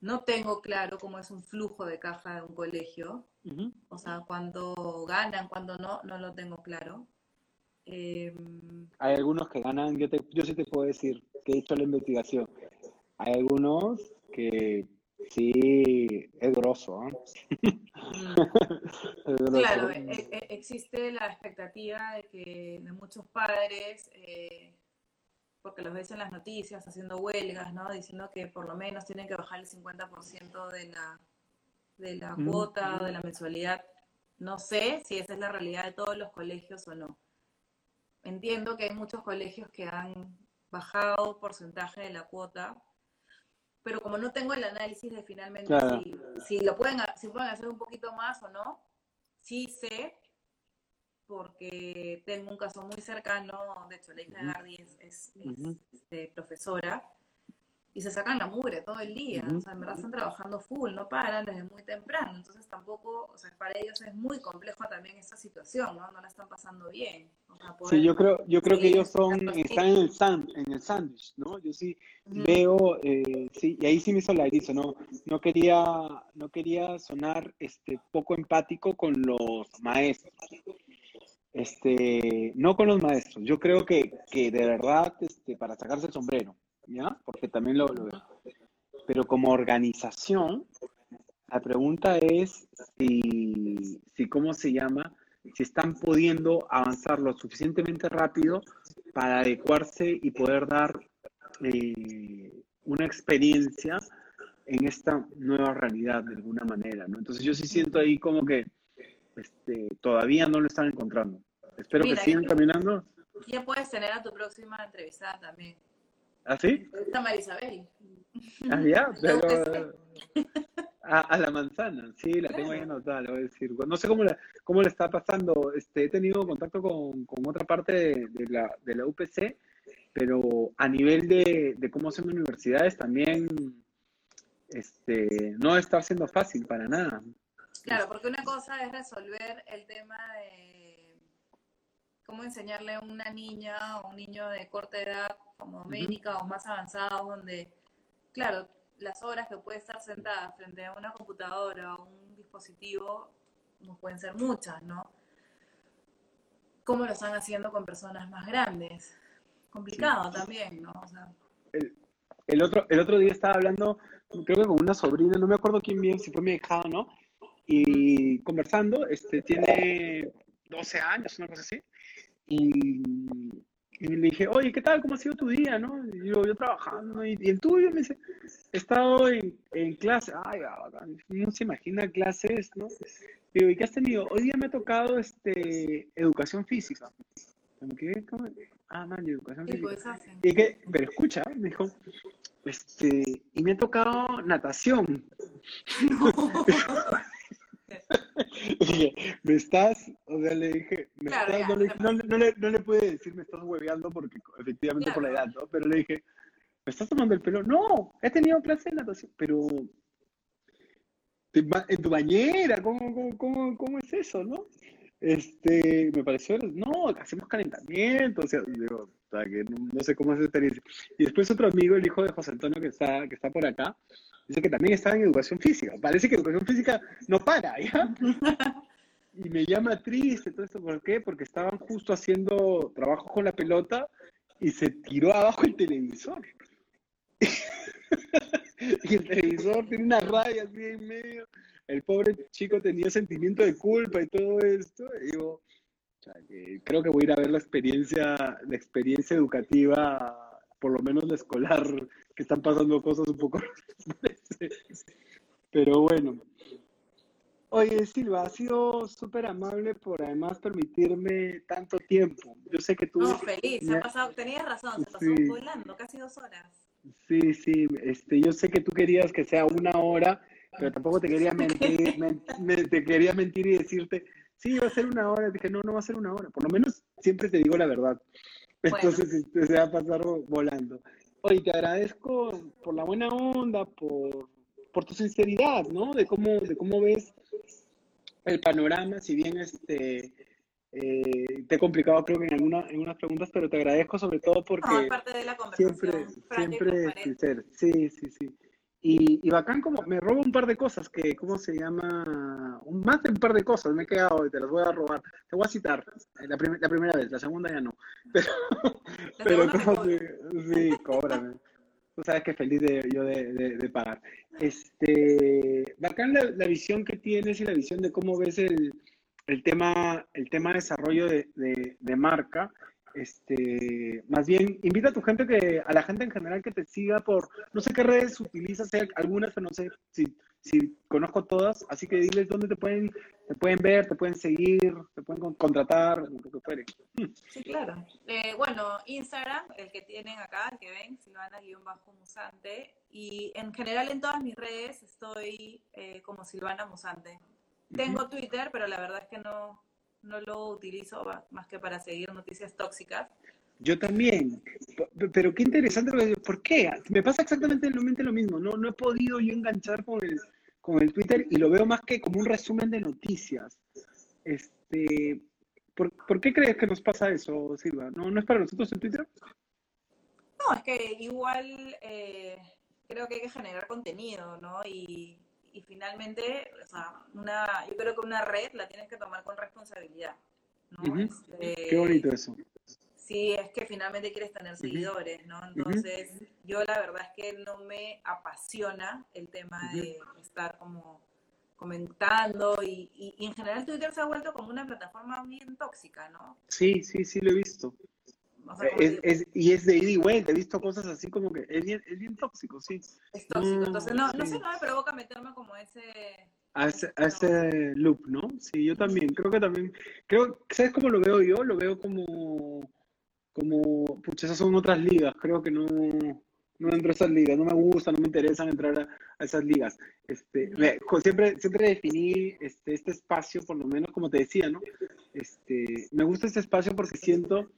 [SPEAKER 3] No tengo claro cómo es un flujo de caja de un colegio, o sea, cuando ganan, cuando no, no lo tengo claro.
[SPEAKER 1] Em, hay algunos que ganan, yo, te, yo sí te puedo decir que he hecho la investigación. Hay algunos que Sí, es grosso.
[SPEAKER 3] ¿eh? Claro, e, e, existe la expectativa de que de muchos padres, eh, porque los ves en las noticias haciendo huelgas, ¿no? Diciendo que por lo menos tienen que bajar el 50% de la, de la mm. cuota o de la mensualidad. No sé si esa es la realidad de todos los colegios o no. Entiendo que hay muchos colegios que han bajado porcentaje de la cuota, pero como no tengo el análisis de finalmente si, lo pueden, si pueden hacer un poquito más o no, sí sé, porque tengo un caso muy cercano, de hecho la hija de Gardi es, este, profesora, y se sacan la mugre todo el día, o sea, en verdad están trabajando full, no paran desde muy temprano, entonces tampoco, o sea, para ellos es muy complejo también esta situación, ¿no? No la están pasando bien.
[SPEAKER 1] sí, yo creo, yo creo que ellos son, están en el sand, en el sándwich, ¿no? Yo sí veo, eh, sí, y ahí sí me solidarizo, ¿no? No quería, no quería sonar este poco empático con los maestros. Este, no con los maestros, yo creo que, que de verdad, este, para sacarse el sombrero, ¿ya? Porque también lo, veo. Pero como organización, la pregunta es si, si, ¿cómo se llama? Si están pudiendo avanzar lo suficientemente rápido para adecuarse y poder dar eh, una experiencia en esta nueva realidad de alguna manera, ¿no? Entonces yo sí siento ahí como que este, todavía no lo están encontrando. Espero que sigan caminando.
[SPEAKER 3] Ya puedes tener a tu próxima entrevista también.
[SPEAKER 1] ¿Ah, sí?
[SPEAKER 3] Está Marisabel.
[SPEAKER 1] Ah, ya, pero... A, la manzana, sí, la tengo ahí anotada, le voy a decir. No sé cómo, la, cómo le está pasando. Este, he tenido contacto con, con otra parte de, la, de la UPC, pero a nivel de, de cómo hacen universidades también este, no está siendo fácil para nada.
[SPEAKER 3] Claro, porque una cosa es resolver el tema de cómo enseñarle a una niña o un niño de corta edad como médica o más avanzados, donde, claro, las horas que puede estar sentada frente a una computadora o un dispositivo no pueden ser muchas, ¿no? ¿Cómo lo están haciendo con personas más grandes? Complicado también, ¿no?
[SPEAKER 1] el, otro, el otro día estaba hablando, creo que con una sobrina, no me acuerdo quién bien, si fue mi hija o no, y conversando, este, tiene 12 años, una cosa así, y Y le dije, oye, ¿qué tal? ¿Cómo ha sido tu día? ¿no? Y yo, yo trabajando. ¿Y, y el tuyo? Me dice, he estado en, en clase. Ay, ah, no se imagina clases, ¿no? Y digo, ¿y qué has tenido? Hoy día me ha tocado este, educación física. ¿Qué? ¿Cómo? Ah, man, educación física. Y que, pero escucha, me dijo, este, y me ha tocado natación. Dije, me estás, o sea, le dije, me
[SPEAKER 3] Claro,
[SPEAKER 1] estás,
[SPEAKER 3] ya,
[SPEAKER 1] no, le, no, le- no le, no le pude decir, me estás hueveando porque efectivamente por la edad. ¿no? Pero le dije, ¿me estás tomando el pelo? No, he tenido clase de natación, pero en tu bañera, ¿cómo, cómo, cómo, cómo es eso, no? Este, me pareció, no, hacemos calentamiento, o sea, digo, o sea, que no, no sé cómo es esa experiencia. Y después otro amigo, el hijo de José Antonio, que está, que está por acá, dice que también estaba en educación física. Parece que educación física no para, ¿ya? Y me llama triste todo esto, ¿por qué? Porque estaban justo haciendo trabajo con la pelota y se tiró abajo el televisor. Y el televisor tiene una raya así en medio. El pobre chico tenía sentimiento de culpa y todo esto. Y digo, creo que voy a ir a ver la experiencia, la experiencia educativa, por lo menos la escolar, que están pasando cosas un poco. Pero bueno. Oye, Silva, has sido súper amable por además permitirme tanto tiempo. Yo sé que tú...
[SPEAKER 3] No, feliz, se ha pasado, tenías razón, se pasó
[SPEAKER 1] Sí.
[SPEAKER 3] volando, casi dos horas.
[SPEAKER 1] Sí, sí, este, yo sé que tú querías que sea una hora, pero tampoco te quería mentir, men- me- te quería mentir y decirte, sí, va a ser una hora. Dije, no, no va a ser una hora. Por lo menos siempre te digo la verdad. Entonces este, se va a pasar vo- volando. Oye, te agradezco por la buena onda, por, por tu sinceridad, ¿no? De cómo, de cómo ves el panorama, si bien este, eh, te he complicado creo que en, alguna, en unas preguntas, pero te agradezco sobre todo porque
[SPEAKER 3] No, parte de la conversación.
[SPEAKER 1] siempre, siempre sincero. Sí, sí, sí. Y, y bacán como me roba un par de cosas que, ¿cómo se llama? Un, más de un par de cosas me he quedado y te las voy a robar. Te voy a citar eh, la, prim- la primera vez, la segunda ya no. Pero, pero
[SPEAKER 3] segunda te
[SPEAKER 1] ¿cómo
[SPEAKER 3] cobro.
[SPEAKER 1] se- sí, cóbrame. Tú sabes que feliz de, yo de, de- de pagar. Este, bacán la, la visión que tienes y la visión de cómo ves el, el tema, el tema de desarrollo de, de- de marca. Este, más bien, invita a tu gente que, a la gente en general que te siga por, no sé qué redes utilizas, hay algunas, pero no sé si, si conozco todas, así que diles dónde te pueden, te pueden ver, te pueden seguir, te pueden con- contratar, lo que fuere.
[SPEAKER 3] Sí, claro. Eh, bueno, Instagram, el que tienen acá, el que ven, Silvana-Musante. Y en general en todas mis redes estoy eh, como Silvana Musante. Tengo Twitter, pero la verdad es que no, no lo utilizo más que para seguir noticias tóxicas.
[SPEAKER 1] Yo también, pero qué interesante lo que ¿por qué? Me pasa exactamente lo lo mismo, no, no he podido yo enganchar con el, con el Twitter y lo veo más que como un resumen de noticias. Este, ¿por, por qué crees que nos pasa eso, Silva? ¿No, no es para nosotros el Twitter?
[SPEAKER 3] No, es que igual eh, creo que hay que generar contenido, ¿no? Y, y finalmente, o sea, una, yo creo que una red la tienes que tomar con responsabilidad, ¿no? Este,
[SPEAKER 1] Qué bonito eso.
[SPEAKER 3] si es que finalmente quieres tener seguidores, ¿no? Entonces, yo la verdad es que no me apasiona el tema de estar como comentando y, y- y en general Twitter se ha vuelto como una plataforma bien tóxica, ¿no?
[SPEAKER 1] Sí, sí, sí lo he visto.
[SPEAKER 3] Como
[SPEAKER 1] Es, es- y es de ida y vuelta, he visto cosas así como que es bien, es bien tóxico, sí.
[SPEAKER 3] es tóxico.
[SPEAKER 1] no,
[SPEAKER 3] Entonces, no, no
[SPEAKER 1] sí.
[SPEAKER 3] sé, no me provoca meterme como ese...
[SPEAKER 1] A ese, a ese loop, ¿no? Sí, yo también, creo que también, creo, ¿sabes cómo lo veo yo? Lo veo como, como, pucha, esas son otras ligas, creo que no, no entro a esas ligas, no me gusta, no me interesan entrar a, a esas ligas. Este, me- siempre, siempre definí este, este espacio, por lo menos como te decía, ¿no? Este, me gusta este espacio porque siento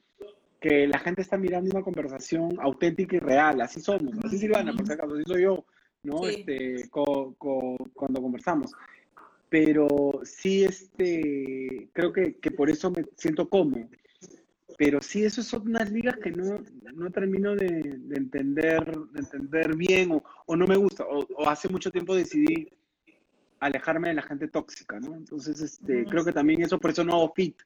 [SPEAKER 1] que la gente está mirando una conversación auténtica y real, así somos, así Silvana, por si acaso, así soy yo, ¿no?
[SPEAKER 3] Sí.
[SPEAKER 1] Este, co- co- cuando conversamos. Pero sí, este, creo que, que por eso me siento cómodo. Pero sí, eso son unas ligas que no, no termino de, de entender, de entender bien o, o no me gusta. O, o hace mucho tiempo decidí alejarme de la gente tóxica, ¿no? Entonces, este, creo que también eso, por eso no hago fit.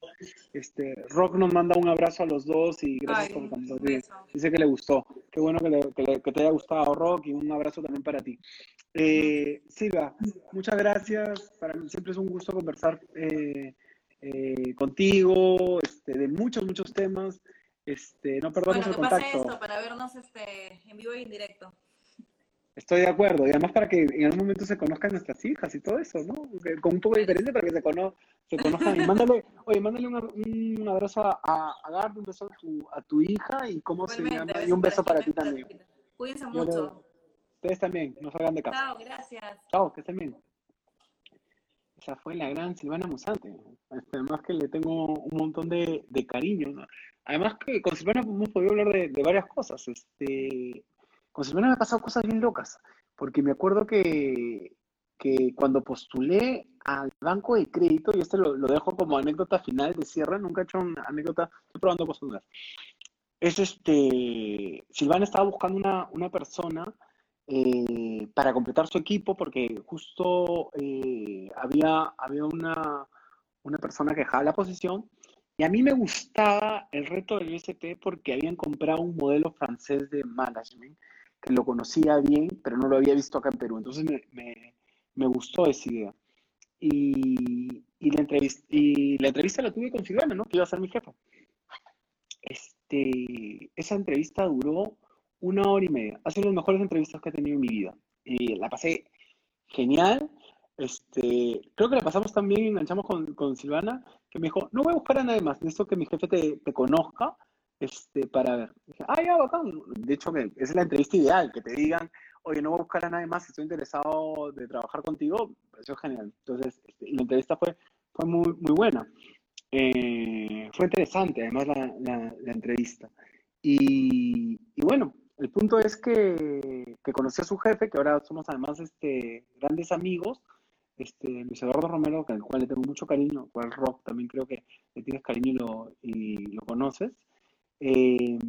[SPEAKER 1] Este, Rock nos manda un abrazo a los dos y gracias
[SPEAKER 3] Ay,
[SPEAKER 1] por compartir. Dice que le gustó. Qué bueno que, le- que le- que te haya gustado, Rock, y un abrazo también para ti. Eh, Silva, muchas gracias. Para mí siempre es un gusto conversar eh, eh, contigo este, de muchos, muchos temas. este, no perdamos
[SPEAKER 3] bueno,
[SPEAKER 1] el contacto.
[SPEAKER 3] pase esto para vernos este, en vivo y en directo.
[SPEAKER 1] Estoy de acuerdo, y además para que en algún momento se conozcan nuestras hijas y todo eso, ¿no? Con un poco de diferencia para que se, cono- se conozcan. Y mándale, oye, mándale un, un abrazo a, a, un beso a tu, a tu hija y cómo se llama, y un beso para ti también.
[SPEAKER 3] Cuídense mucho.
[SPEAKER 1] Ustedes también, no salgan de casa.
[SPEAKER 3] Chao, gracias.
[SPEAKER 1] Chao, que estén bien. Esa fue la gran Silvana Musante. Este, además que le tengo un montón de, de cariño. ¿no? Además que con Silvana hemos podido hablar de, de varias cosas. Este, con Silvana me han pasado cosas bien locas. Porque me acuerdo que, que cuando postulé al banco de crédito, y este lo, lo dejo como anécdota final de cierre, nunca he hecho una anécdota, estoy probando a postular. Es este, Silvana estaba buscando una, una persona eh, para completar su equipo porque justo eh, había, había una, una persona que dejaba la posición y a mí me gustaba el reto del ISP porque habían comprado un modelo francés de management que lo conocía bien, pero no lo había visto acá en Perú. Entonces me, me, me gustó esa idea. Y, y, la entrevista, y la entrevista la tuve con Silvana, ¿no? Que iba a ser mi jefa. Este, esa entrevista duró una hora y media. Ha sido las mejores entrevistas que he tenido en mi vida. Y la pasé genial. Este, creo que la pasamos también, enganchamos con, con Silvana, que me dijo, no voy a buscar a nadie más, necesito que mi jefe te, te conozca este, para ver. Dije, ah, ya, bacán. De hecho, que esa es la entrevista ideal, que te digan, oye, no voy a buscar a nadie más, estoy interesado de trabajar contigo, me pareció genial. Entonces, este, la entrevista fue, fue muy, muy buena. Eh, fue interesante, además, la, la, la entrevista. Y, y, bueno, el punto es que, que conocí a su jefe, que ahora somos además este, grandes amigos, este, Luis Eduardo Romero, al cual le tengo mucho cariño, cual Rock también creo que le tienes cariño y lo, y lo conoces. Eh,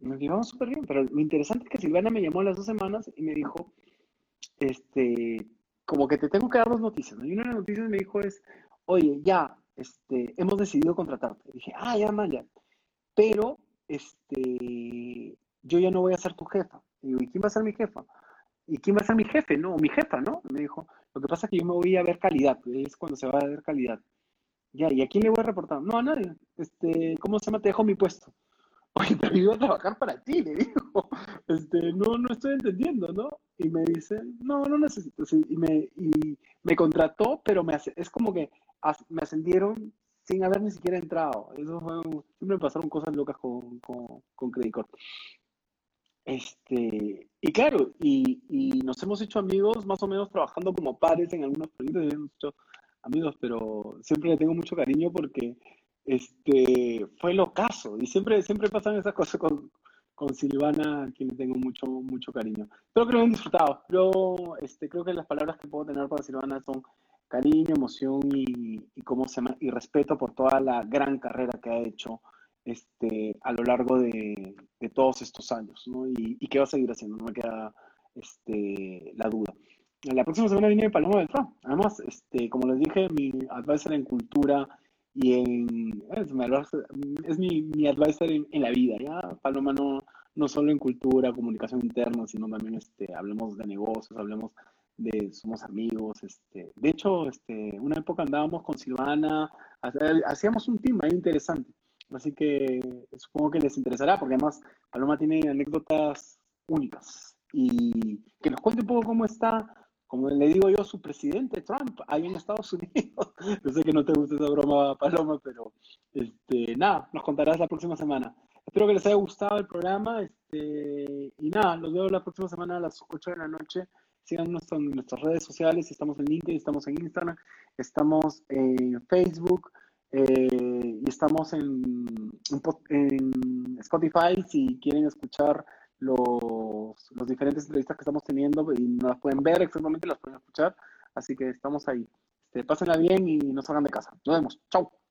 [SPEAKER 1] nos llevamos súper bien, pero lo interesante es que Silvana me llamó las dos semanas y me dijo, este, como que te tengo que dar dos noticias, ¿no? Y una de las noticias me dijo es, oye, ya, este, hemos decidido contratarte. Dije, ah, ya, man, ya. Pero, este, yo ya no voy a ser tu jefa. Y digo, ¿y quién va a ser mi jefa? ¿Y quién va a ser mi jefe? No, mi jefa, ¿no? Me dijo, lo que pasa es que yo me voy a ver calidad, es cuando se va a ver calidad. Ya, ¿y a quién le voy a reportar? No, a nadie. Este, ¿cómo se llama? Te dejo mi puesto. Oye, pero iba a trabajar para ti, le digo. Este, no, no estoy entendiendo, ¿no? Y me dice, no, no necesito. Y, me, y me contrató, pero me hace, es como que as, me ascendieron sin haber ni siquiera entrado. Eso fue, siempre me pasaron cosas locas con, con, con Credit Corp. Este, y claro, y, y, nos hemos hecho amigos más o menos trabajando como pares en algunos proyectos, hemos hecho amigos, pero siempre le tengo mucho cariño porque este, fue el ocaso y siempre, siempre pasan esas cosas con, con Silvana, a quien le tengo mucho, mucho cariño. Espero que lo hayan disfrutado. Yo este, creo que las palabras que puedo tener para Silvana son cariño, emoción y, cómo se y respeto por toda la gran carrera que ha hecho este, a lo largo de, de todos estos años, ¿no? Y, y, que va a seguir haciendo, no me queda este, la duda. La próxima semana viene Paloma Beltrán. Además, este, como les dije, mi advisor en cultura y en... Es, mi, es mi, mi advisor en, en, la vida, ¿ya? Paloma no, no solo en cultura, comunicación interna, sino también este, hablemos de negocios, hablemos de somos amigos, este, de hecho, este, una época andábamos con Silvana, hacíamos un team ahí interesante, así que supongo que les interesará, porque además Paloma tiene anécdotas únicas y que nos cuente un poco cómo está, como le digo yo, su presidente Trump ahí en Estados Unidos. Yo sé que no te gusta esa broma, Paloma, pero este, nada, nos contarás la próxima semana. Espero que les haya gustado el programa este, y nada, los veo la próxima semana a las 8 de la noche síganos en nuestras redes sociales, estamos en LinkedIn, estamos en Instagram, estamos en Facebook eh, y estamos en, en, Spotify si quieren escuchar los, diferentes entrevistas que estamos teniendo y no las pueden ver exactamente, las pueden escuchar, así que estamos ahí. Este, pásenla bien y no salgan de casa. Nos vemos. Chao.